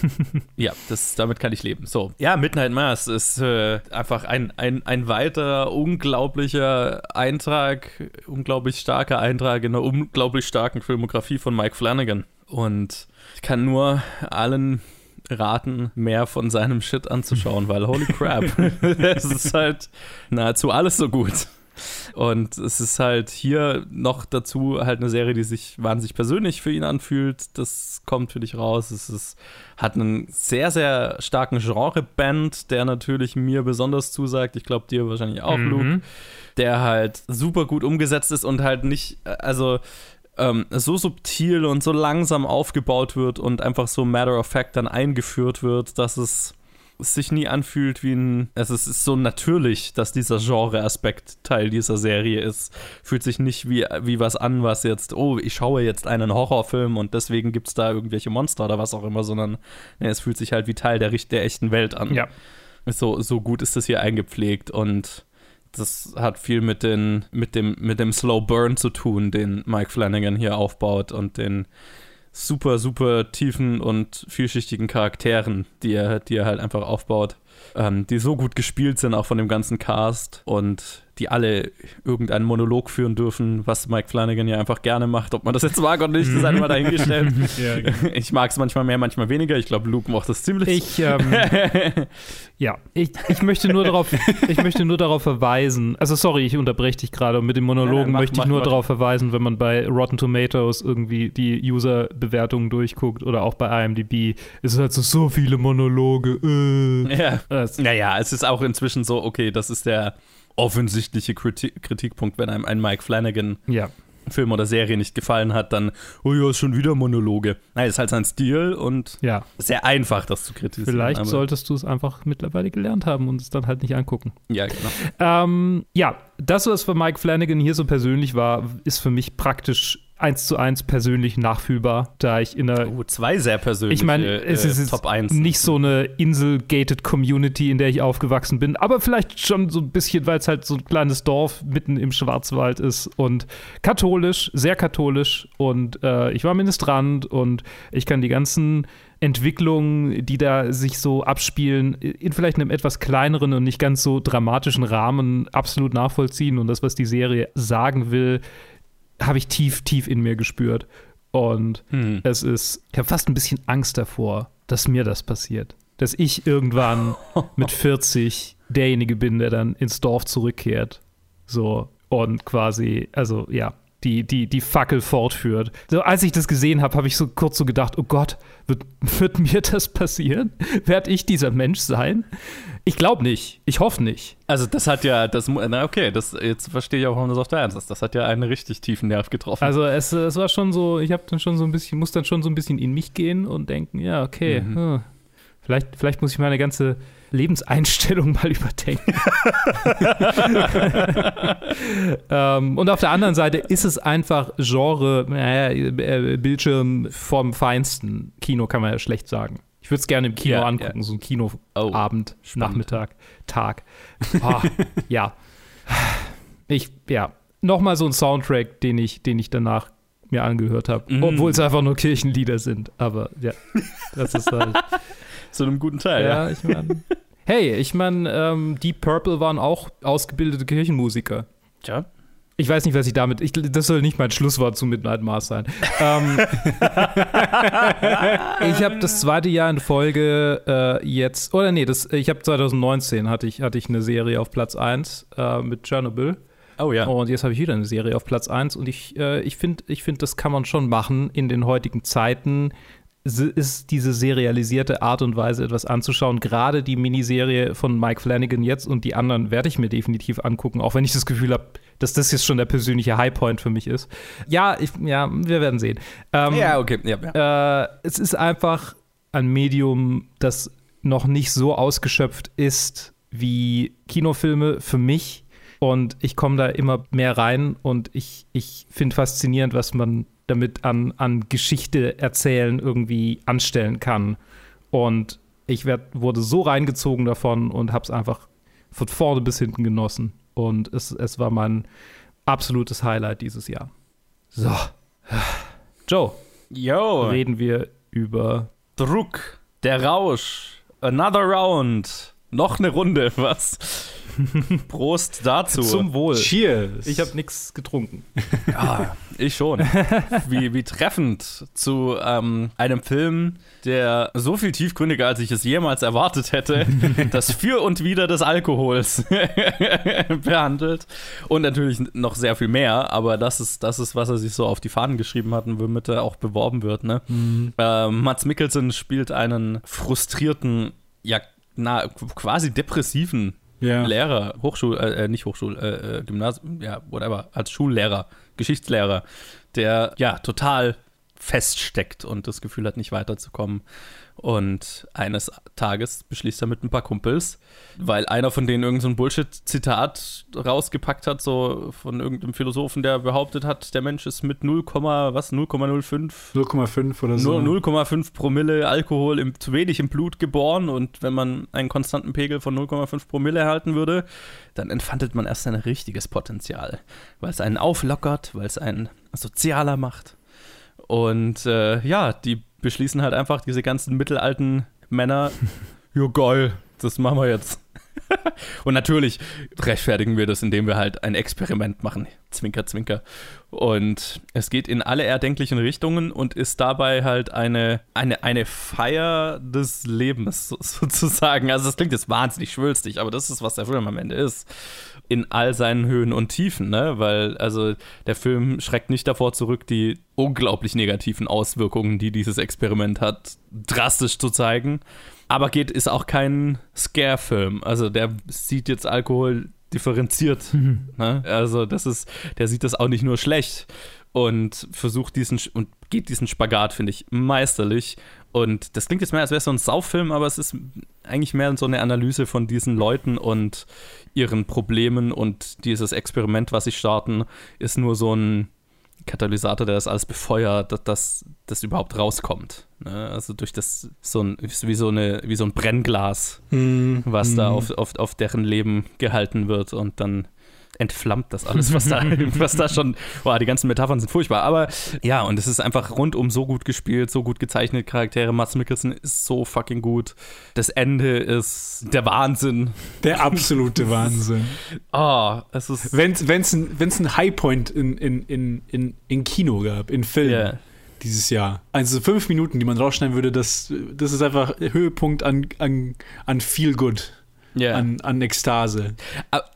ja, das, damit kann ich leben. So, ja, Midnight Mass ist äh, einfach ein, ein, ein weiterer unglaublicher Eintrag, unglaublich starker Eintrag in einer unglaublich starken Filmografie von Mike Flanagan. Und kann nur allen raten, mehr von seinem Shit anzuschauen, weil holy crap, es ist halt nahezu alles so gut. Und es ist halt hier noch dazu halt eine Serie, die sich wahnsinnig persönlich für ihn anfühlt. Das kommt für dich raus. Es ist, hat einen sehr, sehr starken Genre-Band, der natürlich mir besonders zusagt. Ich glaube dir wahrscheinlich auch, mhm. Luke. Der halt super gut umgesetzt ist und halt nicht, also ähm, so subtil und so langsam aufgebaut wird und einfach so matter of fact dann eingeführt wird, dass es sich nie anfühlt wie ein. Also es ist so natürlich, dass dieser Genre-Aspekt Teil dieser Serie ist. Fühlt sich nicht wie, wie was an, was jetzt, oh, ich schaue jetzt einen Horrorfilm und deswegen gibt es da irgendwelche Monster oder was auch immer, sondern nee, es fühlt sich halt wie Teil der, der echten Welt an. Ja. So, so gut ist das hier eingepflegt und das hat viel mit, den, mit, dem, mit dem Slow Burn zu tun, den Mike Flanagan hier aufbaut und den super, super tiefen und vielschichtigen Charakteren, die er, die er halt einfach aufbaut, ähm, die so gut gespielt sind, auch von dem ganzen Cast. Und die alle irgendeinen Monolog führen dürfen, was Mike Flanagan ja einfach gerne macht. Ob man das jetzt mag oder nicht, ist einmal dahingestellt. ja, genau. Ich mag es manchmal mehr, manchmal weniger. Ich glaube, Luke macht das ziemlich. Ich, ähm, ja, ich, ich, möchte nur darauf, ich möchte nur darauf verweisen, also sorry, ich unterbreche dich gerade und mit dem Monologen ja, mach, möchte ich nur mach. darauf verweisen, wenn man bei Rotten Tomatoes irgendwie die User-Bewertungen durchguckt oder auch bei IMDb, ist es halt so, so viele Monologe. Äh. Ja. Naja, es ist auch inzwischen so, okay, das ist der offensichtliche Kritik Kritikpunkt, wenn einem ein Mike Flanagan ja. Film oder Serie nicht gefallen hat, dann, oh ja, ist schon wieder Monologe. Nein, ist halt sein Stil und ja. sehr einfach, das zu kritisieren. Vielleicht solltest du es einfach mittlerweile gelernt haben und es dann halt nicht angucken. Ja, genau. Ähm, ja, das, was für Mike Flanagan hier so persönlich war, ist für mich praktisch eins zu eins persönlich nachfühlbar, da ich in einer. Oh, zwei sehr persönliche Ich meine, es ist äh, jetzt Top 1. nicht so eine Insel-gated Community, in der ich aufgewachsen bin, aber vielleicht schon so ein bisschen, weil es halt so ein kleines Dorf mitten im Schwarzwald ist und katholisch, sehr katholisch und äh, ich war Ministrant und ich kann die ganzen Entwicklungen, die da sich so abspielen, in vielleicht einem etwas kleineren und nicht ganz so dramatischen Rahmen absolut nachvollziehen und das, was die Serie sagen will, habe ich tief, tief in mir gespürt. Und Hm. es ist, ich habe fast ein bisschen Angst davor, dass mir das passiert. Dass ich irgendwann mit 40 derjenige bin, der dann ins Dorf zurückkehrt. So, und quasi, also ja, die, die, die Fackel fortführt. So, als ich das gesehen habe, habe ich so kurz so gedacht, oh Gott, wird, wird mir das passieren? Werd ich dieser Mensch sein? Ich glaube nicht. Ich hoffe nicht. Also das hat ja, das, na okay, das, jetzt verstehe ich auch, warum das auf der Ernst ist. Das hat ja einen richtig tiefen Nerv getroffen. Also es, es war schon so, ich habe dann schon so ein bisschen, muss dann schon so ein bisschen in mich gehen und denken, ja, okay, Mhm. hm, vielleicht, vielleicht muss ich meine ganze Lebenseinstellung mal überdenken. ähm, und auf der anderen Seite ist es einfach Genre, äh, äh, Bildschirm vom Feinsten. Kino kann man ja schlecht sagen. Ich würde es gerne im Kino Ja, angucken, so ein Kinoabend, Oh. Nachmittag, Tag. Ah, ja. Ich, ja. Nochmal so ein Soundtrack, den ich, den ich danach mir angehört habe. Mm. Obwohl es einfach nur Kirchenlieder sind. Aber ja, das ist halt. Zu einem guten Teil, ja. ja, ich meine. Hey, ich meine, ähm, Deep Purple waren auch ausgebildete Kirchenmusiker. Tja. Ich weiß nicht, was ich damit. Ich, das soll nicht mein Schlusswort zu Midnight Mars sein. ähm, ich habe das zweite Jahr in Folge äh, jetzt, oder nee, das, ich habe 2019 hatte ich, hatte ich eine Serie auf Platz 1 äh, mit Chernobyl. Oh ja. Und jetzt habe ich wieder eine Serie auf Platz 1 und ich, äh, ich finde, ich find, das kann man schon machen in den heutigen Zeiten. Ist diese serialisierte Art und Weise etwas anzuschauen. Gerade die Miniserie von Mike Flanagan jetzt und die anderen werde ich mir definitiv angucken, auch wenn ich das Gefühl habe, dass das jetzt schon der persönliche Highpoint für mich ist. Ja, ich, ja wir werden sehen. Ähm, ja, okay. Ja, ja. äh, es ist einfach ein Medium, das noch nicht so ausgeschöpft ist wie Kinofilme für mich. Und ich komme da immer mehr rein und ich, ich finde faszinierend, was man damit an, an Geschichte erzählen irgendwie anstellen kann. Und ich werd, wurde so reingezogen davon und habe es einfach von vorne bis hinten genossen. Und es, es war mein absolutes Highlight dieses Jahr. So. Joe, Yo. reden wir über Druck. Der Rausch. Another round. Noch eine Runde, was? Prost dazu. zum Wohl. Cheers. Ich habe nichts getrunken. Ja, ich schon. Wie, wie treffend zu ähm, einem Film, der so viel tiefgründiger, als ich es jemals erwartet hätte, das Für und Wider des Alkohols behandelt. Und natürlich noch sehr viel mehr, aber das ist, das ist, was er sich so auf die Fahnen geschrieben hat und womit er auch beworben wird. Ne? Ähm, Mats Mikkelsen spielt einen frustrierten, ja, na, quasi depressiven ja. Lehrer, Hochschul, äh, äh, nicht Hochschul, äh, äh, Gymnasium, ja, whatever, als Schullehrer, Geschichtslehrer, der ja total feststeckt und das Gefühl hat, nicht weiterzukommen. Und eines Tages beschließt er mit ein paar Kumpels, weil einer von denen irgendein so Bullshit-Zitat rausgepackt hat, so von irgendeinem Philosophen, der behauptet hat, der Mensch ist mit 0, was, 0,05 0,5 oder so. nur 0,5 Promille Alkohol im, zu wenig im Blut geboren und wenn man einen konstanten Pegel von 0,5 Promille erhalten würde, dann entfaltet man erst ein richtiges Potenzial, weil es einen auflockert, weil es einen sozialer macht. Und äh, ja, die beschließen halt einfach diese ganzen mittelalten Männer, ja geil, das machen wir jetzt. Und natürlich rechtfertigen wir das, indem wir halt ein Experiment machen. Zwinker, zwinker. Und es geht in alle erdenklichen Richtungen und ist dabei halt eine, eine, eine Feier des Lebens so, sozusagen. Also das klingt jetzt wahnsinnig schwülstig, aber das ist, was der Film am Ende ist. In all seinen Höhen und Tiefen, ne? Weil, also, der Film schreckt nicht davor zurück, die unglaublich negativen Auswirkungen, die dieses Experiment hat, drastisch zu zeigen. Aber geht, ist auch kein Scare-Film. Also der sieht jetzt Alkohol differenziert. Ne? Also das ist, der sieht das auch nicht nur schlecht und versucht diesen und geht diesen Spagat, finde ich, meisterlich. Und das klingt jetzt mehr, als wäre es so ein Sauffilm, aber es ist eigentlich mehr so eine Analyse von diesen Leuten und ihren Problemen und dieses Experiment, was sie starten, ist nur so ein Katalysator, der das alles befeuert, dass das, das überhaupt rauskommt. Ne? Also durch das so ein, wie so, eine, wie so ein Brennglas, Mhm. was da auf, auf, auf deren Leben gehalten wird und dann entflammt das alles, was da, was da schon, boah, die ganzen Metaphern sind furchtbar, aber ja, und es ist einfach rundum so gut gespielt, so gut gezeichnet, Charaktere, Mats Mikkelsen ist so fucking gut, das Ende ist der Wahnsinn, Der absolute Wahnsinn. oh, es ist, Wenn es ein, wenn's ein Highpoint in, in, in, in, in Kino gab, in Film ja, dieses Jahr, also fünf Minuten, die man rausschneiden würde, das, das ist einfach Höhepunkt an, an, an Feel Good, ja. an, an Ekstase.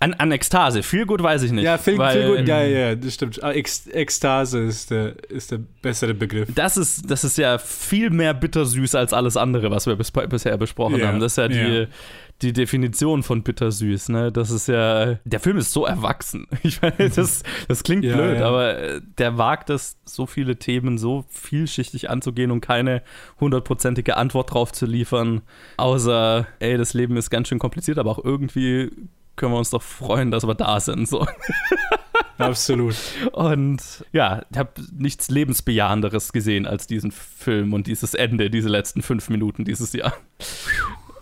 An, an Ekstase, viel gut weiß ich nicht. Ja, Feel, weil- Feel Good, ja, ja, ja, das stimmt. Ah, Ex, Ekstase ist der, ist der bessere Begriff. Das ist, das ist ja viel mehr bittersüß als alles andere, was wir bis, bisher besprochen Ja, haben. Das ist ja die. Die Definition von bittersüß. Ne? Das ist ja. Der Film ist so erwachsen. Ich meine, das, das klingt Ja, blöd, ja. aber äh, der wagt es, so viele Themen so vielschichtig anzugehen und keine hundertprozentige Antwort drauf zu liefern. Außer, ey, das Leben ist ganz schön kompliziert, aber auch irgendwie können wir uns doch freuen, dass wir da sind. So. Absolut. Und ja, ich habe nichts Lebensbejahenderes gesehen als diesen Film und dieses Ende, diese letzten fünf Minuten dieses Jahr.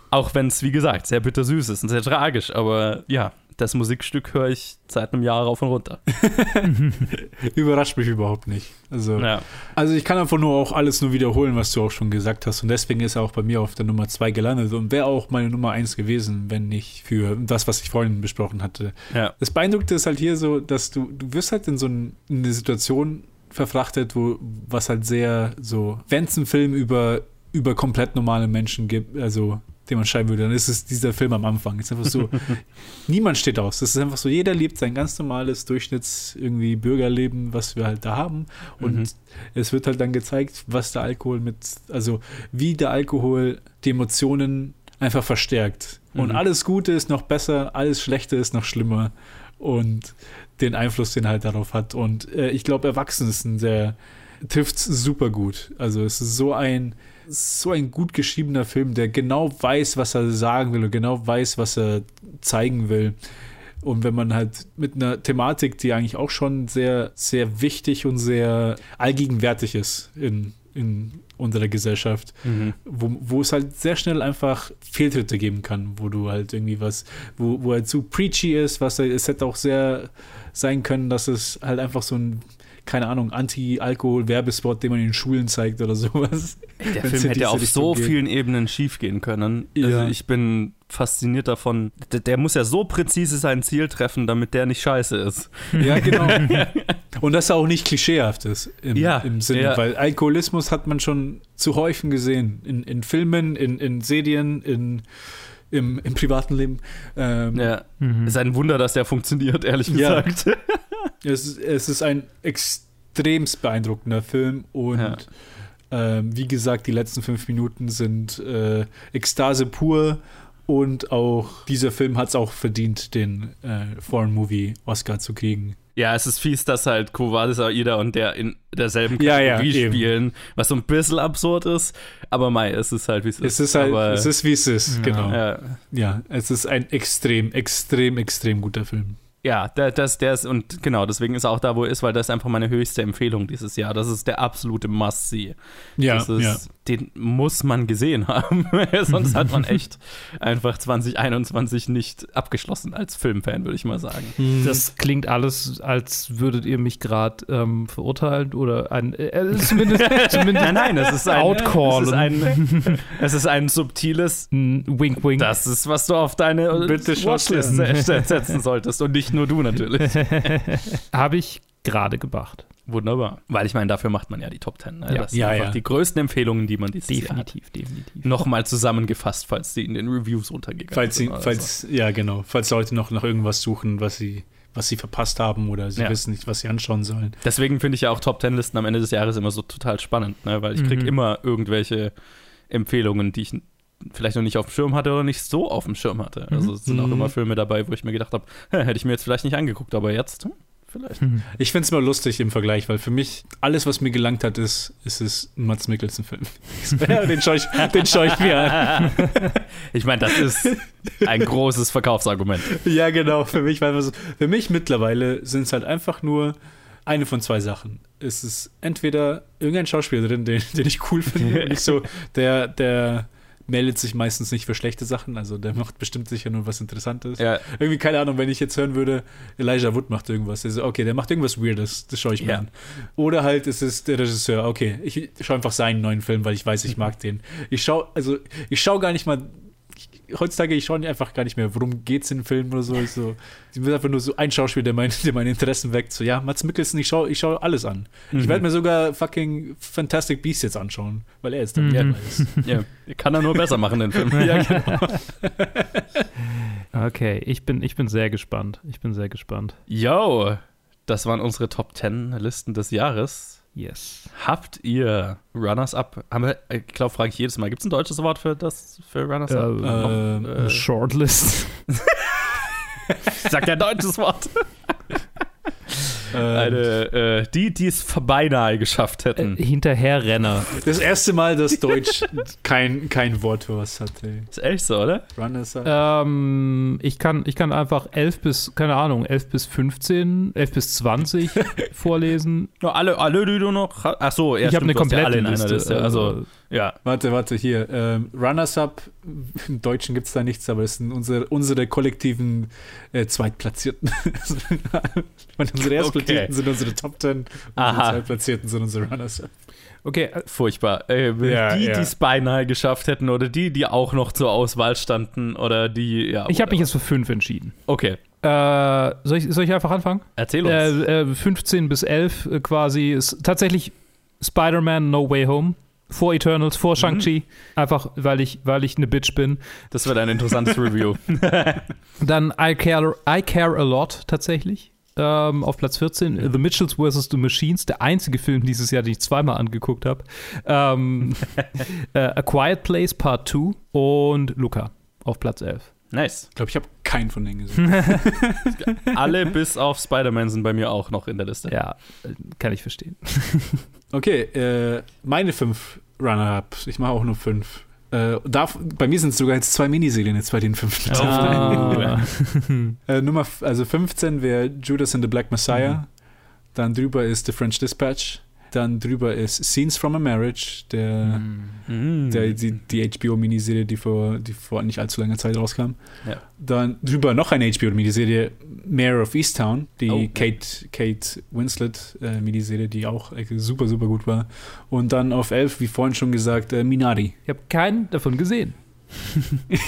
Auch wenn es, wie gesagt, sehr bittersüß ist und sehr tragisch, aber ja, das Musikstück höre ich seit einem Jahr rauf und runter. Überrascht mich überhaupt nicht. Also, Ja. also ich kann einfach nur auch alles nur wiederholen, was du auch schon gesagt hast. Und deswegen ist er auch bei mir auf der Nummer 2 gelandet und wäre auch meine Nummer 1 gewesen, wenn nicht für das, was ich vorhin besprochen hatte. Ja. Das Beeindruckte ist halt hier so, dass du, du wirst halt in so ein, in eine Situation verfrachtet, wo was halt sehr so, wenn es einen Film über, über komplett normale Menschen gibt, also den man schreiben würde, dann ist es dieser Film am Anfang. Es ist einfach so, niemand steht aus. Es ist einfach so, jeder lebt sein ganz normales Durchschnitts irgendwie Bürgerleben, was wir halt da haben. Und Mhm. es wird halt dann gezeigt, was der Alkohol mit, also wie der Alkohol die Emotionen einfach verstärkt. Und Mhm. alles Gute ist noch besser, alles Schlechte ist noch schlimmer. Und den Einfluss, den er halt darauf hat. Und äh, ich glaube, Erwachsene ist ein sehr, trifft super gut. Also es ist so ein, so ein gut geschriebener Film, der genau weiß, was er sagen will und genau weiß, was er zeigen will. Und wenn man halt mit einer Thematik, die eigentlich auch schon sehr, sehr wichtig und sehr allgegenwärtig ist in, in unserer Gesellschaft, Mhm. wo, wo es halt sehr schnell einfach Fehltritte geben kann, wo du halt irgendwie was, wo, wo er zu preachy ist, was es hätte auch sehr sein können, dass es halt einfach so ein, keine Ahnung, Anti-Alkohol-Werbespot, den man in Schulen zeigt oder sowas. Der Film hätte auf so geht. vielen Ebenen schief gehen können. Also Ja. ich bin fasziniert davon. Der, der muss ja so präzise sein Ziel treffen, damit der nicht scheiße ist. Ja, genau. Und dass er auch nicht klischeehaft ist im, Ja, im Sinne, ja. weil Alkoholismus hat man schon zu häufig gesehen. In, in Filmen, in, in Serien, in, im, im privaten Leben. Ähm, Ja. Mhm. Ist ein Wunder, dass der funktioniert, ehrlich Ja. es, ist, es ist ein extremst beeindruckender Film und Ja. ähm, wie gesagt, die letzten fünf Minuten sind äh, Ekstase pur und auch dieser Film hat es auch verdient, den äh, Foreign Movie Oscar zu kriegen. Ja, es ist fies, dass halt Kovalis Aida und der in derselben Ja, ja, Kategorie eben. spielen, was so ein bisschen absurd ist. Aber Mai, es ist halt, wie es ist. Es ist halt, Aber, es ist wie es ist, Ja. genau. ja, Ja, es ist ein extrem, extrem, extrem guter Film. Ja der, das, der ist, und genau, deswegen ist er auch da, wo er ist, weil das ist einfach meine höchste Empfehlung dieses Jahr. Das ist der absolute Must-See. Ja, das ist, ja. Den muss man gesehen haben. Sonst hat man echt einfach 2021 nicht abgeschlossen als Filmfan, würde ich mal sagen. Das klingt alles, als würdet ihr mich gerade ähm, verurteilen oder ein, äh, zumindest, zumindest Nein, nein, es ist ein, Outcallen. es ist ein, es ist ein subtiles ein Wink, Wink. Das ist, was du auf deine Bitte Watchlist setzen solltest. Und nicht nur du natürlich. Habe ich gerade gemacht. Wunderbar. Weil ich meine, dafür macht man ja die Top Ten. Ne? Ja. Das sind Ja, einfach ja. die größten Empfehlungen, die man dieses Jahr hat. Definitiv, definitiv. Nochmal zusammengefasst, falls die in den Reviews untergegangen Falls sie, sind. oder falls, ja, genau. Falls Leute noch nach irgendwas suchen, was sie, was sie verpasst haben oder sie Ja. wissen nicht, was sie anschauen sollen. so. Deswegen finde ich ja auch Top Ten-Listen am Ende des Jahres immer so total spannend, ne? weil ich kriege Mhm. immer irgendwelche Empfehlungen, die ich vielleicht noch nicht auf dem Schirm hatte oder nicht so auf dem Schirm hatte. Also es sind auch Mhm. immer Filme dabei, wo ich mir gedacht habe, hätte ich mir jetzt vielleicht nicht angeguckt, aber jetzt hm, vielleicht. Mhm. Ich finde es mal lustig im Vergleich, weil für mich alles, was mir gelangt hat, ist, ist es ein Mats Mikkelsen-Film. den schaue ich, den schau ich mir an. Ich meine, das ist ein großes Verkaufsargument. Ja, genau. Für mich, einfach so, für mich mittlerweile sind es halt einfach nur eine von zwei Sachen. Es ist entweder irgendein Schauspieler drin, den, den ich cool finde, und nicht so, der, der meldet sich meistens nicht für schlechte Sachen, also der macht bestimmt sicher nur was Interessantes. Ja, Irgendwie, keine Ahnung, wenn ich jetzt hören würde, Elijah Wood macht irgendwas, also, okay, der macht irgendwas Weirdes, das schaue ich mir Ja. an. Oder halt, es ist der Regisseur, okay, ich schaue einfach seinen neuen Film, weil ich weiß, ich mag den. Ich schaue, also, ich schaue gar nicht mal, heutzutage, ich schaue einfach gar nicht mehr, worum geht's in Filmen oder so. Ich so ich will einfach nur so ein Schauspiel, der, mein, der meine Interessen weckt. So, ja, Mats Mikkelsen, ich schaue ich schau alles an. Ich Mhm. werde mir sogar fucking Fantastic Beasts jetzt anschauen, weil er jetzt Mhm. dabei ist. ja. Kann er nur besser machen, den Film. ja, genau. Okay, ich bin, ich bin sehr gespannt. Ich bin sehr gespannt. Yo, das waren unsere Top 10 Listen des Jahres. Yes. Habt ihr Runners-Up? Ich glaube, frage ich jedes Mal. Gibt es ein deutsches Wort für das, für Runners-Up? Äh, Äh, Shortlist. Sagt ein deutsches Wort. Ähm, Eine, äh, die, die es beinahe geschafft Äh, hätten. Hinterherrenner. das erste Mal, dass Deutsch kein, kein Wort für was hatte. Ist echt so, oder? Runners up. Ähm, ich, kann, ich kann einfach 11 bis, keine Ahnung, 11 bis 15, 11 bis 20 vorlesen. Ja, alle, alle, die du noch. Ach so, ja, ich habe eine ja komplette alle in einer Liste. Liste. Also, ja. Warte, warte, hier. Ähm, Runners-up, im Deutschen gibt es da nichts, aber es sind unsere, unsere kollektiven äh, Zweitplatzierten. Also, unsere Erstplatzierten Okay. sind unsere Top Ten, unsere Aha. Zweitplatzierten sind unsere Runners-up. Okay, äh, Furchtbar. Äh, Ja, die, ja. die es beinahe geschafft hätten oder die, die auch noch zur Auswahl standen oder die, ja. ich habe mich jetzt für 5 entschieden. Okay, Äh, soll, ich, soll ich einfach anfangen? erzähl uns. Äh, äh, 15 bis 11 äh, quasi ist tatsächlich Spider-Man No Way Home. Vor Eternals, vor Shang-Chi. Einfach, weil ich, weil ich eine Bitch bin. das wird ein interessantes Review. Dann I Care, I Care a Lot tatsächlich. Ähm, auf Platz 14, The Mitchells vs. The Machines, der einzige Film dieses Jahr, den ich zweimal angeguckt habe. Ähm, äh, A Quiet Place Part 2 und Luca auf Platz 11. Nice. Ich glaube, ich habe keinen von denen gesehen. Alle bis auf Spider-Man sind bei mir auch noch in der Liste. Ja, äh, kann ich verstehen. Okay, äh, meine fünf Runner-ups. Ich mache auch nur fünf. Äh, darf, bei mir sind es sogar jetzt zwei Miniserien jetzt bei den fünf. Ah. Äh, Nummer, also 15 wäre Judas and the Black Messiah. Dann drüber ist The French Dispatch. Dann drüber ist Scenes from a Marriage, der, Mhm. der, die, die HBO-Miniserie, die vor, die vor nicht allzu langer Zeit rauskam. Ja. Dann drüber noch eine HBO-Miniserie, Mayor of Easttown, die Oh, ja. Kate, Kate Winslet-Miniserie, die auch äh, super, super gut war. Und dann auf 11, wie vorhin schon gesagt, äh, Minari. Ich habe keinen davon gesehen.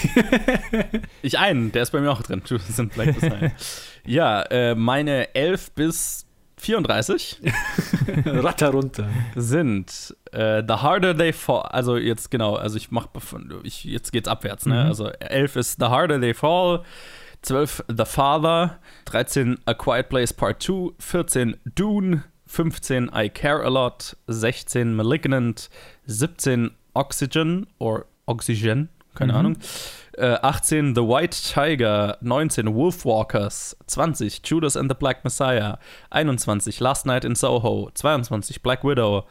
Ich einen, der ist bei mir auch drin. Black Messiah. ja, äh, meine 11 bis 34 Ratter runter. sind äh, The Harder They Fall. Also jetzt genau, also ich mach ich, jetzt geht's abwärts, ne? Mhm. Also 11 ist The Harder They Fall, 12 The Father, 13 A Quiet Place Part 2, 14 Dune, 15 I Care a Lot, 16 Malignant, 17 Oxygen or Oxygen, keine Mhm. Ahnung. Äh, 18 The White Tiger, 19 Wolfwalkers, 20 Judas and the Black Messiah, 21 Last Night in Soho, 22 Black Widow,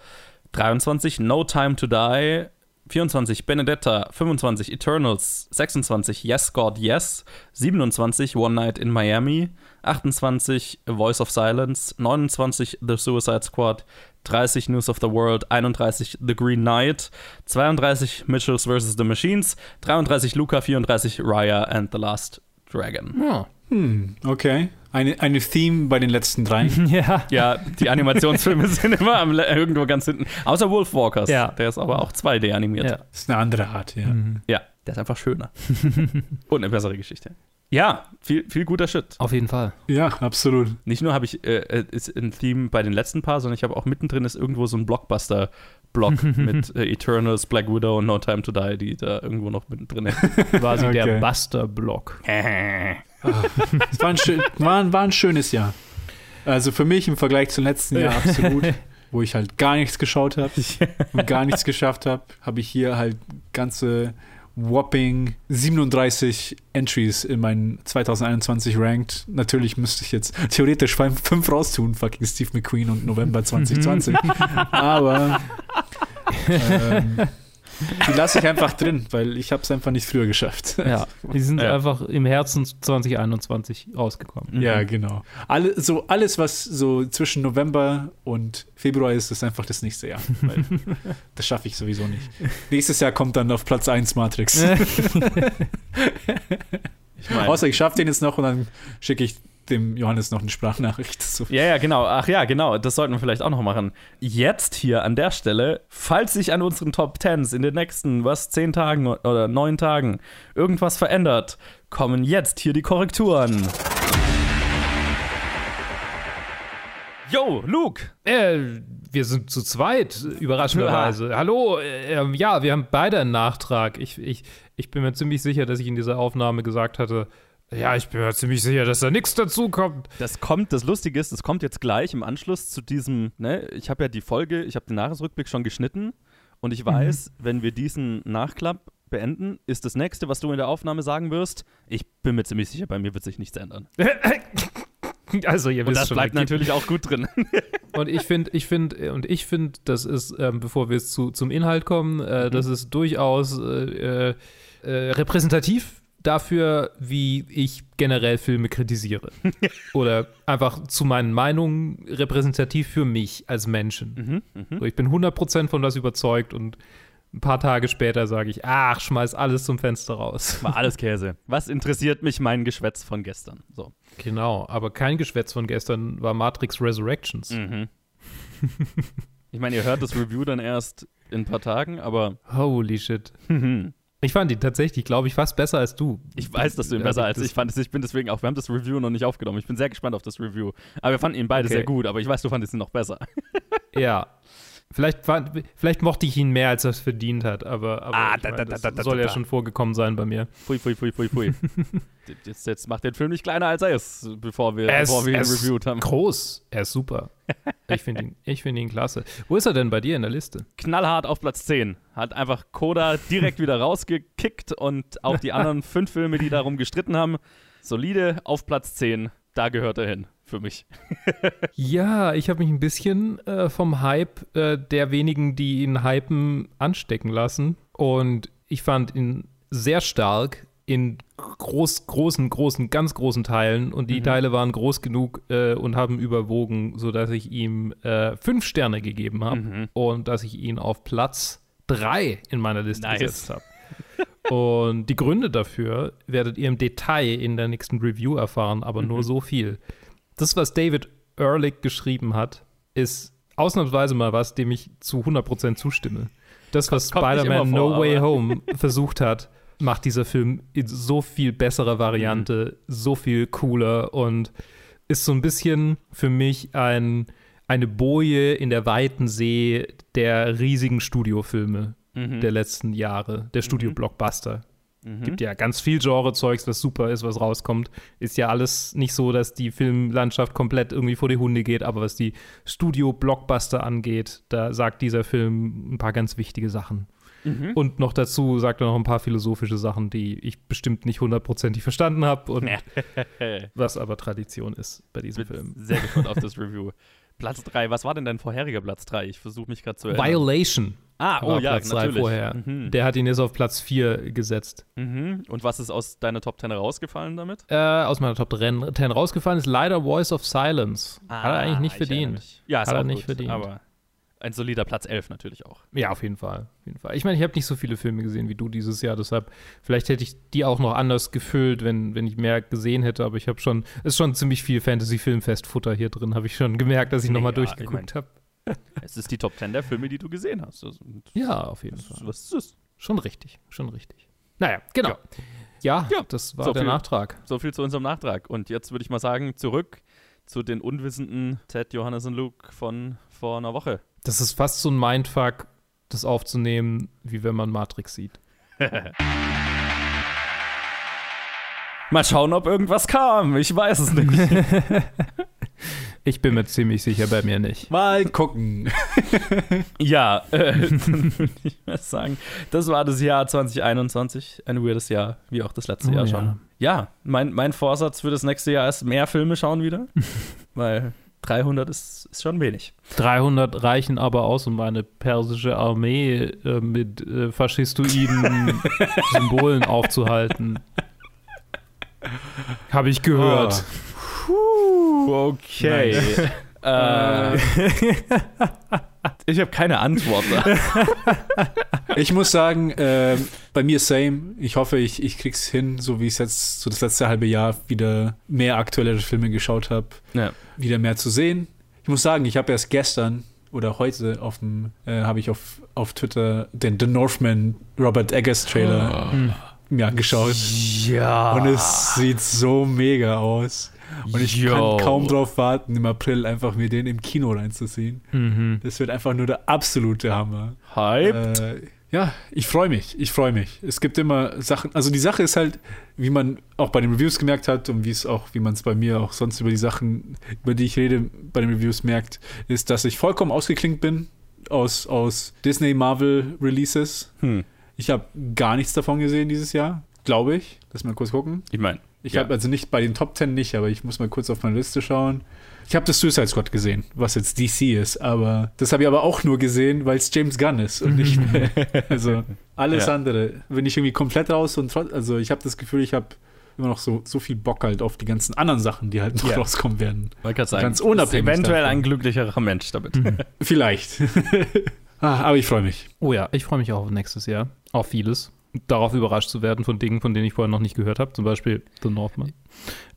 23 No Time to Die, 24 Benedetta, 25 Eternals, 26 Yes God Yes, 27 One Night in Miami, 28 A Voice of Silence, 29 The Suicide Squad, 30 News of the World, 31 The Green Knight, 32 Mitchells vs. The Machines, 33 Luca, 34 Raya and the Last Dragon. Ja. Hm, okay. Eine, eine Theme bei den letzten drei. ja. Ja, die Animationsfilme sind immer am, irgendwo ganz hinten. Außer Wolfwalkers. Ja. Der ist aber auch 2D animiert. ja. Das ist eine andere Art, ja. Mhm. Ja, der ist einfach schöner. Und eine bessere Geschichte. Ja, viel, viel guter Shit. Auf jeden Fall. Ja, absolut. Nicht nur habe ich äh, äh, ist ein Theme bei den letzten paar, sondern ich habe auch mittendrin ist irgendwo so ein Blockbuster-Block mit äh, Eternals, Black Widow und No Time to Die, die da irgendwo noch mittendrin ist. Quasi Okay. der Buster-Block. Es war ein, schön, war, ein- war ein schönes Jahr. Also für mich im Vergleich zum letzten Jahr absolut, wo ich halt gar nichts geschaut habe und gar nichts geschafft habe, habe ich hier halt ganze whopping 37 Entries in meinen 2021 ranked. Natürlich müsste ich jetzt theoretisch fünf raustun, fucking Steve McQueen und November 2020. Aber ähm, Die lasse ich einfach drin, weil ich habe es einfach nicht früher geschafft. Ja, die sind Ja. einfach im Herzen 2021 rausgekommen. Ja, genau. Alle, so alles, was so zwischen November und Februar ist, ist einfach das nächste Jahr. Weil das schaffe ich sowieso nicht. Nächstes Jahr kommt dann auf Platz 1 Matrix. Ich mein, Außer ich schaffe den jetzt noch und dann schicke ich dem Johannes noch eine Sprachnachricht. So. Ja, ja, genau. Ach ja, genau. Das sollten wir vielleicht auch noch machen. Jetzt hier an der Stelle, falls sich an unseren Top Tens in den nächsten, was, zehn Tagen oder neun Tagen irgendwas verändert, kommen jetzt hier die Korrekturen. Yo, Luke! Äh, wir sind zu zweit, überraschenderweise. Hallo, äh, ähm, ja, wir haben beide einen Nachtrag. Ich, ich, ich bin mir ziemlich sicher, dass ich in dieser Aufnahme gesagt hatte, ja, ich bin mir ziemlich sicher, dass da nichts dazu kommt. Das kommt, das Lustige ist, das kommt jetzt gleich im Anschluss zu diesem, ne, ich habe ja die Folge, ich habe den Jahresrückblick schon geschnitten und ich weiß, wenn wir diesen Nachklapp beenden, ist das nächste, was du in der Aufnahme sagen wirst, ich bin mir ziemlich sicher, bei mir wird sich nichts ändern. Also, ihr Und wisst das schon, bleibt natürlich auch gut drin. Und ich finde, ich finde, und ich finde, das ist, ähm, bevor wir jetzt zu, zum Inhalt kommen, äh, das ist durchaus äh, äh, äh, repräsentativ dafür, wie ich generell Filme kritisiere. Oder einfach zu meinen Meinungen repräsentativ für mich als Menschen. So, ich bin 100% von was überzeugt und ein paar Tage später sage ich, ach, schmeiß alles zum Fenster raus. War alles Käse. Was interessiert mich mein Geschwätz von gestern? So. Genau, aber kein Geschwätz von gestern war Matrix Resurrections. Mhm. Ich meine, ihr hört das Review dann erst in ein paar Tagen, aber Holy shit. Ich fand ihn tatsächlich, glaube ich, fast besser als du. ich weiß, dass du ihn besser als das- ich fandest. Ich bin deswegen auch, wir haben das Review noch nicht aufgenommen. Ich bin sehr gespannt auf das Review. Aber wir fanden ihn beide Okay. sehr gut, aber ich weiß, du fandest ihn noch besser. Ja. Vielleicht, fand, vielleicht mochte ich ihn mehr, als er es verdient hat, aber, aber Ah, da, mein, da, das da, da, soll ja schon vorgekommen sein bei mir. Pfui, pfui, pfui, pfui, pfui. jetzt, jetzt macht den Film nicht kleiner, als er ist, bevor wir, ist- bevor wir ihn er ist reviewed haben. Groß, er ist super. Ich finde ihn, ich find ihn klasse. Wo ist er denn bei dir in der Liste? Knallhart auf Platz 10. Hat einfach Koda direkt wieder rausgekickt und auch die anderen fünf Filme, die darum gestritten haben, solide auf Platz 10. Da gehört er hin, für mich. Ja, ich habe mich ein bisschen äh, vom Hype äh, der wenigen, die ihn hypen, anstecken lassen. Und ich fand ihn sehr stark in groß, großen, großen, ganz großen Teilen. Und die Teile waren groß genug äh, und haben überwogen, sodass ich ihm äh, fünf Sterne gegeben habe. Mhm. Und dass ich ihn auf Platz drei in meiner Liste Nice. gesetzt habe. Und die Gründe dafür werdet ihr im Detail in der nächsten Review erfahren, aber Mhm. nur so viel. Das, was David Ehrlich geschrieben hat, ist ausnahmsweise mal was, dem ich zu 100% zustimme. Das, was Spider-Man No Way Home versucht hat, macht dieser Film in so viel besserer Variante, Mhm. so viel cooler und ist so ein bisschen für mich ein, eine Boje in der weiten See der riesigen Studiofilme Mhm. der letzten Jahre, der Studio-Blockbuster. Mhm. Gibt ja ganz viel Genre-Zeugs, das super ist, was rauskommt. Ist ja alles nicht so, dass die Filmlandschaft komplett irgendwie vor die Hunde geht, aber was die Studio-Blockbuster angeht, da sagt dieser Film ein paar ganz wichtige Sachen. Mhm. Und noch dazu sagt er noch ein paar philosophische Sachen, die ich bestimmt nicht hundertprozentig verstanden habe und was aber Tradition ist bei diesem bin Film. sehr gespannt auf das Review. Platz 3, was war denn dein vorheriger Platz 3? Ich versuche mich gerade zu erinnern. Violation ah, oh ja, Platz natürlich. vorher. Mhm. Der hat ihn jetzt auf Platz 4 gesetzt. Mhm. Und was ist aus deiner Top 10 rausgefallen damit? Äh, aus meiner Top 10 rausgefallen ist leider Voice of Silence. hat er eigentlich nicht Ah, ich erinnere verdient. Ja, ist Hat er nicht gut, verdient. Aber ein solider Platz 11 natürlich auch. Ja, auf jeden Fall. Auf jeden Fall. Ich meine, ich habe nicht so viele Filme gesehen wie du dieses Jahr, deshalb vielleicht hätte ich die auch noch anders gefüllt, wenn, wenn ich mehr gesehen hätte, aber ich habe schon, es ist schon ziemlich viel Fantasy-Filmfest-Futter hier drin, habe ich schon gemerkt, dass ich nochmal Ja, ich durchgeguckt habe. Es ist die Top 10 der Filme, die du gesehen hast. Also, Ja, auf jeden Fall. was ist das? Schon richtig, schon richtig. Naja, genau. Ja, Ja, das war so der viel. Nachtrag. So viel zu unserem Nachtrag. Und jetzt würde ich mal sagen, zurück zu den unwissenden Ted, Johannes und Luke von vor einer Woche. Das ist fast so ein Mindfuck, das aufzunehmen, wie wenn man Matrix sieht. Mal schauen, ob irgendwas kam. Ich weiß es nicht. Ich bin mir ziemlich sicher, bei mir nicht. Mal gucken. ja, äh, dann würde ich mal sagen, das war das Jahr 2021. Ein weirdes Jahr, wie auch das letzte Oh, Jahr ja. schon. Ja, mein, mein Vorsatz für das nächste Jahr ist mehr Filme schauen wieder. weil 300 ist, ist schon wenig. 300 reichen aber aus, um eine persische Armee äh, mit äh, faschistoiden Symbolen aufzuhalten. Habe ich gehört. Puh, okay. äh, ich habe keine Antwort. Ich muss sagen, äh, bei mir same. Ich hoffe, ich, ich krieg's hin, so wie ich es jetzt so das letzte halbe Jahr wieder mehr aktuellere Filme geschaut habe, Ja. wieder mehr zu sehen. Ich muss sagen, ich habe erst gestern oder heute auf dem, äh, habe ich auf, auf Twitter den The Northman Robert Eggers Trailer mir angeschaut. Ja. Und es sieht so mega aus. Und ich Yo. kann kaum drauf warten, im April einfach mir den im Kino reinzuziehen. Mhm. Das wird einfach nur der absolute Hammer. Hype. Äh, ja, ich freue mich. Ich freue mich. Es gibt immer Sachen. Also die Sache ist halt, wie man auch bei den Reviews gemerkt hat und wie es auch, wie man es bei mir auch sonst über die Sachen, über die ich rede, bei den Reviews merkt, ist, dass ich vollkommen ausgeklinkt bin aus, aus Disney Marvel Releases. Hm. Ich habe gar nichts davon gesehen dieses Jahr, glaube ich. Lass mal kurz gucken. Ich meine, Ich Ja. habe also nicht bei den Top 10 nicht, aber ich muss mal kurz auf meine Liste schauen. Ich habe das Suicide Squad gesehen, was jetzt DC ist, aber das habe ich aber auch nur gesehen, weil es James Gunn ist und nicht mehr. Also alles Ja. andere bin ich irgendwie komplett raus und trotz, also ich habe das Gefühl, ich habe immer noch so, so viel Bock halt auf die ganzen anderen Sachen, die halt noch Ja. rauskommen werden. man kann sagen, Ganz unabhängig eventuell davon. ein glücklicherer Mensch damit. Vielleicht. ah, aber ich freue mich. Oh ja, ich freue mich auch auf nächstes Jahr. Auf vieles. Darauf überrascht zu werden von Dingen, von denen ich vorher noch nicht gehört habe. Zum Beispiel The Northman.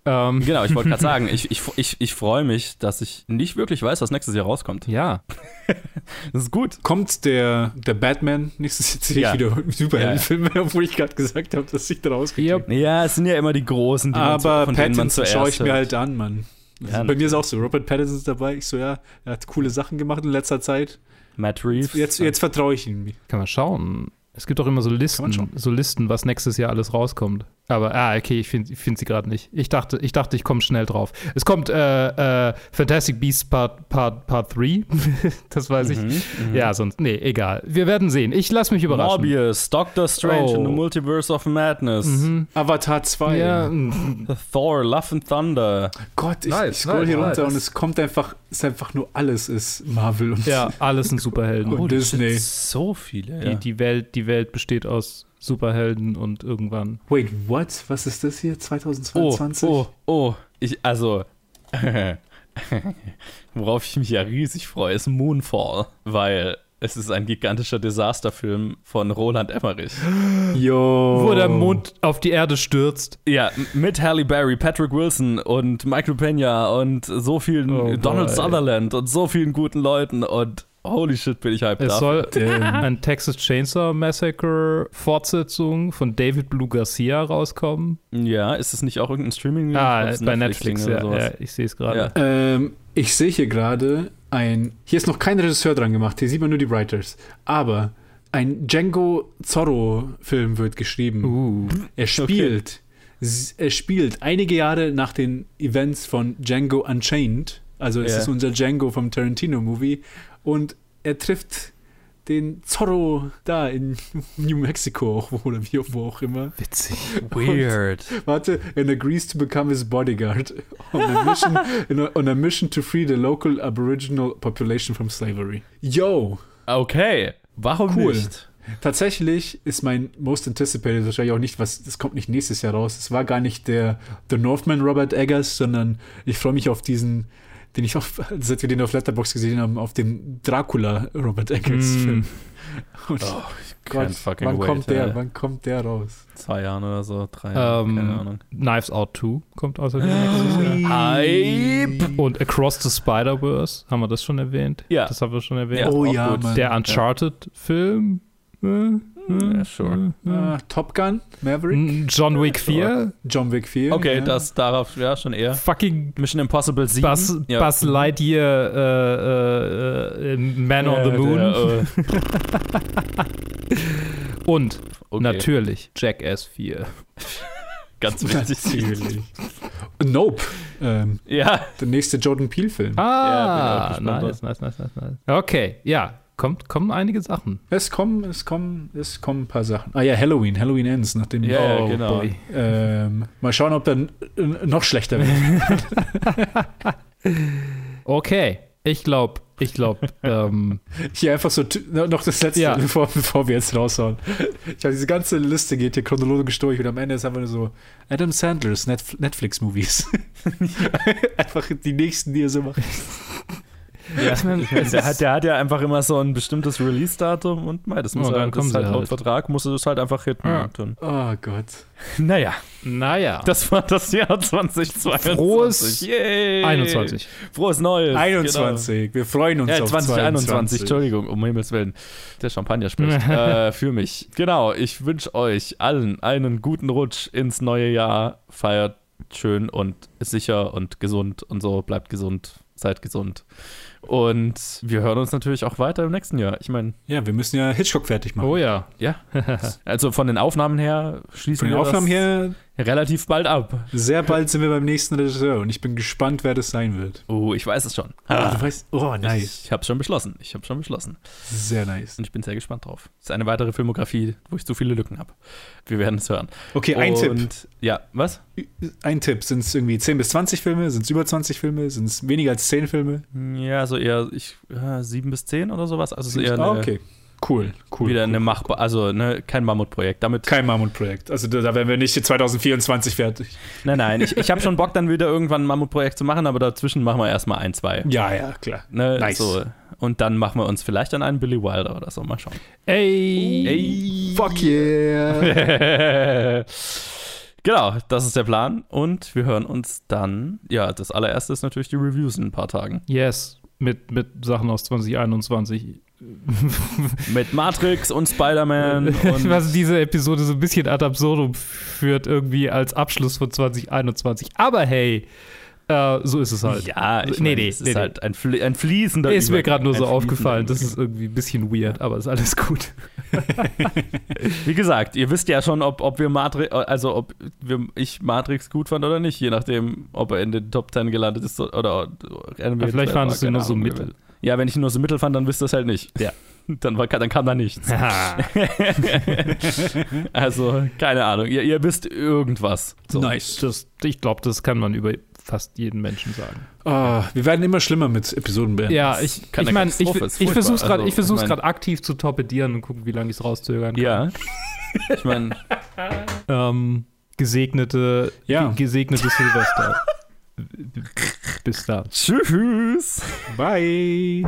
Ähm, Genau, ich wollte gerade sagen, ich, ich, ich, ich freue mich, dass ich nicht wirklich weiß, was nächstes Jahr rauskommt. ja, Das ist gut. Kommt der, der Batman nächstes Jahr Ja. wieder Superheldenfilme, obwohl ich gerade gesagt habe, dass ich da Yep. Ja, es sind ja immer die großen, die man Aber man Pattinson zuerst schaue ich mir halt an, Mann. Also Ja, bei mir ist auch so, Robert Pattinson ist dabei. Ich so, ja, er hat coole Sachen gemacht in letzter Zeit. Matt Reeves. Jetzt, jetzt vertraue ich ihm. kann man schauen. Es gibt auch immer so Listen, so Listen, was nächstes Jahr alles rauskommt. Aber, ah, okay, ich finde ich find sie gerade nicht. Ich dachte, ich dachte, ich komme schnell drauf. Es kommt äh, äh, Fantastic Beasts Part, Part, Part 3. das weiß ich. Mhm, mhm. Ja, sonst, nee, egal. Wir werden sehen. Ich lasse mich überraschen. Morbius, Doctor Strange Oh. in the Multiverse of Madness, Mhm. Avatar 2. Ja, Thor, Love and Thunder. Gott, ich, Nice, ich scroll nice, hier runter nice. und es kommt einfach, es ist einfach nur alles ist Marvel und ja, alles sind Superhelden. Und Disney. So viele, Die, ja. die, Welt, die Welt besteht aus Superhelden und irgendwann. Wait, what? Was ist das hier? Oh, 2022? oh, oh. Ich, also, worauf ich mich ja riesig freue, ist Moonfall, weil es ist ein gigantischer Desasterfilm von Roland Emmerich. Yo. Wo der Mond auf die Erde stürzt. Ja, mit Halle Berry, Patrick Wilson und Michael Pena und so vielen Oh Donald. Sutherland und so vielen guten Leuten und holy shit, bin ich hyped Es dafür. soll Damn. ein Texas Chainsaw Massacre Fortsetzung von David Blue Garcia rauskommen. Ja, ist es nicht auch irgendein Streaming? Ah, bei Netflix, oder ja, sowas? ja. Ich sehe es gerade. Ja. Ähm, ich sehe hier gerade ein. Hier ist noch kein Regisseur dran gemacht, hier sieht man nur die Writers. Aber ein Django Zorro-Film wird geschrieben. Uh. Er spielt, s- er spielt einige Jahre nach den Events von Django Unchained. Also es Ja. ist unser Django vom Tarantino-Movie. Und er trifft den Zorro da in New Mexico auch, oder wie wo auch immer. Witzig. Weird. Warte, and agrees to become his bodyguard on a mission, a, on a mission to free the local Aboriginal population from slavery. Yo, Okay, warum Cool. nicht? tatsächlich ist mein most anticipated wahrscheinlich auch nicht, was, das kommt nicht nächstes Jahr raus. Es war gar nicht der The Northman Robert Eggers, sondern ich freue mich auf diesen, den ich auch, seit wir den auf Letterboxd gesehen haben, auf den Dracula Robert Eggers Mm. Film. Und Oh, Gott, can't fucking wann wait, kommt der, ey. wann kommt der raus? Zwei Jahren oder so, drei Jahre, keine Ähm, Ahnung. Knives Out 2 kommt außerdem nächstes Jahr. Hype! Und Across the Spider-Verse, haben wir das schon erwähnt? Ja. Das haben wir schon erwähnt. Ja, oh auch ja. Der Uncharted-Film. Äh, Ja, sure. Ah, Top Gun, Maverick, John Wick 4. John Wick 4. Okay, ja. das darauf, ja, schon eher. Fucking Mission Impossible 7. Buzz, ja. Buzz Lightyear äh, äh, äh, Man on the Äh, Moon. der, äh, Und okay. natürlich Jackass 4. Ganz wichtig. Natürlich. Nope. Ähm, ja, der nächste Jordan Peele-Film. Ah, gespannt, nice, nice, nice, nice, nice. Okay, ja, kommt, kommen einige Sachen. Es kommen, es kommen, es kommen ein paar Sachen. Ah ja, Halloween. Halloween Ends, nachdem. Ja, ja, Oh, genau. Ähm, mal schauen, ob dann äh, noch schlechter wird. Okay, ich glaube, ich glaube, ähm, Hier einfach so noch das letzte, Ja. bevor, bevor wir jetzt raushauen. Ich habe diese ganze Liste geht hier chronologisch durch und am Ende ist einfach nur so Adam Sandlers Netf Netflix-Movies. einfach die nächsten, die er so macht. Ja, der, hat, der hat ja einfach immer so ein bestimmtes Release-Datum und mei, das muss Oh, er, dann das kommen ist halt laut halt. Vertrag, muss er das halt einfach hitten. Ja. Und dann- Oh Gott. Naja, naja, das war das Jahr 2022. Frohes Yay. 21. Frohes Neues. 21. Wir freuen uns Genau. Ja, auf 2021, 22. Entschuldigung, um Himmels Willen. Der Champagner spricht. äh, für mich. Genau, ich wünsche euch allen einen guten Rutsch ins neue Jahr. Feiert schön und sicher und gesund und so. Bleibt gesund, seid gesund. Und wir hören uns natürlich auch weiter im nächsten Jahr. Ich meine, Ja, wir müssen ja Hitchcock fertig machen. Oh ja. ja. Also von den Aufnahmen her schließen Von den wir Aufnahmen her, relativ bald ab. sehr bald sind wir beim nächsten Regisseur und ich bin gespannt, wer das sein wird. Oh, ich weiß es schon. Ah, du weißt, oh, nice. Ich habe schon beschlossen. Ich habe schon beschlossen. Sehr nice. Und ich bin sehr gespannt drauf. Das ist eine weitere Filmografie, wo ich zu viele Lücken habe. Wir werden es hören. Okay, ein Tipp. Und, Ja, was? Ein Tipp. Sind es irgendwie 10 bis 20 Filme? Sind es über 20 Filme? Sind es weniger als 10 Filme? Ja, so eher ich, äh, sieben bis zehn oder sowas. Also so eher eine, ah, okay. Cool, cool. wieder cool. eine machbar, also ne, kein Mammutprojekt. Damit, Kein Mammutprojekt. Also da, da werden wir nicht 2024 fertig. nein, nein, ich, ich habe schon Bock, dann wieder irgendwann ein Mammutprojekt zu machen, aber dazwischen machen wir erstmal ein, zwei. Ja, ja, klar. Ne, Nice. so. Und dann machen wir uns vielleicht an einen Billy Wilder oder so. Mal schauen. Ey. Ey. Fuck yeah. genau, das ist der Plan. Und wir hören uns dann, ja, das allererste ist natürlich die Reviews in ein paar Tagen. Yes. Mit, mit Sachen aus 2021. Mit Matrix und Spider-Man Was diese Episode so ein bisschen ad absurdum führt, irgendwie als Abschluss von 2021. Aber hey, äh, so ist es halt. Ja, ich Nee, meine, nee, es ist nee, nee. halt ein, flie ein fließender Ist mir gerade nur so aufgefallen. Das ist irgendwie ein bisschen weird, aber ist alles gut. Wie gesagt, ihr wisst ja schon, ob, ob wir Matrix, also ob wir, ich Matrix gut fand oder nicht, je nachdem, ob er in den Top 10 gelandet ist oder. oder Aber vielleicht fandest du ihn nur so mittel. mittel. Ja, wenn ich ihn nur so mittel fand, dann wisst ihr es halt nicht. Ja. Dann, war, dann kam da nichts. also, keine Ahnung. Ihr, ihr wisst irgendwas. So. Nice. das, ich glaube, das kann man über fast jeden Menschen sagen. Ah, wir werden immer schlimmer mit Episoden beenden. Ja, ich, Keine ich meine, ich, ich versuche es gerade Also, ich grad aktiv zu torpedieren und gucken, wie lange ich es rauszögern kann. Ja. Ich meine, Ähm, gesegnete, Ja. ge- gesegnete Silvester. Bis dann. tschüss. Bye.